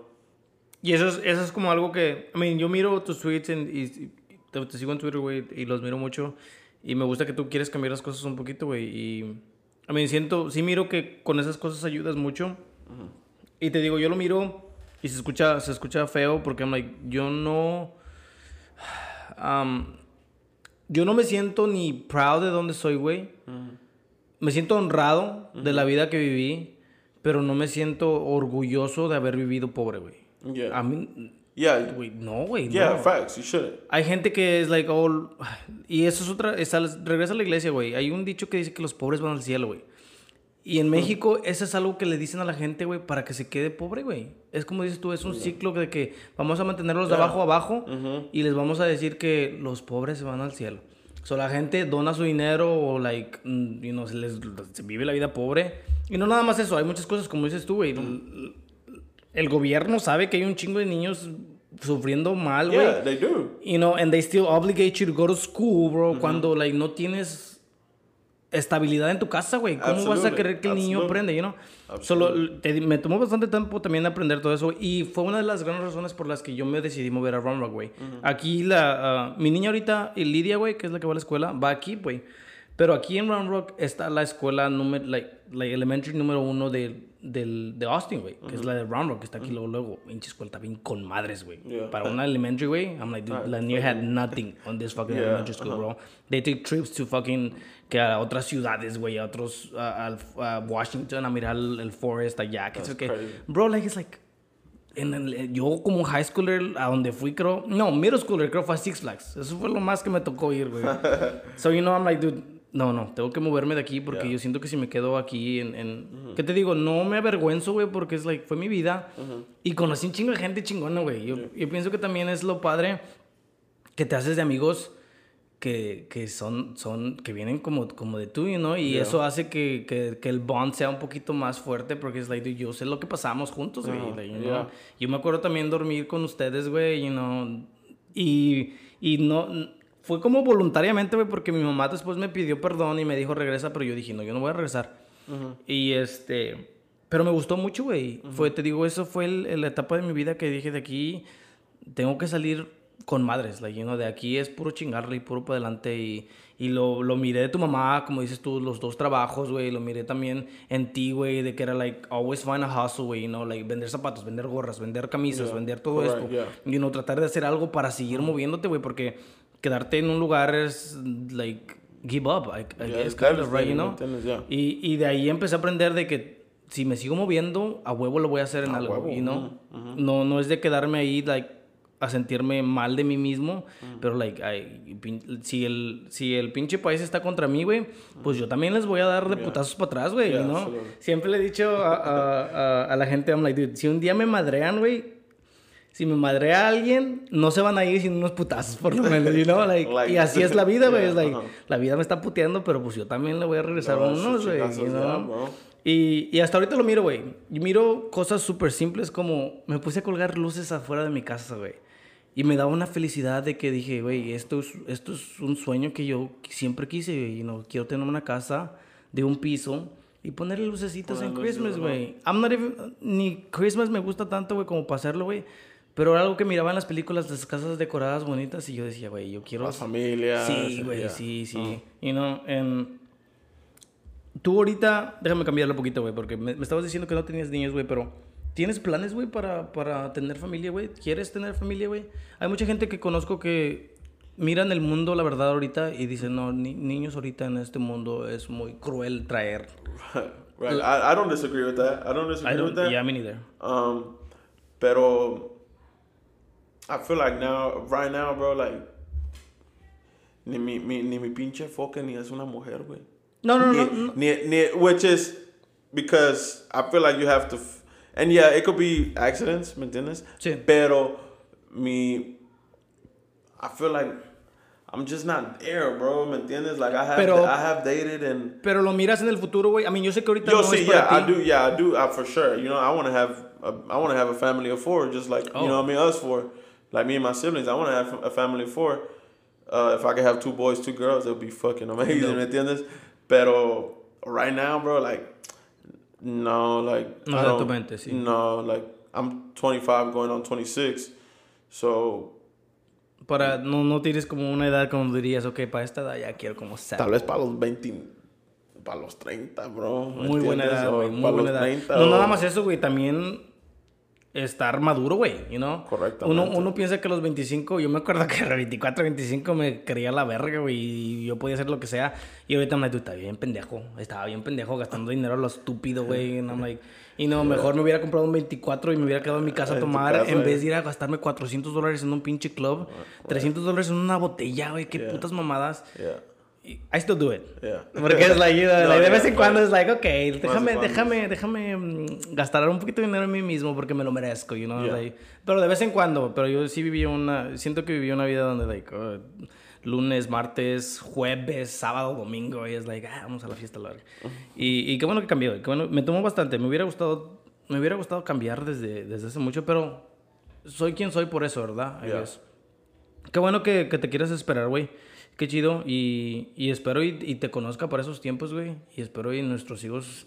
[SPEAKER 1] Y eso es, eso es como algo que, I mean, yo miro tus tweets en- y, te, te sigo en Twitter, güey, y los miro mucho. Y me gusta que tú quieres cambiar las cosas un poquito, güey. Y, I mean, siento, sí miro que con esas cosas ayudas mucho. Y te digo, yo lo miro y se escucha, se escucha feo porque, I'm like, yo no... um, yo no me siento ni proud de dónde soy, güey. Me siento honrado de la vida que viví, pero no me siento orgulloso de haber vivido pobre, güey.
[SPEAKER 2] Yeah.
[SPEAKER 1] A mí,
[SPEAKER 2] yeah.
[SPEAKER 1] güey, no, güey.
[SPEAKER 2] Yeah,
[SPEAKER 1] no.
[SPEAKER 2] facts. You shouldn't.
[SPEAKER 1] Hay gente que es like, oh, y eso es otra, es al- regresa a la iglesia, güey. Hay un dicho que dice que los pobres van al cielo, güey. Y en México, eso es algo que le dicen a la gente, güey, para que se quede pobre, güey. Es como dices tú, es un ciclo de que vamos a mantenerlos de abajo a abajo y les vamos a decir que los pobres se van al cielo. So, la gente dona su dinero o, like, mm, you know, se les se vive la vida pobre. Y no nada más eso, hay muchas cosas, como dices tú, güey. El- El gobierno sabe que hay un chingo de niños sufriendo mal, güey.
[SPEAKER 2] Yeah, they do.
[SPEAKER 1] You know, and they still obligate you to go to school, bro. Cuando, like, no tienes estabilidad en tu casa, güey. ¿Cómo vas a
[SPEAKER 2] Absolutely,
[SPEAKER 1] querer que el niño
[SPEAKER 2] absolutely.
[SPEAKER 1] aprenda, you know? Solo, te- me tomó bastante tiempo también aprender todo eso. Y fue una de las grandes razones por las que yo me decidí mover a Round Rock, güey. Aquí, la, ah, mi niña ahorita, Lidia, güey, que es la que va a la escuela, va aquí, güey. Pero aquí en Round Rock está la escuela número, like, like elementary número uno de, del, de Austin, güey. Que es la de Round Rock, que está aquí luego, luego. Pinche escuela está bien con madres, güey.
[SPEAKER 2] Yeah.
[SPEAKER 1] Para una elementary, güey, I'm like, dude, Lanier had nothing on this fucking
[SPEAKER 2] Yeah,
[SPEAKER 1] elementary school, bro. They take trips to fucking, que a otras ciudades, güey, a otros, a, Washington, a mirar el, el forest allá, que que.
[SPEAKER 2] crazy.
[SPEAKER 1] Bro, like, it's like, en el- yo como high schooler, a donde fui, creo, no, middle schooler, creo fue a Six Flags. Eso fue lo más que me tocó ir, güey. so, you know, I'm like, dude, no, no, tengo que moverme de aquí porque
[SPEAKER 2] Yeah.
[SPEAKER 1] yo siento que si me quedo aquí en, en ¿qué te digo? No me avergüenzo, güey, porque es like, fue mi vida y conocí un chingo de gente chingona, güey. Yo, yo pienso que también es lo padre que te haces de amigos que, que son, son, que vienen como, como de tú, ¿no? Y
[SPEAKER 2] Yeah.
[SPEAKER 1] eso hace que, que, que el bond sea un poquito más fuerte porque es like, yo sé lo que pasamos juntos, güey.
[SPEAKER 2] Ajá,
[SPEAKER 1] like, you
[SPEAKER 2] yeah.
[SPEAKER 1] know? Yo me acuerdo también dormir con ustedes, güey, you know, y, y no, fue como voluntariamente, güey, porque mi mamá después me pidió perdón y me dijo regresa, pero yo dije, no, yo no voy a regresar. Y este, pero me gustó mucho, güey. Fue, te digo, eso fue el- la etapa de mi vida que dije de aquí, tengo que salir con madres, like, you know, de aquí es puro chingarle y puro para adelante y, y lo, lo miré de tu mamá, como dices tú, los dos trabajos, güey, lo miré también en ti, güey, de que era like, always find a hustle, güey, you know, like, vender zapatos, vender gorras, vender camisas,
[SPEAKER 2] Yeah,
[SPEAKER 1] vender todo
[SPEAKER 2] correct,
[SPEAKER 1] esto,
[SPEAKER 2] yeah.
[SPEAKER 1] you know, tratar de hacer algo para seguir moviéndote, güey, porque quedarte en un lugar es, like, give up, I, I
[SPEAKER 2] Yeah,
[SPEAKER 1] guess, kind of, right, you know?
[SPEAKER 2] Yeah.
[SPEAKER 1] Y, y de ahí empecé a aprender de que si me sigo moviendo, a huevo lo voy a hacer en
[SPEAKER 2] A
[SPEAKER 1] algo,
[SPEAKER 2] huevo,
[SPEAKER 1] you know? No, no es de quedarme ahí, like, a sentirme mal de mí mismo, pero, like, ay, si, el, si el pinche país está contra mí, güey, pues yo también les voy a dar de putazos para atrás, güey,
[SPEAKER 2] Yeah,
[SPEAKER 1] ¿no?
[SPEAKER 2] absolutely.
[SPEAKER 1] Siempre le he dicho a, a, a, a la gente, I'm like, dude, si un día me madrean, güey, si me madrea alguien, no se van a ir sin unos putazos, por lo menos, you know? Like,
[SPEAKER 2] Like-
[SPEAKER 1] y así es la vida, güey.
[SPEAKER 2] Yeah,
[SPEAKER 1] like,
[SPEAKER 2] ajá.
[SPEAKER 1] la vida me está puteando, pero pues yo también le voy a regresar
[SPEAKER 2] No,
[SPEAKER 1] unos,
[SPEAKER 2] sus
[SPEAKER 1] güey. you know? Y, y hasta ahorita lo miro, güey. Yo miro cosas súper simples como me puse a colgar luces afuera de mi casa, güey. Y me daba una felicidad de que dije, güey, esto es, esto es un sueño que yo siempre quise, güey. You know, quiero tener una casa de un piso y ponerle lucecitas en
[SPEAKER 2] Poner
[SPEAKER 1] Christmas, güey. I'm not even- ni Christmas me gusta tanto, güey, como para hacerlo, güey. Pero era algo que miraba en las películas, las casas decoradas bonitas, y yo decía, güey, yo quiero...
[SPEAKER 2] La familia.
[SPEAKER 1] Sí, güey, sí, sí. You know, en- Tú ahorita, déjame cambiarlo un poquito, güey, porque me, me estabas diciendo que no tenías niños, güey, pero ¿tienes planes, güey, para, para tener familia, güey? ¿Quieres tener familia, güey? Hay mucha gente que conozco que miran el mundo, la verdad, ahorita y dicen, no, ni- niños ahorita en este mundo es muy cruel traer.
[SPEAKER 2] right. I, I don't disagree with that. I don't disagree
[SPEAKER 1] I
[SPEAKER 2] with that.
[SPEAKER 1] yeah, me neither.
[SPEAKER 2] Um, pero I feel like now, right now, bro, like ni mi, mi, ni mi pinche foca ni es una mujer, güey.
[SPEAKER 1] No, no,
[SPEAKER 2] ni,
[SPEAKER 1] no, no.
[SPEAKER 2] Ni, ni, which is because I feel like you have to, f- and yeah, it could be accidents, ¿me entiendes?
[SPEAKER 1] Sí.
[SPEAKER 2] Pero mi, I feel like I'm just not there, bro, ¿me entiendes? Like I have,
[SPEAKER 1] Pero-
[SPEAKER 2] I have dated and.
[SPEAKER 1] Pero lo miras en el futuro, güey. A mí yo sé que ahorita
[SPEAKER 2] Yo,
[SPEAKER 1] no
[SPEAKER 2] see,
[SPEAKER 1] es para
[SPEAKER 2] yeah, I
[SPEAKER 1] ti.
[SPEAKER 2] do, yeah, I do, I, for sure. You know, I want to have, a, I want to have a family of four, just like
[SPEAKER 1] Oh.
[SPEAKER 2] you know, what I mean, us four, like me and my siblings. I want to have a family of four. Uh, if I could have two boys, two girls, it would be fucking amazing,
[SPEAKER 1] No.
[SPEAKER 2] ¿me entiendes? Pero right now, bro, like, No, like
[SPEAKER 1] No
[SPEAKER 2] I
[SPEAKER 1] está en tu
[SPEAKER 2] don't-
[SPEAKER 1] mente, sí.
[SPEAKER 2] No, like I'm 25 going on 26. So
[SPEAKER 1] Para, no, no tienes como una edad como dirías, ok, para esta edad ya quiero como ser.
[SPEAKER 2] tal vez para los 20 para los 30, bro. ¿me
[SPEAKER 1] Muy buena
[SPEAKER 2] entiendes?
[SPEAKER 1] edad,
[SPEAKER 2] O
[SPEAKER 1] güey. Muy
[SPEAKER 2] para
[SPEAKER 1] buena
[SPEAKER 2] los
[SPEAKER 1] edad.
[SPEAKER 2] 30,
[SPEAKER 1] no,
[SPEAKER 2] o-
[SPEAKER 1] nada más eso, güey. También estar maduro, güey. You know?
[SPEAKER 2] Correctamente.
[SPEAKER 1] Uno, uno piensa que a los 25, yo me acuerdo que a los 24, 25 me creía la verga, güey. Y yo podía hacer lo que sea. Y ahorita me like, está bien pendejo. Estaba bien pendejo gastando dinero a lo estúpido, güey. Like, y no, mejor me hubiera comprado un 24 y me hubiera quedado en mi casa a
[SPEAKER 2] En
[SPEAKER 1] tomar
[SPEAKER 2] casa,
[SPEAKER 1] en vez de ir a gastarme 400 dólares en un pinche club. 300 dólares en una botella, güey. Qué
[SPEAKER 2] Yeah.
[SPEAKER 1] putas mamadas.
[SPEAKER 2] Yeah.
[SPEAKER 1] I still do it.
[SPEAKER 2] Yeah.
[SPEAKER 1] Porque es like, you know,
[SPEAKER 2] No,
[SPEAKER 1] like, de vez en cuando es like, ok, déjame, déjame, déjame mm, gastar un poquito de dinero en mí mismo porque me lo merezco, you know,
[SPEAKER 2] Yeah.
[SPEAKER 1] like, pero de vez en cuando, pero yo sí viví una, siento que viví una vida donde, like, uh, lunes, martes, jueves, sábado, domingo, y es like, ah, vamos a la fiesta, la verga. y, y qué bueno que cambió, qué bueno, me tomó bastante, me hubiera gustado, me hubiera gustado cambiar desde, desde hace mucho, pero soy quien soy por eso, ¿verdad?
[SPEAKER 2] Yeah.
[SPEAKER 1] Qué bueno que, que te quieras esperar, güey. Qué chido. Y, y espero y, y te conozca para esos tiempos, güey. Y espero y nuestros hijos,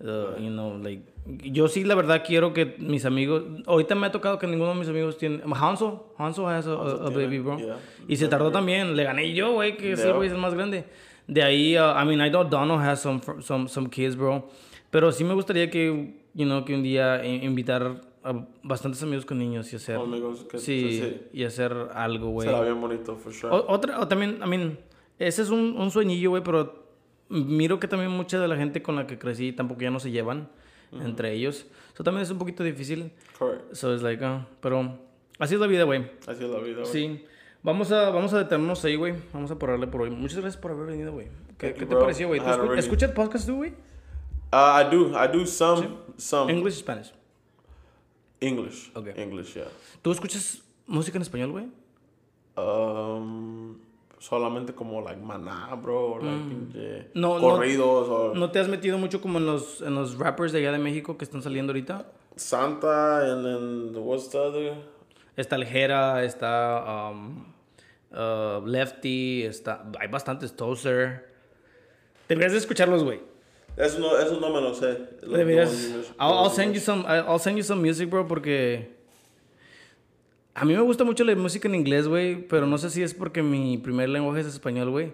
[SPEAKER 1] uh, you know, like... Yo sí, la verdad, quiero que mis amigos... Ahorita me ha tocado que ninguno de mis amigos tiene... Hanso, Hanso has a, a- a
[SPEAKER 2] tiene,
[SPEAKER 1] baby, bro.
[SPEAKER 2] yeah.
[SPEAKER 1] Y se tardó también. Le gané yo, güey, que
[SPEAKER 2] Yeah.
[SPEAKER 1] güey, es el más grande. De ahí, uh, I mean, I know Donald has some, some, some kids, bro. Pero sí me gustaría que, you know, que un día i- invitar a bastantes amigos con niños y hacer...
[SPEAKER 2] Amigos que-
[SPEAKER 1] Sí,
[SPEAKER 2] sí.
[SPEAKER 1] y hacer algo, güey.
[SPEAKER 2] Será bien bonito, for sure.
[SPEAKER 1] O- otra, o también, I mean, ese es un, un sueñillo, güey, pero miro que también mucha de la gente con la que crecí tampoco ya no se llevan entre ellos. Eso también es un poquito difícil.
[SPEAKER 2] Correct.
[SPEAKER 1] So es like, ah, pero así es la vida, güey.
[SPEAKER 2] Así es la vida, güey.
[SPEAKER 1] Sí. Vamos a, vamos a detenernos ahí, güey. Vamos a pararle por hoy. Muchas gracias por haber venido, güey. ¿Qué, qué te pareció, güey?
[SPEAKER 2] I
[SPEAKER 1] ¿Tú
[SPEAKER 2] had a
[SPEAKER 1] escu-
[SPEAKER 2] really-
[SPEAKER 1] ¿Escuchas podcast tú, güey?
[SPEAKER 2] Uh, I do. I do some, some
[SPEAKER 1] English Spanish.
[SPEAKER 2] English.
[SPEAKER 1] Okay.
[SPEAKER 2] English, yeah.
[SPEAKER 1] ¿Tú escuchas música en español, güey?
[SPEAKER 2] Um, solamente como like maná, bro, like pinche
[SPEAKER 1] Mm. No, no-
[SPEAKER 2] corridos o
[SPEAKER 1] ¿No te has metido mucho como en los, en los rappers de allá de México que están saliendo ahorita?
[SPEAKER 2] Santa and then the- what's the other?
[SPEAKER 1] Está el Jera, está um, uh, Lefty, está, hay bastantes Tozer. Deberías de escucharlos, güey.
[SPEAKER 2] Eso no, eso no me lo sé. Los
[SPEAKER 1] Deberías. I'll, I'll send you some. I'll send you some music, bro, porque a mí me gusta mucho la música en inglés, güey, pero no sé si es porque mi primer lenguaje es español, güey.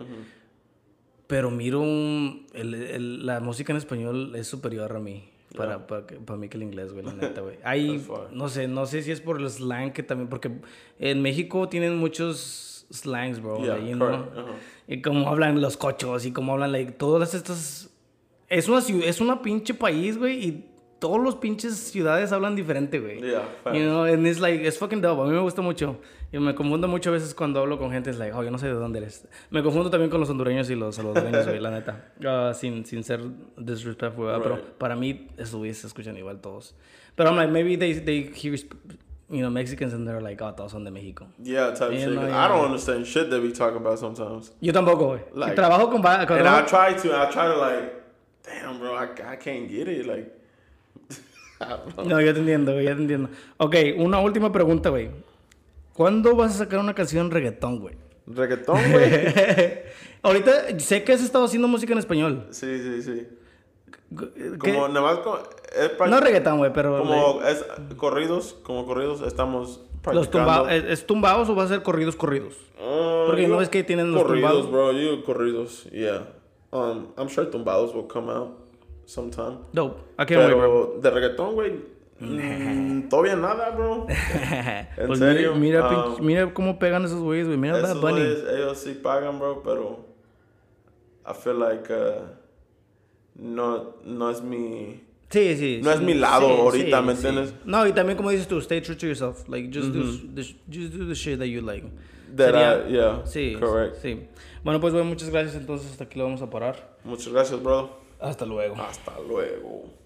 [SPEAKER 1] Pero miro un, el- el- la música en español es superior a mí. Para, para, que- para mí que el inglés, güey, la neta, güey.
[SPEAKER 2] Fine.
[SPEAKER 1] no sé, no sé si es por el slang que también, porque en México tienen muchos slangs, bro.
[SPEAKER 2] Yeah,
[SPEAKER 1] like, you know?
[SPEAKER 2] correct, uh-huh.
[SPEAKER 1] Y cómo hablan los cochos y cómo hablan, like, todas estas... Es una, es una pinche país, güey, y todos los pinches ciudades hablan diferente, güey.
[SPEAKER 2] Yeah.
[SPEAKER 1] You know, and it's like, it's fucking dope. A mí me gusta mucho. Y me confundo mucho a veces cuando hablo con gente, es like, oh, yo no sé de dónde eres. Me confundo también con los hondureños y los salvadoreños, güey, la neta. Ah, sin, sin ser disrespectful, ¿verdad? Pero
[SPEAKER 2] Right.
[SPEAKER 1] para mí, esos güeyes se escuchan igual todos. Pero I'm like, maybe they, they hear, you know, Mexicans and they're like, oh, todos son de México.
[SPEAKER 2] Yeah, type shit.
[SPEAKER 1] yeah,
[SPEAKER 2] I don't understand shit they be talking about sometimes.
[SPEAKER 1] Yo tampoco, güey.
[SPEAKER 2] Like-
[SPEAKER 1] trabajo con... con
[SPEAKER 2] And I try to, I try to like, damn, bro, I, I can't get it. Like.
[SPEAKER 1] No, ya te entiendo, güey, ya te entiendo. Ok, una última pregunta, güey. ¿Cuándo vas a sacar una canción reggaetón, güey?
[SPEAKER 2] Reggaetón, güey.
[SPEAKER 1] Ahorita sé que has estado haciendo música en español.
[SPEAKER 2] sí, sí, sí.
[SPEAKER 1] ¿Qué?
[SPEAKER 2] Como, nada más, como, es
[SPEAKER 1] No reggaetón, güey, pero...
[SPEAKER 2] como es corridos, como corridos, estamos
[SPEAKER 1] los tumba- ¿es, es tumbados o va a ser corridos, corridos?
[SPEAKER 2] Uh,
[SPEAKER 1] Porque no ves que tienen los
[SPEAKER 2] corridos,
[SPEAKER 1] tumbados.
[SPEAKER 2] bro. You corridos, yeah. Um, I'm sure tumbados will come out sometime.
[SPEAKER 1] Dope. I can't wait, bro.
[SPEAKER 2] De reggaetón, güey, mm, todavía nada, bro. ¿En
[SPEAKER 1] Pues
[SPEAKER 2] serio?
[SPEAKER 1] Mira, mira,
[SPEAKER 2] Um,
[SPEAKER 1] mira cómo pegan esos güeyes, güey. Mira Bad
[SPEAKER 2] Esos
[SPEAKER 1] Bunny.
[SPEAKER 2] güeyes, ellos sí pagan, bro, pero I feel like uh, no, no es mi...
[SPEAKER 1] Sí, sí.
[SPEAKER 2] No
[SPEAKER 1] sí,
[SPEAKER 2] es mi lado
[SPEAKER 1] sí,
[SPEAKER 2] ahorita,
[SPEAKER 1] sí,
[SPEAKER 2] ¿me entiendes?
[SPEAKER 1] No, y también como dices tú, stay true to yourself. Like, just, do, the, just do the shit that you like.
[SPEAKER 2] That
[SPEAKER 1] Sería-
[SPEAKER 2] I- yeah,
[SPEAKER 1] Sí,
[SPEAKER 2] correct.
[SPEAKER 1] sí. Bueno, pues, güey, muchas gracias. Entonces, hasta aquí lo vamos a parar.
[SPEAKER 2] Muchas gracias, bro.
[SPEAKER 1] Hasta luego.
[SPEAKER 2] Hasta luego.